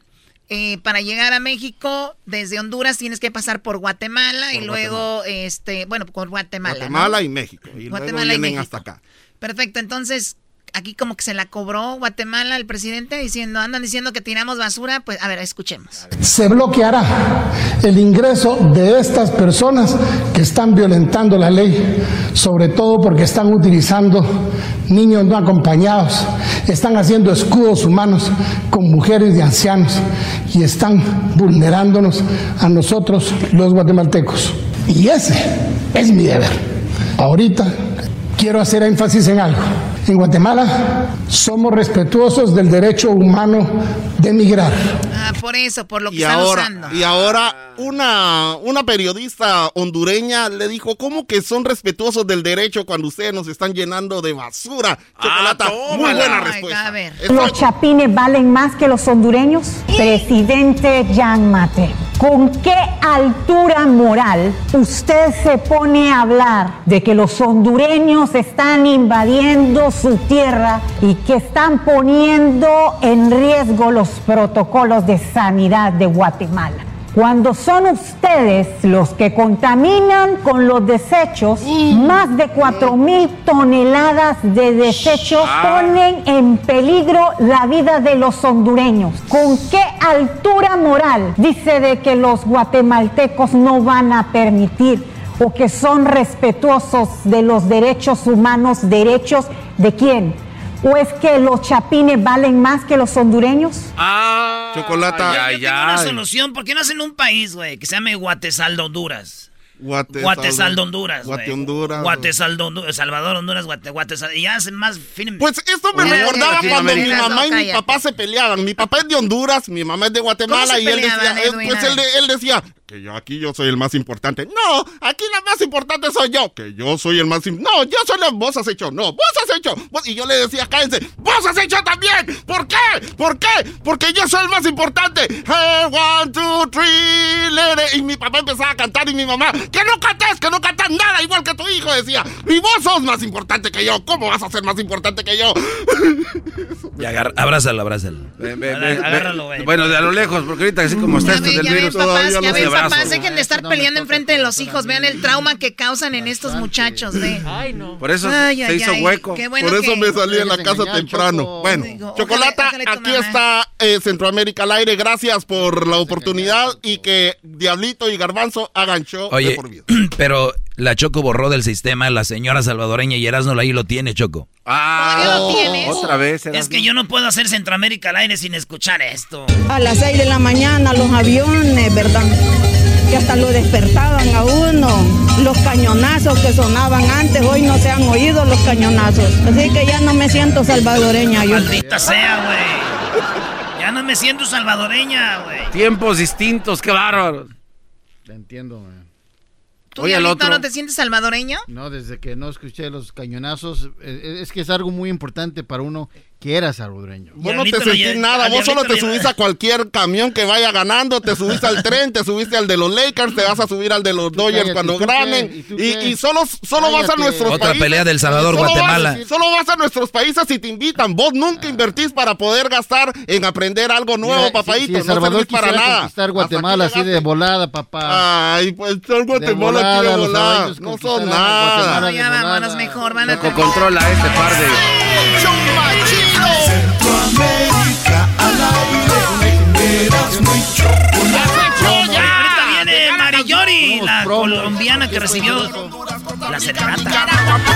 eh, para llegar a México, desde Honduras tienes que pasar por Guatemala y luego, este, bueno, por Guatemala. ¿no? Guatemala y México. Y Guatemala y luego vienen México. hasta acá. Perfecto, entonces aquí como que se la cobró Guatemala el presidente diciendo, andan diciendo que tiramos basura, pues a ver, escuchemos. se bloqueará el ingreso de estas personas que están violentando la ley, sobre todo porque están utilizando niños no acompañados, están haciendo escudos humanos con mujeres y ancianos y están vulnerándonos a nosotros los guatemaltecos. Y ese es mi deber. Ahorita quiero hacer énfasis en algo. En Guatemala somos respetuosos del derecho humano de emigrar. Ah, por eso, por lo que Y están ahora, usando. y ahora una, una periodista hondureña le dijo, ¿cómo que son respetuosos del derecho cuando ustedes nos están llenando de basura? Chocolata, muy buena Ay, respuesta. a ver. Eso- ¿Los chapines valen más que los hondureños? Presidente Jan Mate, ¿con qué altura moral usted se pone a hablar de que los hondureños están invadiendo su tierra y que están poniendo en riesgo los protocolos de sanidad de Guatemala? Cuando son ustedes los que contaminan con los desechos, más de 4 mil toneladas de desechos ponen en peligro la vida de los hondureños. ¿Con qué altura moral dice de que los guatemaltecos no van a permitir o que son respetuosos de los derechos humanos, derechos de quién? ¿O es que los chapines valen más que los hondureños? Ah, Chocolata. ay, Yo tengo una ay. solución. ¿Por qué no hacen un país, güey, que se llame Guatesaldo, Honduras? Guate- Guatesaldo, Honduras, güey. Guate Honduras. Guatesaldo, Honduras. Salvador, Honduras, Guate, Guatesaldo. Y hacen más film. Pues esto me recordaba cuando mi mamá y mi papá se peleaban. Mi papá es de Honduras, mi mamá es de Guatemala ¿Cómo se y él decía, eh, Edwin? pues él decía que yo aquí yo soy el más importante. No, aquí la más importante soy yo, que yo soy el más im- No, yo soy el vos has hecho. No, vos has hecho. Vos- Y yo le decía, cállense, vos has hecho también. ¿Por qué? ¿Por qué? Porque yo soy el más importante. Hey, one, two, three, lere. Y mi papá empezaba a cantar y mi mamá, que no cantes, que no cantas nada, igual que tu hijo, decía. Y vos sos más importante que yo. ¿Cómo vas a ser más importante que yo? Y agar, abrázalo, abrázalo. Ven, ven, ven, Agárralo, güey. Bueno, de a lo lejos, porque ahorita así como está esto del virus. ya no se. Papás, dejen de estar peleando enfrente de los hijos. Vean el trauma que causan en estos muchachos, ve. Ay, no. Por eso Ay, se ay, hizo ay, hueco. qué bueno Por eso que- me salí en la casa engañar, temprano. Choco. Bueno, Digo, Chocolata, ojalá- ojalá tu aquí mamá. está eh, Centroamérica al aire. Gracias por la oportunidad y que Diablito y Garbanzo hagan show de Oye, por vida. pero la Choco borró del sistema la señora salvadoreña y Erasmo ahí lo tiene, Choco. Ah, lo tienes? otra vez. Es que yo no puedo hacer Centroamérica al aire sin escuchar esto. A las 6 de la mañana los aviones, ¿verdad? Que hasta lo despertaban a uno. Los cañonazos que sonaban antes, hoy no se han oído los cañonazos. Así que ya no me siento salvadoreña yo. Maldita sea, güey. Ya no me siento salvadoreña, güey. Tiempos distintos, qué bárbaro. Te entiendo, man. ¿Tú, Oye, otro. no te sientes salvadoreño? No, desde que no escuché los cañonazos, eh, es que es algo muy importante para uno que era salvadoreño. Vos no te sentís nada, vos solo te subís a cualquier camión que vaya ganando, te subís al tren, te subiste al de los Lakers, te vas a subir al de los Dodgers cállate, cuando ganen. ¿Y solo, solo vas a nuestros Otra países. pelea del Salvador, Solo vas- Guatemala. solo vas a nuestros países si te invitan. Vos nunca invertís para poder gastar en aprender algo nuevo, papadito. Salvador servís para nada. conquistar Guatemala así de volada, papá. Ay, pues todo Guatemala volada, quiere los volar. salvadoreños No son nada. Ya vámonos mejor, van a controla este par de. Centroamérica al aire. Erasmo y chocolate. Ahorita viene Mariyori, la colombiana que recibió la serenata.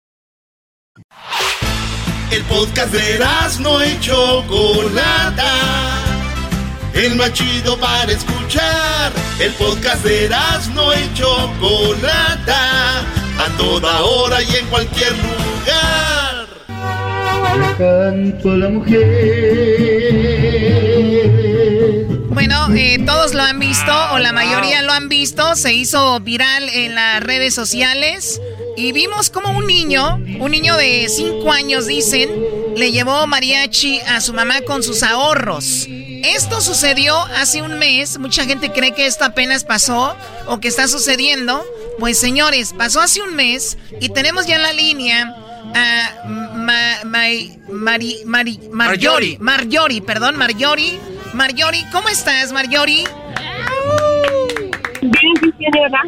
El podcast de Erasmo y Chocolata. El más chido para escuchar. El podcast de Erasmo y Chocolata. A toda hora y en cualquier lugar. Canto a la mujer. Bueno, eh, todos lo han visto, o la mayoría lo han visto. Se hizo viral en las redes sociales. Y vimos como un niño, un niño de 5 años, dicen, le llevó mariachi a su mamá con sus ahorros. Esto sucedió hace un mes. Mucha gente cree que esto apenas pasó o que está sucediendo. Pues señores, pasó hace un mes y tenemos ya en la línea a Ma- Mai- Mari- Mari- Marjorie. Marjorie, perdón, Marjorie. Marjorie, ¿cómo estás, Marjorie? Bien, señora.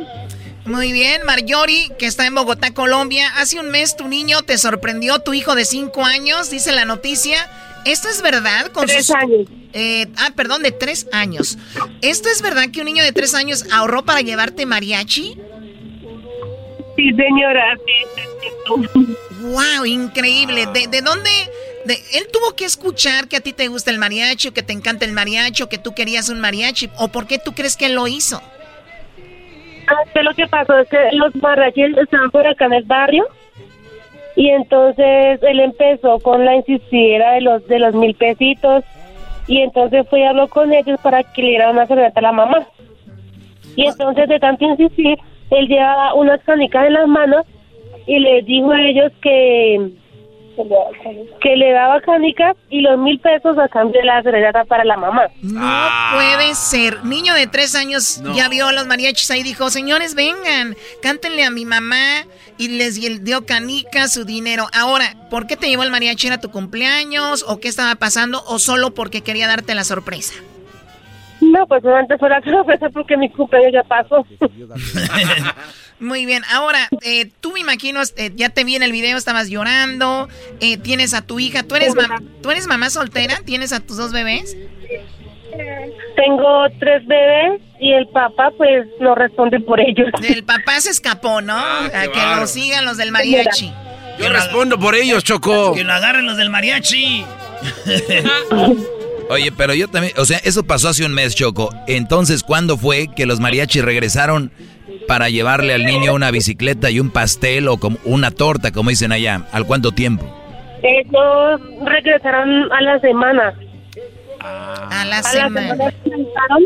Muy bien, Marjorie, que está en Bogotá, Colombia. Hace un mes tu niño te sorprendió, tu hijo de cinco años, dice la noticia. ¿Esto es verdad? Con Tres sus- años. Eh, ah, perdón, de tres años. ¿Esto es verdad que un niño de tres años ahorró para llevarte mariachi? Sí, señora. ¡Wow! Increíble. ¿De, de dónde? de- él tuvo que escuchar que a ti te gusta el mariachi, o que te encanta el mariachi, o que tú querías un mariachi. ¿O por qué tú crees que él lo hizo? Ah, que lo que pasó es que los mariachis estaban por acá en el barrio y entonces él empezó con la insistidera de los de los mil pesitos y entonces fui y habló con ellos para que le dieran una serenata a la mamá. Y entonces de tanto insistir él llevaba unas canicas en las manos y les dijo a ellos que que le daba canicas y los mil pesos a cambio de la serenata para la mamá. No puede ser. Niño de tres años No. ya vio a los mariachis ahí y dijo, señores, vengan, cántenle a mi mamá. Y les dio canica su dinero. Ahora, ¿por qué te llevó el mariachi? ¿Era tu cumpleaños? ¿O qué estaba pasando? ¿O solo porque quería darte la sorpresa? No, pues antes fue la sorpresa porque mi cumpleaños ya pasó. Muy bien, ahora, eh, tú me imagino, eh, ya te vi en el video, estabas llorando, eh, tienes a tu hija, ¿tú eres, ma- ¿tú eres mamá soltera? ¿Tienes a tus dos bebés? Tengo tres bebés y el papá pues no responde por ellos. El papá se escapó, ¿no? Ah, a que lo sigan los del mariachi. Yo respondo por ellos, Choco. Que lo agarren los del mariachi. Oye, pero yo también, o sea, eso pasó hace un mes, Choco. Entonces, ¿cuándo fue que los mariachis regresaron para llevarle al niño una bicicleta y un pastel o como una torta, como dicen allá? ¿Al cuánto tiempo? Ellos regresaron a la semana. A la A semana. la semana regresaron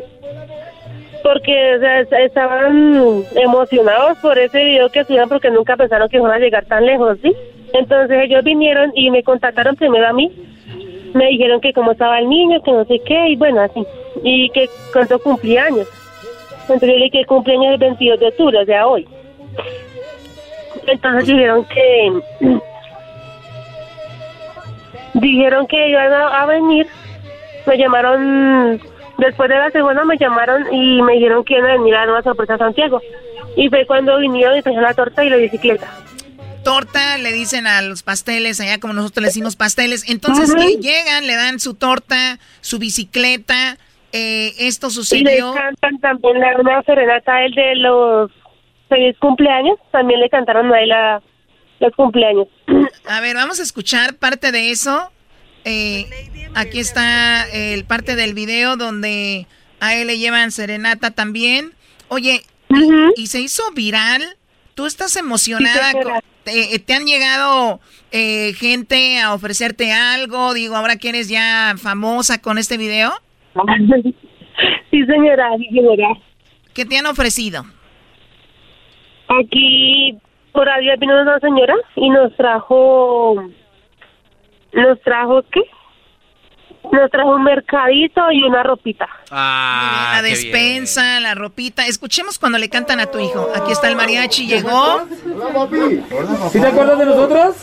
porque o sea, estaban emocionados por ese video que subieron porque nunca pensaron que iban a llegar tan lejos, ¿sí? Entonces ellos vinieron y me contactaron primero a mí. Me dijeron que cómo estaba el niño, que no sé qué, y bueno, así. Y que cuánto cumplía años. Entonces yo le dije cumpleaños el 22 de octubre, o sea, hoy. Entonces dijeron que... Dijeron que iban a, a venir. Me llamaron, después de la segunda me llamaron y me dijeron que iban a venir a dar una sorpresa a Santiago. Y fue cuando vinieron y trajeron la torta y la bicicleta. Torta, le dicen a los pasteles, allá como nosotros le decimos pasteles. Entonces lle- llegan, le dan su torta, su bicicleta. Eh, esto Y le sucedió. cantan también la, una serenata él de los feliz cumpleaños. También le cantaron a él a los cumpleaños. A ver, vamos a escuchar parte de eso. Eh, aquí está el parte del video donde a él le llevan serenata también. Oye, y, y se hizo viral. ¿Tú estás emocionada? Sí, te han llegado eh, gente a ofrecerte algo? Digo, ahora que eres ya famosa con este video. sí, señora, sí, señora. ¿Qué te han ofrecido? Aquí por ahí vino una señora y nos trajo, nos trajo qué? Nos trajo un mercadito y una ropita. Ah, la despensa, la ropita. Escuchemos cuando le cantan a tu hijo. Aquí está el mariachi, llegó. ¿Sí te acuerdas de nosotros?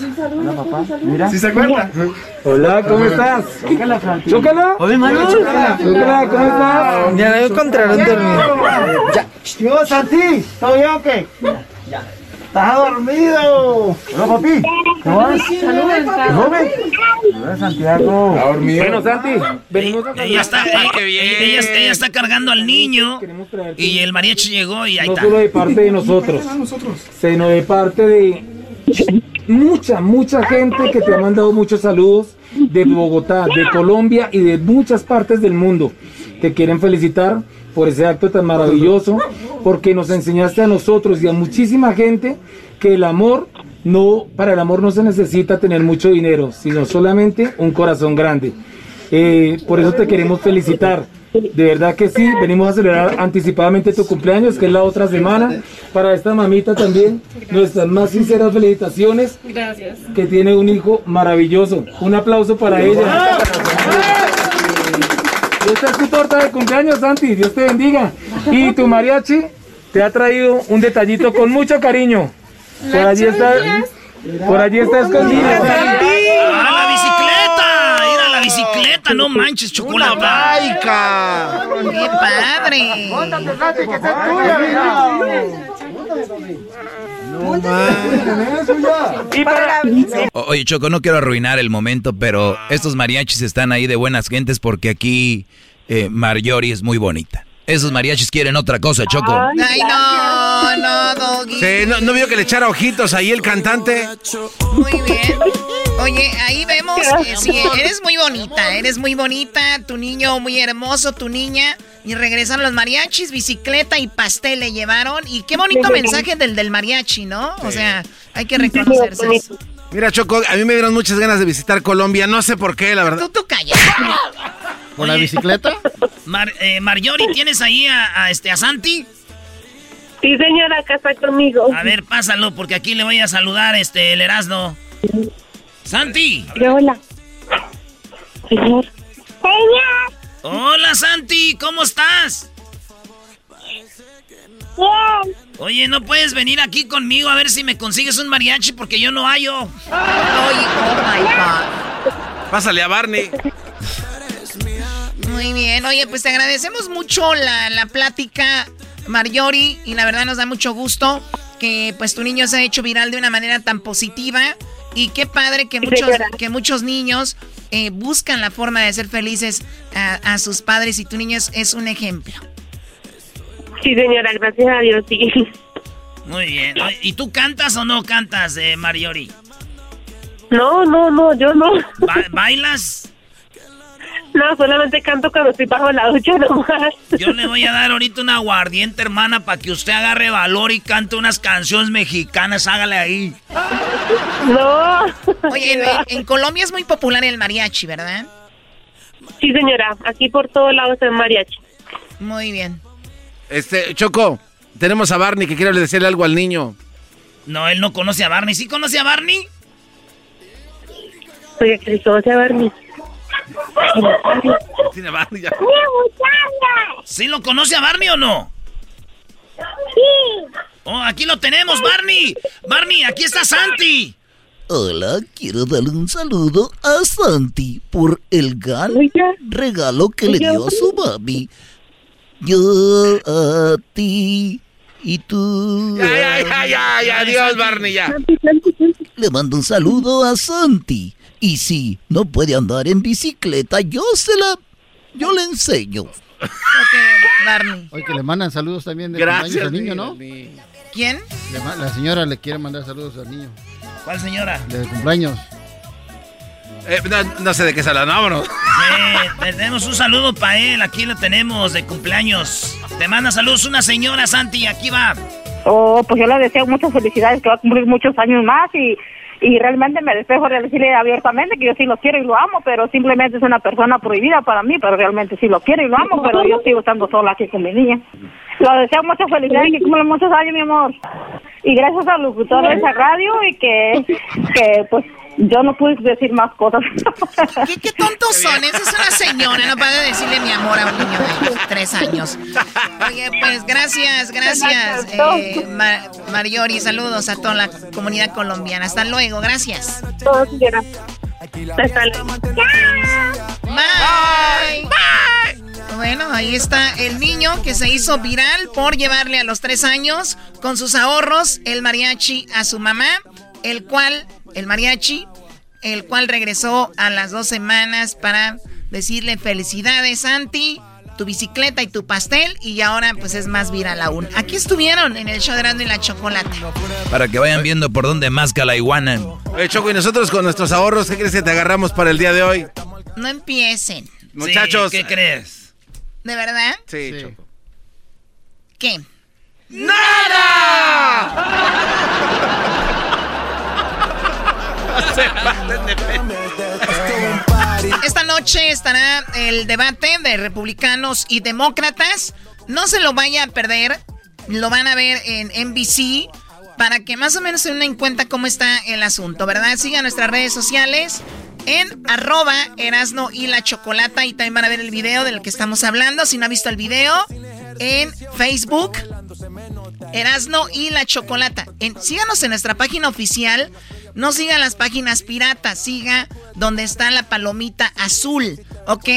Mira. ¿Sí se acuerda? Hola, ¿cómo estás? Chócala. Oye, mano. Chócala, ¿cómo estás? Ya lo encontraron dormido. Ya. Yo, Santi, ¿todo bien o qué? Ya. ¿Estás dormido? Hola, papi. ¿Cómo vas? Joven. Hola, Santiago. Está dormido. Bueno, Santi, venimos a Ella está, ella, ella está- ella está cargando al niño y el mariachi llegó y ahí No está. solo de parte de nosotros, sino de parte de mucha, mucha gente que te ha mandado muchos saludos de Bogotá, de Colombia y de muchas partes del mundo. Te quieren felicitar por ese acto tan maravilloso, porque nos enseñaste a nosotros y a muchísima gente que el amor no, para el amor no se necesita tener mucho dinero, sino solamente un corazón grande. Eh, por eso te queremos felicitar. De verdad que sí, venimos a celebrar anticipadamente tu cumpleaños, que es la otra semana. Para esta mamita también, nuestras más sinceras felicitaciones, Gracias. que tiene un hijo maravilloso. Un aplauso para ella. Y Esta es tu torta de cumpleaños, Santi, Dios te bendiga. Y tu mariachi te ha traído un detallito con mucho cariño. Por allí está, por allí está escondida. ¡Ah, la bicicleta! ¡Mira la bicicleta! ¡No manches, chocolate! ¡Baica! ¡Qué padre! Oye, Choco, no quiero arruinar el momento, pero estos mariachis están ahí de buenas gentes porque aquí eh, Marjorie es muy bonita. Esos mariachis quieren otra cosa, Choco. Ay, no, no, Doggy. Sí, ¿no, no vio que le echara ojitos ahí el cantante? Muy bien. Oye, ahí vemos que sí, eres muy bonita, eres muy bonita, tu niño muy hermoso, tu niña. Y regresan los mariachis, bicicleta y pastel le llevaron. Y qué bonito mensaje del del mariachi, ¿no? O sea, hay que reconocerse eso. Mira, Choco, a mí me dieron muchas ganas de visitar Colombia. No sé por qué, la verdad. Tú, tú callas. ¿Con la bicicleta? Mar, eh, Marjorie, ¿tienes ahí a, a este, a Santi? Sí, señora, acá está conmigo. A ver, pásalo, porque aquí le voy a saludar este, el Erasmo. ¡Santi! Hola. Señor. Hola, Santi, ¿cómo estás? Oye, ¿no puedes venir aquí conmigo a ver si me consigues un mariachi? Porque yo no hallo. Oye, oh my God. Pásale a Barney. Muy bien, oye, pues te agradecemos mucho la, la plática, Marjorie, y la verdad nos da mucho gusto que pues tu niño se ha hecho viral de una manera tan positiva y qué padre que muchos, que muchos niños eh, buscan la forma de ser felices a, a sus padres y tu niño es, es un ejemplo. Sí, señora, gracias a Dios, sí. Muy bien. ¿Y tú cantas o no cantas, eh, Marjorie? No, no, no, yo no. Ba- ¿Bailas? No, solamente canto cuando estoy bajo la ducha nomás. Yo le voy a dar ahorita una aguardiente, hermana, para que usted agarre valor y cante unas canciones mexicanas. Hágale ahí. No. Oye, en, en Colombia es muy popular el mariachi, ¿verdad? Sí, señora. Aquí por todos lados es mariachi. Muy bien. Este, Choco, tenemos a Barney que quiere decirle algo al niño. No, él no conoce a Barney. ¿Sí conoce a Barney? Oye, que conoce a Barney. Tiene Barney ya. ¿Sí lo conoce a Barney o no? Sí. Oh, aquí lo tenemos, Barney. Barney, aquí está Santi. Hola, quiero darle un saludo a Santi por el gran regalo que le dio a su mami. Yo a ti y tú. Ya, ya, ya, ya, ya, adiós, Barney, ya. Le mando un saludo a Santi. Y si no puede andar en bicicleta, yo se la. Yo le enseño. Ok, Barney. Oye, que le mandan saludos también de Gracias, al niño, ¿no? ¿Quién? Le La señora le quiere mandar saludos al niño. ¿Cuál señora? De cumpleaños. Eh, no, no sé de qué se vámonos. Sí, tenemos un saludo para él. Aquí lo tenemos de cumpleaños. Te manda saludos una señora, Santi. Aquí va. Oh, pues yo le deseo muchas felicidades, que va a cumplir muchos años más y, y realmente me despejo de decirle abiertamente que yo sí lo quiero y lo amo, pero simplemente es una persona prohibida para mí, pero realmente sí lo quiero y lo amo, pero yo sigo estando sola aquí con mi niña. Lo deseo muchas felicidades, que cumpla muchos años, mi amor. Y gracias al locutor de esa radio y que, que pues yo no pude decir más cosas. ¿Qué, qué tontos son? Esa es una señora, no puede decirle mi amor a un niño de tres años. Oye, pues gracias, gracias, eh, Ma- Mariori. Saludos a toda la comunidad colombiana. Hasta luego, gracias. Todo, señora. Hasta luego. Bye. Bueno, ahí está el niño que se hizo viral por llevarle a los tres años con sus ahorros el mariachi a su mamá, el cual, el mariachi, el cual regresó a las dos semanas para decirle felicidades, Santi, tu bicicleta y tu pastel, y ahora pues es más viral aún. Aquí estuvieron en el show de Erasmo y la Chocolate. Para que vayan viendo por dónde masca la iguana. Oye, Choco, y nosotros con nuestros ahorros, ¿qué crees que te agarramos para el día de hoy? No empiecen. Muchachos. ¿Qué crees? ¿De verdad? Sí, Choco. ¿Qué? Esta noche estará el debate de republicanos y demócratas. No se lo vaya a perder. Lo van a ver en NBC para que más o menos se den en cuenta cómo está el asunto, ¿verdad? Sigan nuestras redes sociales en arroba Erasno y la Chocolata y también van a ver el video del que estamos hablando. Si no ha visto el video, en Facebook, Erasno y la Chocolata. Síganos en nuestra página oficial. No siga las páginas piratas, siga donde está la palomita azul, ¿ok?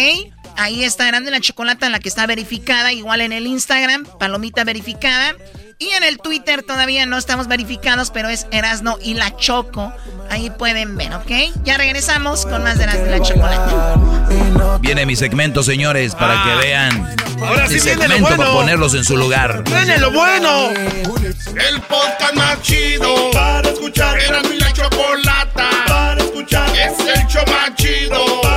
Ahí está Erasno y la Chocolata, la que está verificada, igual en el Instagram, palomita verificada. Y en el Twitter todavía no estamos verificados, pero es Erasno y la Choco. Ahí pueden ver, ¿ok? Ya regresamos con más de Erasno y la Chocolata. Viene mi segmento, señores, para que vean. Ahora sí mi viene lo segmento bueno. para ponerlos en su lugar. ¡Viene lo bueno! El podcast más chido para escuchar. Era mi la chocolata para escuchar. Es el show más chido para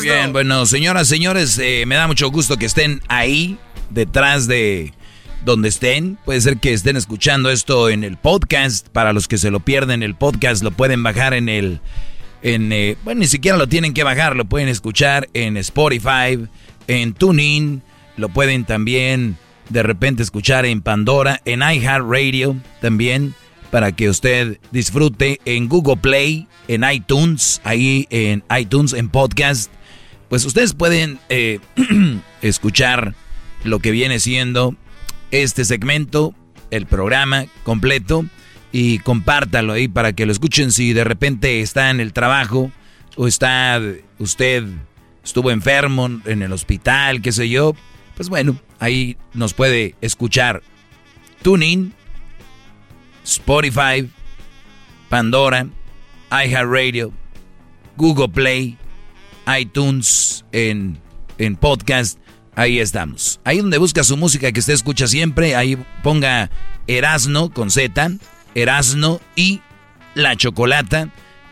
Bien, bueno, señoras, señores, eh, me da mucho gusto que estén ahí, detrás de donde estén. Puede ser que estén escuchando esto en el podcast. Para los que se lo pierden, el podcast lo pueden bajar en el... En, eh, bueno, ni siquiera lo tienen que bajar, lo pueden escuchar en Spotify, en TuneIn, lo pueden también de repente escuchar en Pandora, en iHeartRadio también, para que usted disfrute en Google Play, en iTunes, ahí en iTunes, en podcast. Pues ustedes pueden eh, escuchar lo que viene siendo este segmento el programa completo y compártalo ahí para que lo escuchen si de repente está en el trabajo o está usted estuvo enfermo en el hospital, qué sé yo. Pues bueno, ahí nos puede escuchar. TuneIn, Spotify, Pandora, iHeartRadio, Google Play, iTunes, en, en podcast. Ahí estamos. Ahí donde busca su música que usted escucha siempre, ahí ponga Erasno con Z, Erasno y La Chocolata.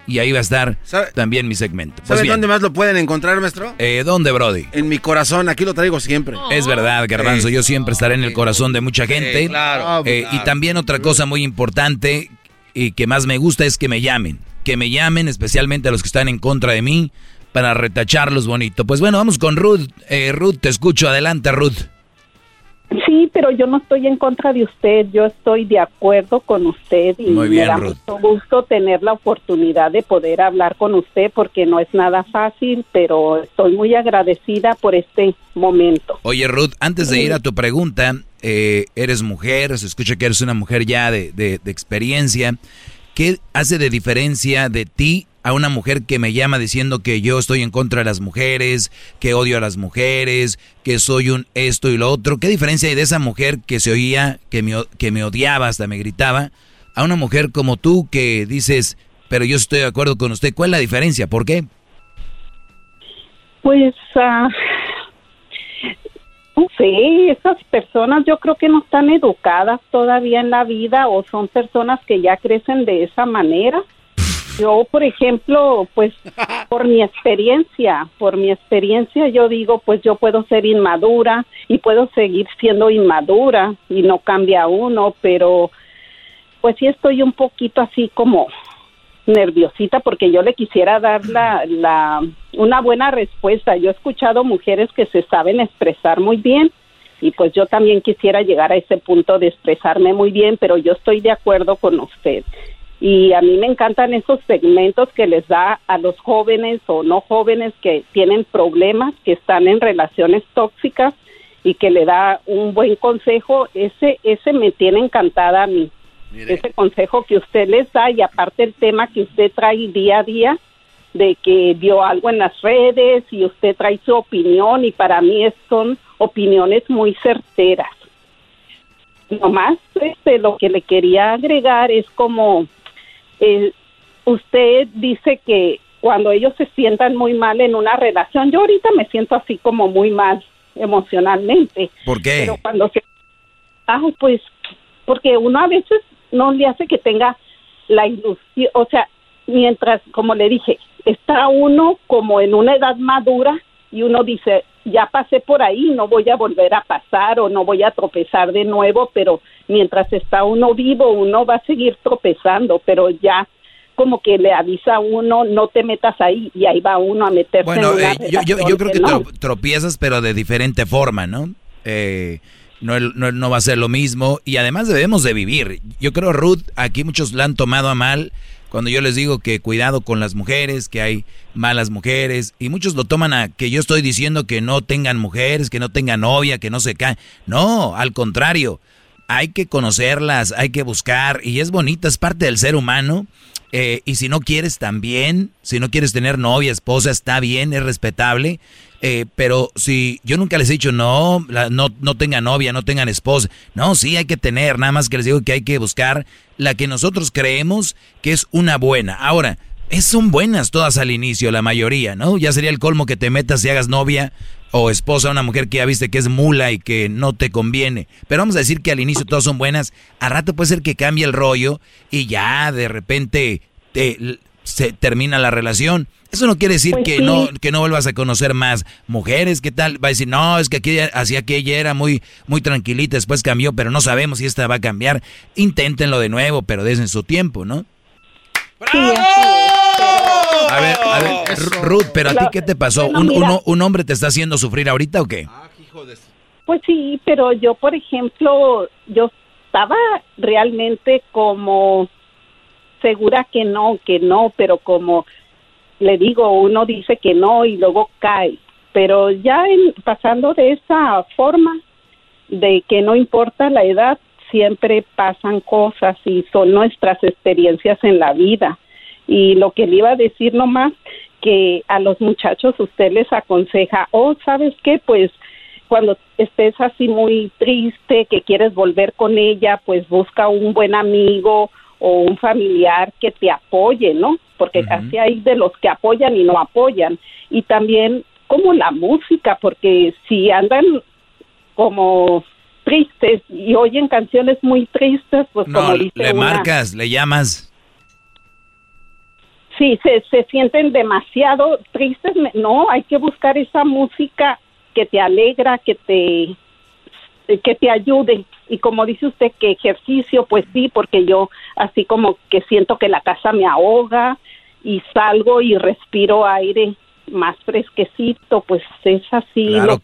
Y ahí va a estar también mi segmento. Pues dónde más lo pueden encontrar, maestro? Eh, ¿Dónde, Brody? En mi corazón, aquí lo traigo siempre. Es verdad, Garbanzo, yo siempre estaré en el corazón de mucha gente. claro. Eh, y también otra cosa muy importante y que más me gusta es que me llamen. Que me llamen, especialmente a los que están en contra de mí, para retacharlos bonito. Pues bueno, vamos con Ruth. Eh, Ruth, te escucho. Adelante, Ruth. Sí, pero yo no estoy en contra de usted, yo estoy de acuerdo con usted y Muy bien, me da Ruth. mucho gusto tener la oportunidad de poder hablar con usted porque no es nada fácil, pero estoy muy agradecida por este momento. Oye, Ruth, antes de ir a tu pregunta, eh, eres mujer, se escucha que eres una mujer ya de, de- de experiencia. ¿Qué hace de diferencia de ti a una mujer que me llama diciendo que yo estoy en contra de las mujeres, que odio a las mujeres, que soy un esto y lo otro? ¿Qué diferencia hay de esa mujer que se oía, que me, que me odiaba, hasta me gritaba, a una mujer como tú que dices, pero yo estoy de acuerdo con usted? ¿Cuál es la diferencia? ¿Por qué? Pues, ah, no sé, esas personas yo creo que no están educadas todavía en la vida o son personas que ya crecen de esa manera. Yo, por ejemplo, pues por mi experiencia, por mi experiencia yo digo, pues yo puedo ser inmadura y puedo seguir siendo inmadura y no cambia uno, pero pues sí estoy un poquito así como nerviosita porque yo le quisiera dar la, la una buena respuesta. Yo he escuchado mujeres que se saben expresar muy bien y pues yo también quisiera llegar a ese punto de expresarme muy bien, pero yo estoy de acuerdo con usted. Y a mí me encantan esos segmentos que les da a los jóvenes o no jóvenes que tienen problemas, que están en relaciones tóxicas y que le da un buen consejo. Ese ese me tiene encantada a mí ese consejo que usted les da y aparte el tema que usted trae día a día de que vio algo en las redes y usted trae su opinión y para mí son opiniones muy certeras. Nomás este, lo que le quería agregar es como eh, usted dice que cuando ellos se sientan muy mal en una relación, yo ahorita me siento así como muy mal emocionalmente. ¿Por qué? Pero cuando se... Ah, pues porque uno a veces no le hace que tenga la ilusión, o sea, mientras, como le dije, está uno como en una edad madura y uno dice, ya pasé por ahí, no voy a volver a pasar o no voy a tropezar de nuevo, pero mientras está uno vivo, uno va a seguir tropezando, pero ya como que le avisa a uno, no te metas ahí, y ahí va uno a meterse Bueno, en una eh, yo, yo, yo creo que no. tro- tropiezas, pero de diferente forma, ¿no? Eh, no, no, no va a ser lo mismo. Y además debemos de vivir. Yo creo, Ruth, aquí muchos la han tomado a mal cuando yo les digo que cuidado con las mujeres, que hay malas mujeres. Y muchos lo toman a que yo estoy diciendo que no tengan mujeres, que no tengan novia, que no se caen. No, al contrario. Hay que conocerlas, hay que buscar. Y es bonita, es parte del ser humano. Eh, y si no quieres también, si no quieres tener novia, esposa, está bien, es respetable. Eh, pero si yo nunca les he dicho no, la- no, no tengan novia, no tengan esposa. No, sí hay que tener, nada más que les digo que hay que buscar la que nosotros creemos que es una buena. Ahora, es, son buenas todas al inicio, la mayoría, ¿no? Ya sería el colmo que te metas y hagas novia o esposa a una mujer que ya viste que es mula y que no te conviene. Pero vamos a decir que al inicio todas son buenas. A rato puede ser que cambie el rollo y ya de repente te- se termina la relación. Eso no quiere decir Pues que sí. no que no vuelvas a conocer más mujeres. ¿Qué tal? Va a decir, no, es que aquí hacía que ella era muy, muy tranquilita, después cambió, pero no sabemos si esta va a cambiar. Inténtenlo de nuevo, pero desde su tiempo, ¿no? A ver, a ver, Ru- Ruth, pero a ti qué te pasó? Bueno, ¿Un, uno- ¿Un hombre te está haciendo sufrir ahorita o qué? Pues sí, pero yo, por ejemplo, yo estaba realmente como segura que no, que no, pero como le digo, uno dice que no y luego cae. Pero ya en- pasando de esa forma de que no importa la edad, siempre pasan cosas y son nuestras experiencias en la vida. Y lo que le iba a decir nomás, que a los muchachos usted les aconseja, oh, ¿sabes qué? Pues cuando estés así muy triste, que quieres volver con ella, pues busca un buen amigo o un familiar que te apoye, ¿no? Porque así hay de los que apoyan y no apoyan. Y también como la música, porque si andan como tristes y oyen canciones muy tristes, pues como dice le marcas, le llamas. Sí, se, se sienten demasiado tristes. No, hay que buscar esa música que te alegra, que te que te ayude y como dice usted que ejercicio pues sí porque yo así como que siento que la casa me ahoga y salgo y respiro aire más fresquecito, pues es así. Claro,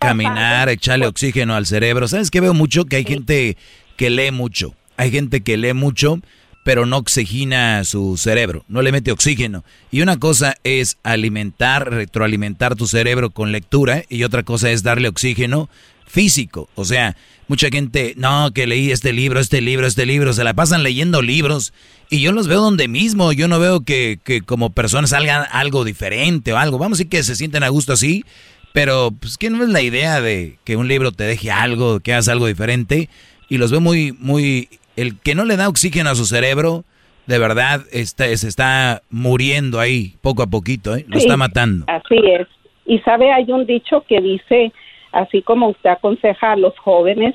caminar, echarle oxígeno al cerebro. ¿Sabes qué veo mucho? Que hay gente que lee mucho. Hay gente que lee mucho, pero no oxigena su cerebro, no le mete oxígeno. Y una cosa es alimentar, retroalimentar tu cerebro con lectura y otra cosa es darle oxígeno físico. O sea, mucha gente, no, que leí este libro, este libro, este libro, se la pasan leyendo libros y yo los veo donde mismo, yo no veo que, que como personas salgan algo diferente o algo. Vamos a decir que se sienten a gusto así, pero pues que no es la idea de que un libro te deje algo, que hagas algo diferente. Y los veo muy, muy, el que no le da oxígeno a su cerebro, de verdad está, se está muriendo ahí poco a poquito, ¿eh? lo está matando. Así es. Y sabe, hay un dicho que dice, así como usted aconseja a los jóvenes,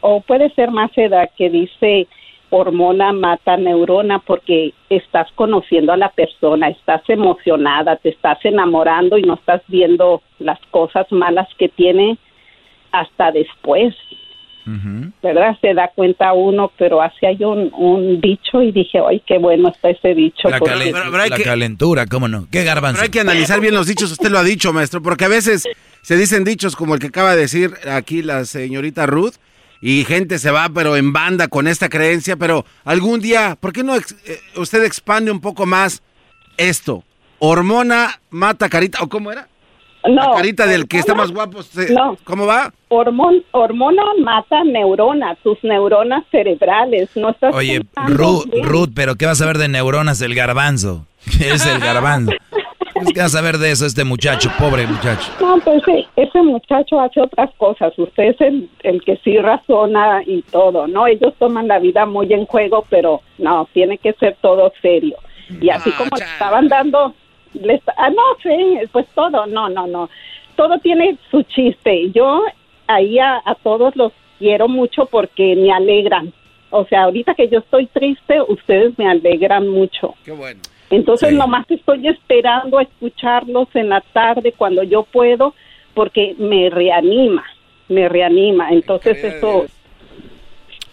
o puede ser más edad, que dice, hormona mata neurona porque estás conociendo a la persona, estás emocionada, te estás enamorando y no estás viendo las cosas malas que tiene hasta después. ¿Verdad? Se da cuenta uno, pero así hay un, dicho y dije, ay, qué bueno está ese dicho. La, calentura, ¿cómo no? ¿Qué garbanzo? Pero hay que analizar bien los dichos, usted lo ha dicho, maestro, porque a veces se dicen dichos como el que acaba de decir aquí la señorita Ruth, y gente se va, pero en banda con esta creencia, pero algún día, ¿por qué no eh, usted expande un poco más esto? Hormona mata carita, ¿o cómo era? No. carita del que está más guapo. no. ¿Cómo va? hormona mata neuronas, tus neuronas cerebrales. No estás Oye, Ruth, Ruth, pero ¿qué vas a ver de neuronas el garbanzo? ¿Qué es el garbanzo? ¿Qué vas a ver de eso este muchacho, pobre muchacho? No, pues sí, ese muchacho hace otras cosas. Usted es el, el que sí razona y todo, ¿no? Ellos toman la vida muy en juego, pero no, tiene que ser todo serio. Y así como ah, estaban dando, les, ah, no, sí, pues todo, no, no, no. Todo tiene su chiste. Yo ahí a, a todos los quiero mucho porque me alegran. O sea, ahorita que yo estoy triste, ustedes me alegran mucho. Qué bueno. Entonces nomás estoy esperando a escucharlos en la tarde cuando yo puedo porque me reanima, me reanima. Entonces eso...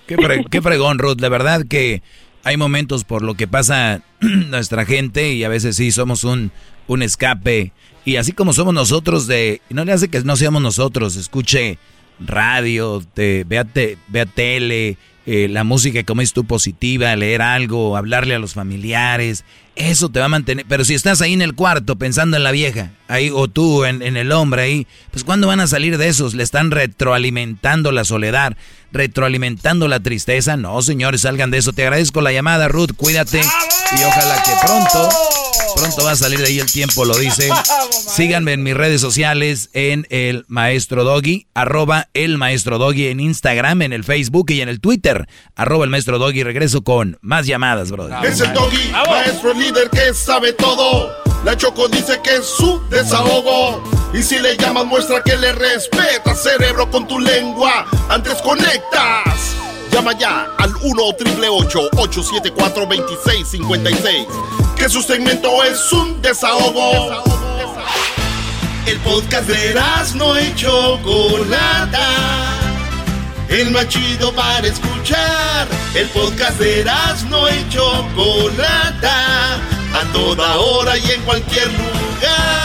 Qué, fregón, Ruth. De verdad que hay momentos por lo que pasa nuestra gente y a veces sí somos un, un escape. Y así como somos nosotros de... No le hace que no seamos nosotros, escuche radio, te, vea, vea tele, eh, la música, como es tú, positiva, leer algo, hablarle a los familiares, eso te va a mantener. Pero si estás ahí en el cuarto pensando en la vieja, ahí, o tú en, en el hombre ahí, pues ¿cuándo van a salir de esos? Le están retroalimentando la soledad, retroalimentando la tristeza. No, señores, salgan de eso. Te agradezco la llamada, Ruth, cuídate y ojalá que pronto Pronto va a salir de ahí el tiempo, lo dice. Síganme en mis redes sociales en el Maestro Doggy, arroba el Maestro Doggy en Instagram, en el Facebook y en el Twitter, arroba el Maestro Doggy. Regreso con más llamadas, brother. Es el Doggy, maestro líder que sabe todo. La Choco dice que es su desahogo. Y si le llamas, muestra que le respeta, cerebro, con tu lengua. Antes conectas. Llama ya al 1-888-874-2656. Que su segmento es un desahogo. El podcast de no y Chocolata. El más chido para escuchar. El podcast de no y Chocolata. A toda hora y en cualquier lugar.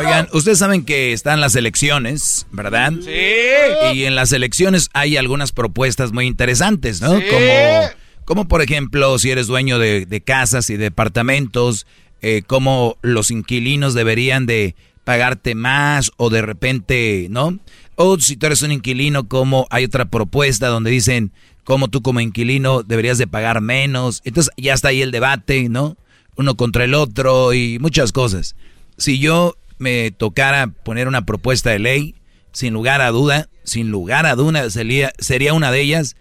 Oigan, ustedes saben que están las elecciones, ¿verdad? Sí. Y en las elecciones hay algunas propuestas muy interesantes, ¿no? Como, como por ejemplo, si eres dueño de, casas y departamentos, eh, cómo los inquilinos deberían de pagarte más o de repente, ¿no? O si tú eres un inquilino, como hay otra propuesta donde dicen cómo tú como inquilino deberías de pagar menos. Entonces ya está ahí el debate, ¿no? Uno contra el otro y muchas cosas. Si yo me tocara poner una propuesta de ley, sin lugar a duda, sin lugar a duda, sería, sería una de ellas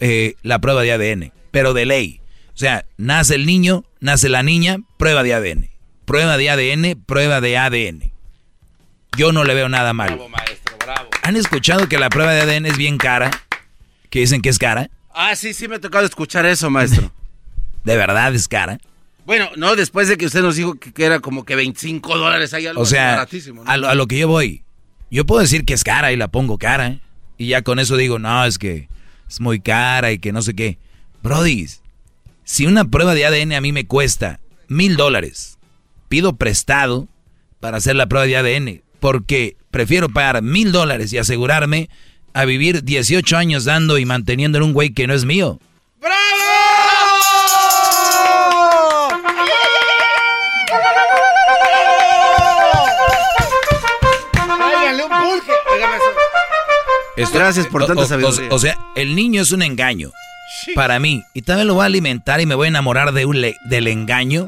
eh, la prueba de ADN, pero de ley. O sea, nace el niño, nace la niña, prueba de ADN. Prueba de ADN, prueba de ADN. Yo no le veo nada mal. ¿Han escuchado que la prueba de ADN es bien cara? ¿Que dicen que es cara? Ah, sí, sí me ha tocado escuchar eso, maestro. ¿De verdad es cara? Bueno, no, después de que usted nos dijo que, era como que 25 dólares ahí algo O sea, a, lo, a, lo, que yo voy, yo puedo decir que es cara y la pongo cara. Y ya con eso digo, no, es que es muy cara y que no sé qué. Brody, si una prueba de ADN a mí me cuesta mil dólares, pido prestado para hacer la prueba de ADN, porque prefiero pagar mil dólares y asegurarme a vivir 18 años dando y manteniendo en un güey que no es mío. Gracias por tanta sabiduría. O, sea, el niño es un engaño para mí. Y también lo voy a alimentar y me voy a enamorar de un del engaño.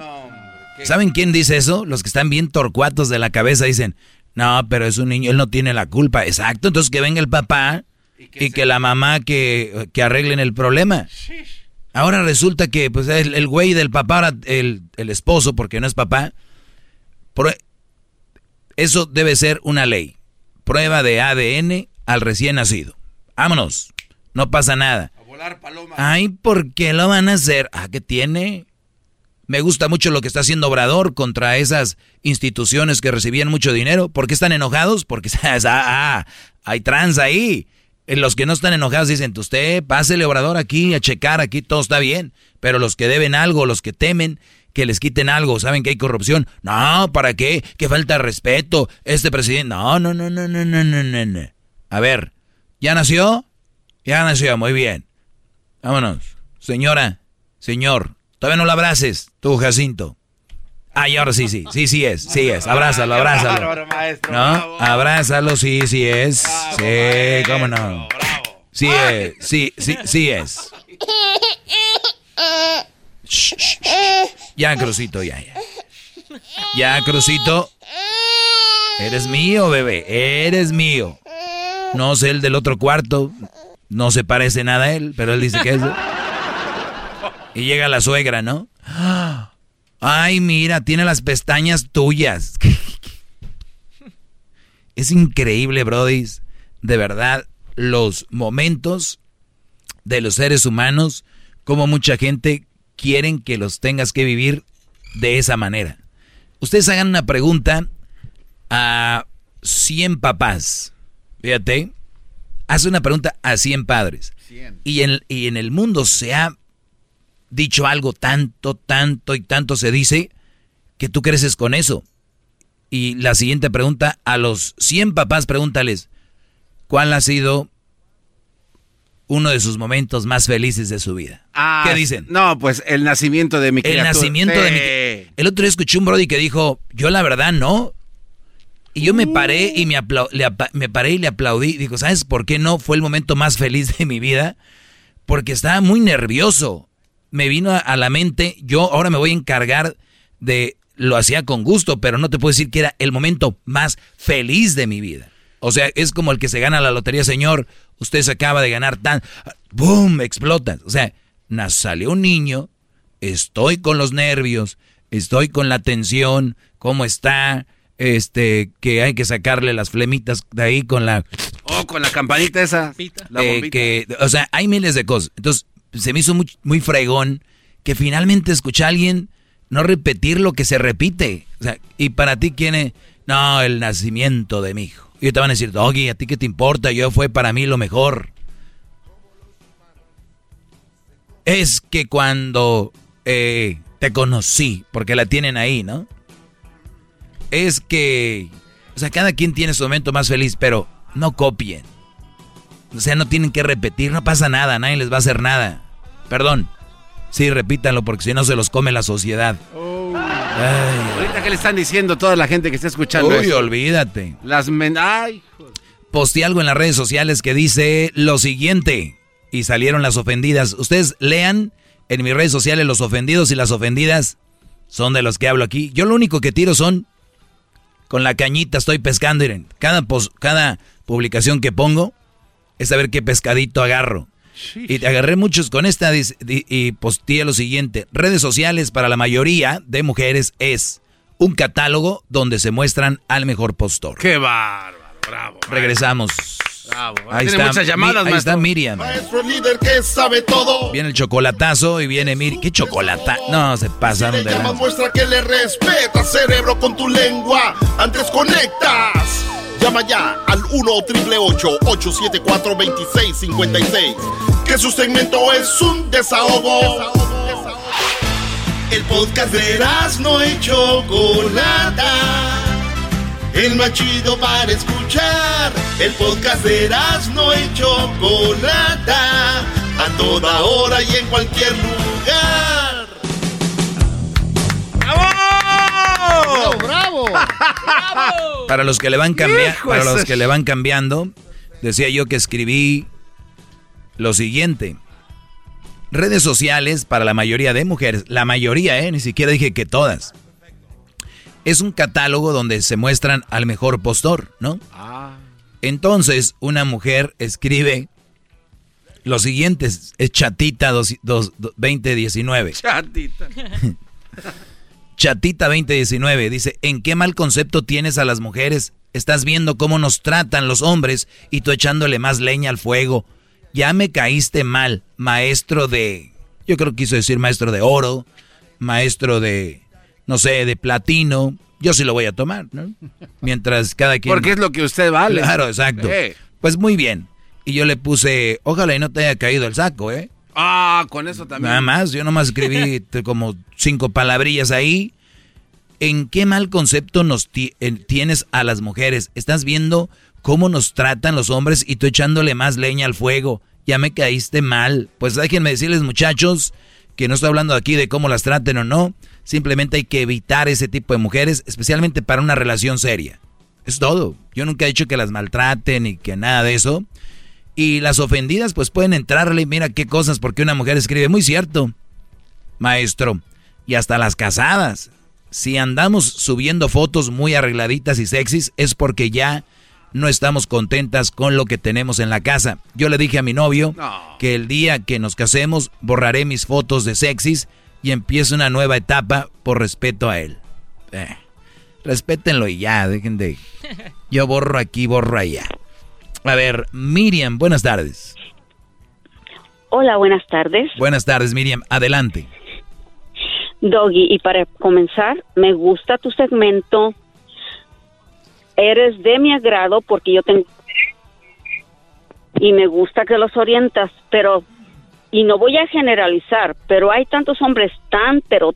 ¿Saben quién dice eso? Los que están bien torcuatos de la cabeza dicen, no, pero es un niño, él no tiene la culpa. Exacto, entonces que venga el papá y que, la mamá que, arreglen el problema. Ahora resulta que pues el, güey del papá, el, el esposo, porque no es papá, eso debe ser una ley. Prueba de ADN al recién nacido. Vámonos, no pasa nada. A volar paloma. Ay, ¿por qué lo van a hacer? Ah, ¿qué tiene? Me gusta mucho lo que está haciendo Obrador contra esas instituciones que recibían mucho dinero. ¿Por qué están enojados? Porque ah, ah, hay trans ahí. Los que no están enojados dicen, usted pásele Obrador aquí a checar, aquí todo está bien. Pero los que deben algo, los que temen que les quiten algo, saben que hay corrupción. No, ¿para qué? Que falta respeto. Este presidente. No, no, no, no, no, no, no, no. A ver, ¿ya nació? Ya nació, muy bien. Vámonos. Señora, señor, todavía no lo abraces, tú, Jacinto. Ah, y ahora sí, sí, sí, sí es, sí es. Abrázalo, abrázalo. ¿No? Abrázalo, sí, sí es. Sí, cómo no. Sí es, sí, sí, sí es. Ya, Crucito, ya, ya. Ya, Crucito. Eres mío, bebé, eres mío. No sé el del otro cuarto. No se parece nada a él, pero él dice que es. Y llega la suegra, ¿no? Ay, mira, tiene las pestañas tuyas. Es increíble, Brody. De verdad, los momentos de los seres humanos, como mucha gente quieren que los tengas que vivir de esa manera. Ustedes hagan una pregunta a 100 papás Fíjate, hace una pregunta a 100 padres. Y, en, y en el mundo se ha dicho algo tanto, tanto y tanto se dice que tú creces con eso. Y la siguiente pregunta, a los 100 papás pregúntales, ¿cuál ha sido uno de sus momentos más felices de su vida? Ah, ¿Qué dicen? No, pues el nacimiento de mi criatura. El nacimiento de mi... El otro día escuché un brody que dijo, yo la verdad no, y yo me paré y me, le, me paré y le aplaudí. Digo, ¿sabes por qué no fue el momento más feliz de mi vida? Porque estaba muy nervioso. Me vino a, la mente, yo ahora me voy a encargar de, lo hacía con gusto, pero no te puedo decir que era el momento más feliz de mi vida. O sea, es como el que se gana la lotería, señor, usted se acaba de ganar tan... ¡Bum! Explota. O sea, salió un niño, estoy con los nervios, estoy con la tensión, ¿cómo está? Este, que hay que sacarle las flemitas de ahí con la... Oh, con la campanita esa. La eh, que, o sea, hay miles de cosas. Entonces, se me hizo muy, muy fregón que finalmente escuché a alguien no repetir lo que se repite. O sea, y para ti, ¿quién es? No, el nacimiento de mi hijo. Y te van a decir, Doggy, ¿a ti qué te importa? Yo fue para mí lo mejor. Es que cuando eh, te conocí, porque la tienen ahí, ¿no? Es que, o sea, cada quien tiene su momento más feliz, pero no copien. O sea, no tienen que repetir, no pasa nada, nadie les va a hacer nada. Perdón. Sí, repítanlo porque si no se los come la sociedad. Ahorita, ¿qué le están diciendo toda la gente que está escuchando Uy, olvídate. Las men... Ay, Posté algo en las redes sociales que dice lo siguiente. Y salieron las ofendidas. Ustedes lean en mis redes sociales los ofendidos y las ofendidas son de los que hablo aquí. Yo lo único que tiro son con la cañita, estoy pescando. Miren, cada, cada publicación que pongo es saber qué pescadito agarro. Y te agarré muchos con esta y posteé lo siguiente. Redes sociales para la mayoría de mujeres es un catálogo donde se muestran al mejor postor. ¡Qué bárbaro! Bravo. Regresamos. Bravo. Ahí Tiene está, muchas llamadas, ahí maestro. está Miriam. Maestro líder que sabe todo. Viene el chocolatazo y viene Miriam. ¿Qué chocolata? No, se pasaron de la... muestra que le respeta, cerebro, con tu lengua. Antes conectas. Llama ya al 1 874 2656 Que su segmento es un desahogo. El podcast de no y Chocolata. El más chido para escuchar. El podcast de no y Chocolata. A toda hora y en cualquier lugar. ¡Bravo! Para los que le van cambiando, para los que le van cambiando, decía yo que escribí lo siguiente. Redes sociales para la mayoría de mujeres, la mayoría, eh, ni siquiera dije que todas. Es un catálogo donde se muestran al mejor postor, ¿no? Entonces, una mujer escribe lo siguiente, es chatita dos- dos- do- 2019. Chatita. Chatita 2019 dice, ¿en qué mal concepto tienes a las mujeres? Estás viendo cómo nos tratan los hombres y tú echándole más leña al fuego. Ya me caíste mal, maestro de... Yo creo que quiso decir maestro de oro, maestro de, no sé, de platino. Yo sí lo voy a tomar, ¿no? Mientras cada quien... Porque es lo que usted vale. Claro, exacto. Sí. Pues muy bien. Y yo le puse, ojalá y no te haya caído el saco, ¿eh? Ah, con eso también. Nada más, yo nomás escribí como cinco palabrillas ahí. ¿En qué mal concepto nos ti- en- tienes a las mujeres? ¿Estás viendo cómo nos tratan los hombres y tú echándole más leña al fuego? Ya me caíste mal. Pues déjenme decirles, muchachos, que no estoy hablando aquí de cómo las traten o no. Simplemente hay que evitar ese tipo de mujeres, especialmente para una relación seria. Es todo. Yo nunca he dicho que las maltraten y que nada de eso. Y las ofendidas pues pueden entrarle, mira qué cosas, porque una mujer escribe, muy cierto, maestro. Y hasta las casadas. Si andamos subiendo fotos muy arregladitas y sexys es porque ya no estamos contentas con lo que tenemos en la casa. Yo le dije a mi novio que el día que nos casemos borraré mis fotos de sexys y empiezo una nueva etapa por respeto a él. Eh, respétenlo y ya, dejen de... Yo borro aquí, borro allá. A ver, Miriam, buenas tardes. Hola, buenas tardes. Buenas tardes, Miriam. Adelante. Doggy, y para comenzar, me gusta tu segmento. Eres de mi agrado porque yo tengo... Y me gusta que los orientas, pero... Y no voy a generalizar, pero hay tantos hombres tan, pero...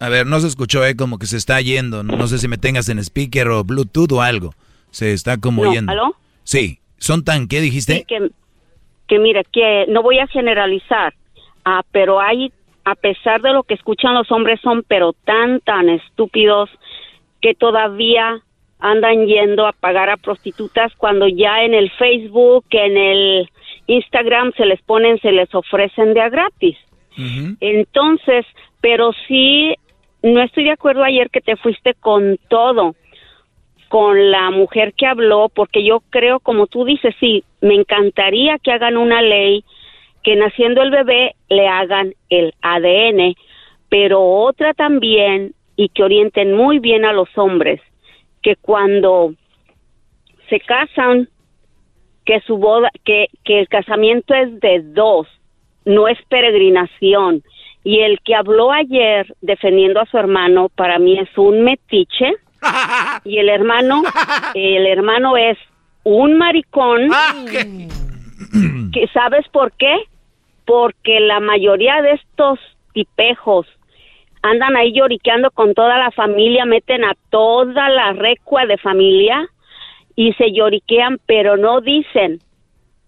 A ver, no se escuchó, eh, como que se está yendo. No sé si me tengas en speaker o Bluetooth o algo. Se está como No, yendo. ¿aló? Sí. ¿Son tan qué dijiste? Sí, que, que mira, que no voy a generalizar, ah, pero hay, a pesar de lo que escuchan los hombres, son pero tan, tan estúpidos que todavía andan yendo a pagar a prostitutas cuando ya en el Facebook, en el Instagram se les ponen, se les ofrecen de a gratis. Entonces, pero sí, no estoy de acuerdo ayer que te fuiste con todo, con la mujer que habló, porque yo creo, como tú dices, sí, me encantaría que hagan una ley que naciendo el bebé le hagan el ADN, pero otra también, y que orienten muy bien a los hombres, que cuando se casan, que su boda, que, que el casamiento es de dos, no es peregrinación. Y el que habló ayer defendiendo a su hermano, para mí es un metiche. Y el hermano, el hermano es un maricón. que ¿Sabes por qué? Porque la mayoría de estos tipejos andan ahí lloriqueando con toda la familia, meten a toda la recua de familia y se lloriquean, pero no dicen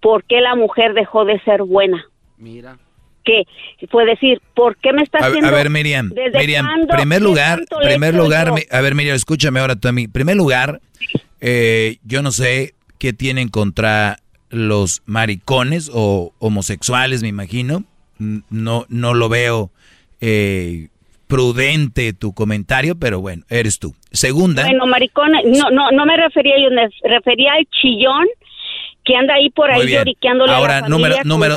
por qué la mujer dejó de ser buena. Mira. que fue decir, ¿por qué me está A, haciendo? a ver, Miriam, ¿Desde Miriam, primer ¿Qué lugar, primer hecho lugar, yo? a ver, Miriam, escúchame ahora tú a mí. Primer lugar, eh, yo no sé qué tienen contra los maricones o homosexuales, me imagino. No, no lo veo eh, prudente tu comentario, pero bueno, eres tú. Segunda, Bueno, maricón, no, no, no me refería yo, me refería al chillón que anda ahí por ahí lloriqueándole a Ahora, la número, familia, número,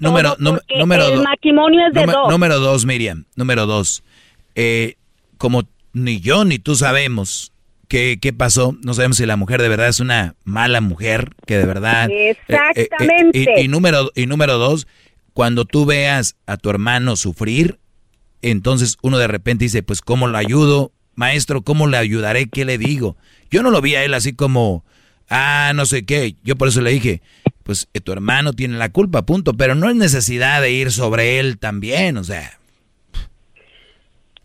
número, porque número el matrimonio es de número, dos. número dos, Miriam, número dos. Eh, como ni yo ni tú sabemos qué, qué pasó, no sabemos si la mujer de verdad es una mala mujer, que de verdad... eh, eh, eh, Exactamente. y, y número, y número dos, cuando tú veas a tu hermano sufrir, entonces uno de repente dice, pues ¿cómo lo ayudo? Maestro, ¿cómo le ayudaré? ¿Qué le digo? Yo no lo vi a él así como, ah, no sé qué. Yo por eso le dije, pues eh, tu hermano tiene la culpa, punto. Pero no es necesidad de ir sobre él también, o sea.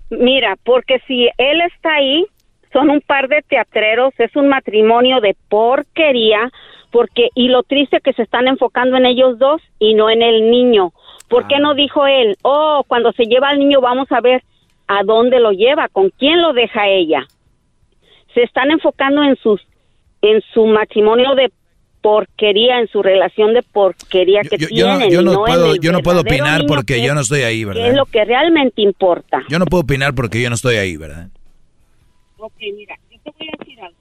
Mira, porque si él está ahí, son un par de teatreros, es un matrimonio de porquería, porque y lo triste que se están enfocando en ellos dos y no en el niño. ¿Por qué no dijo él, oh, cuando se lleva al niño vamos a ver a dónde lo lleva, con quién lo deja ella? Se están enfocando en sus en su matrimonio de porquería, en su relación de porquería que Yo, yo no, tienen. yo no puedo, yo no puedo opinar porque que- yo no estoy ahí, que es ¿verdad? lo que realmente importa. Yo no puedo opinar porque yo no estoy ahí, ¿verdad? Ok, mira, yo te voy a decir algo.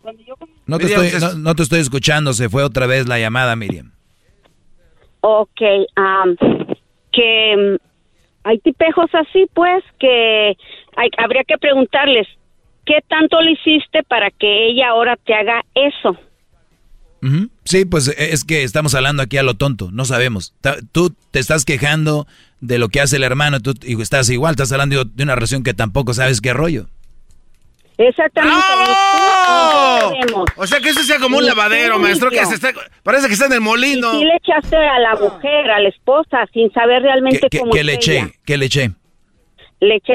Cuando yo No te, Miriam, estoy, es- no, no te estoy escuchando, se fue otra vez la llamada, Miriam. Ok, que mm, hay tipejos así, pues, que hay- habría que preguntarles, ¿qué tanto le hiciste para que ella ahora te haga eso? Sí, pues eh, es que estamos hablando aquí a lo tonto, no sabemos. Ta- Tú te estás quejando de lo que hace el hermano tú, y estás igual, estás hablando de una relación que tampoco sabes qué rollo. Exactamente. O sea que eso sea como un lavadero, maestro, que se está, parece que está en el molino. Y sí le echaste a la mujer, a la esposa, sin saber realmente ¿Qué, qué- cómo qué le eché? ¿Qué le eché? le eché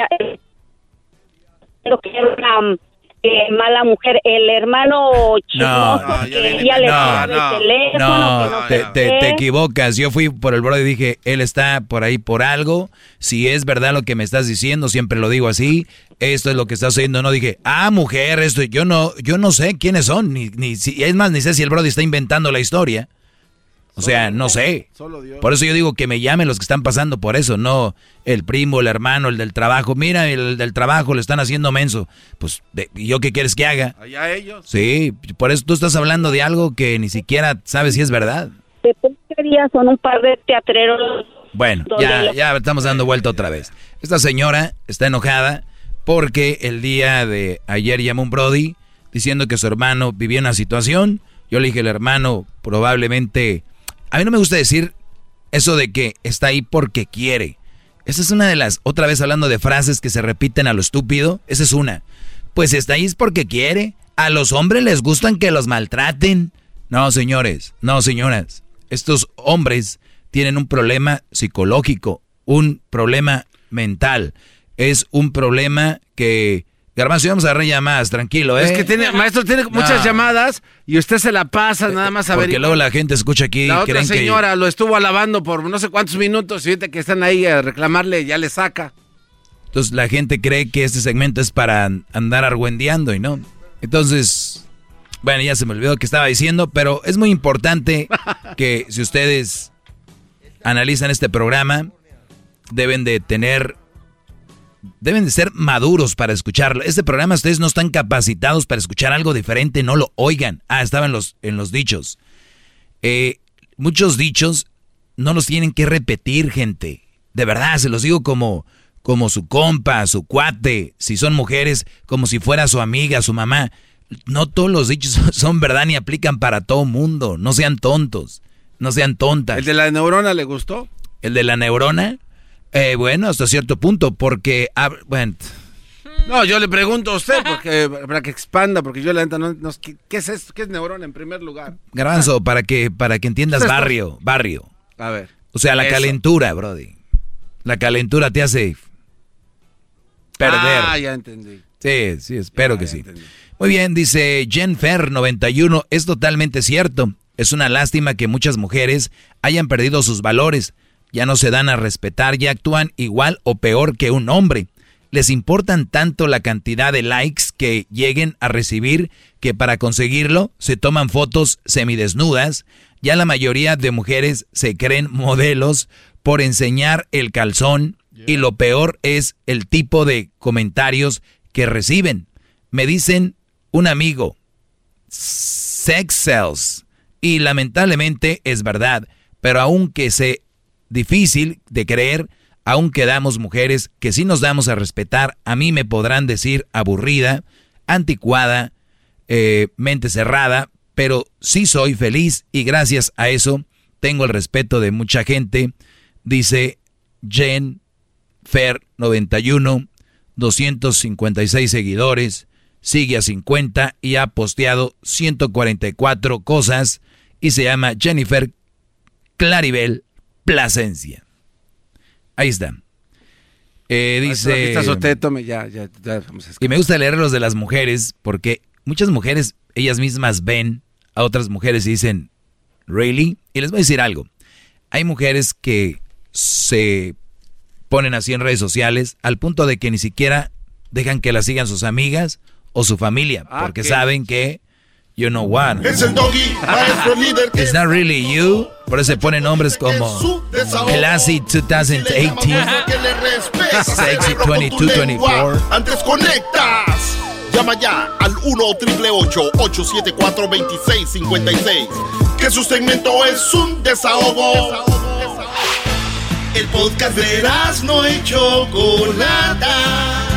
lo que era una eh, mala mujer, el hermano chismoso No, que ella le daba el teléfono, No, que no te, te- equivocas. Yo fui por el bro y dije, él está por ahí por algo. Si es verdad lo que me estás diciendo, siempre lo digo así. Esto es lo que estás haciendo. No dije, ah, mujer, esto. Yo no, yo no sé quiénes son. Ni, ni si, es más, ni sé si el brody está inventando la historia. O sea, no sé. Por eso yo digo que me llamen los que están pasando por eso, no el primo, el hermano, el del trabajo. Mira, el del trabajo le están haciendo menso. Pues, de- ¿y yo qué quieres que haga? Allá ellos. Sí, por eso tú estás hablando de algo que ni siquiera sabes si es verdad. de porquería son un par de teatreros Bueno, ya, ya estamos dando vuelta otra vez. Esta señora está enojada porque el día de ayer llamó un Brody diciendo que su hermano vivía una situación. Yo le dije, el hermano probablemente... A mí no me gusta decir eso de que está ahí porque quiere. Esa es una de las, otra vez hablando de frases que se repiten a lo estúpido, esa es una. Pues está ahí es porque quiere. A los hombres les gustan que los maltraten. No, señores, no, señoras. Estos hombres tienen un problema psicológico, un problema mental. Es un problema que... Garbanzo, vamos a agarrar llamadas, tranquilo, ¿eh? Es que tiene, maestro, tiene muchas llamadas y usted se la pasa nada más a ver. Porque luego la gente escucha aquí La otra creen señora lo estuvo alabando por no sé cuántos minutos y ahorita que están ahí a reclamarle ya le saca. que... Entonces la gente cree que este segmento es para andar argüendeando y no. Entonces, bueno, ya se me olvidó que estaba diciendo, pero es muy importante que si ustedes analizan este programa, deben de tener deben de ser maduros para escucharlo. Este programa ustedes no están capacitados para escuchar algo diferente, no lo oigan. Ah, estaba en los, en los dichos. Eh, muchos dichos no los tienen que repetir, gente. De verdad, se los digo como, como su compa, su cuate, si son mujeres, como si fuera su amiga, su mamá. No todos los dichos son, son verdad ni aplican para todo mundo. No sean tontos, no sean tontas. ¿El de la neurona le gustó? ¿El de la neurona? Eh, bueno, hasta cierto punto, porque... ah, bueno, No, yo le pregunto a usted porque para que expanda, porque yo la neta no, no- ¿qué, qué es esto? ¿Qué es neurona en primer lugar? Garbanzo, para que, para que entiendas barrio, barrio. A ver. O sea, la Eso. calentura, Brody. La calentura te hace perder. Ah, ya entendí. Sí, sí, espero que sí. Muy bien, dice Jenfer 91, es totalmente cierto. Es una lástima que muchas mujeres hayan perdido sus valores, ya no se dan a respetar, ya actúan igual o peor que un hombre. Les importan tanto la cantidad de likes que lleguen a recibir que para conseguirlo se toman fotos semidesnudas. Ya la mayoría de mujeres se creen modelos por enseñar el calzón y lo peor es el tipo de comentarios que reciben. Me dicen un amigo, sex sells. Y lamentablemente es verdad, pero aunque sea difícil de creer, aún quedamos mujeres que si nos damos a respetar, a mí me podrán decir aburrida, anticuada, eh, mente cerrada, pero sí soy feliz y gracias a eso tengo el respeto de mucha gente, dice Jen Fer 91, 256 seguidores, sigue a 50 y ha posteado 144 cosas y se llama Jennifer Claribel Plasencia. Ahí está. Eh, dice. Y me gusta leer los de las mujeres porque muchas mujeres, ellas mismas ven a otras mujeres y dicen, ¿really? Y les voy a decir algo. Hay mujeres que se ponen así en redes sociales al punto de que ni siquiera dejan que la sigan sus amigas o su familia, ah, porque saben que you know what. Es el doggy, maestro líder. It's not really you. Por eso se ponen nombres como Classy 2018, Sexy 2224. Antes conectas. Llama ya al 1 874 2656 Que su segmento es un desahogo. El podcast de no y Chocolata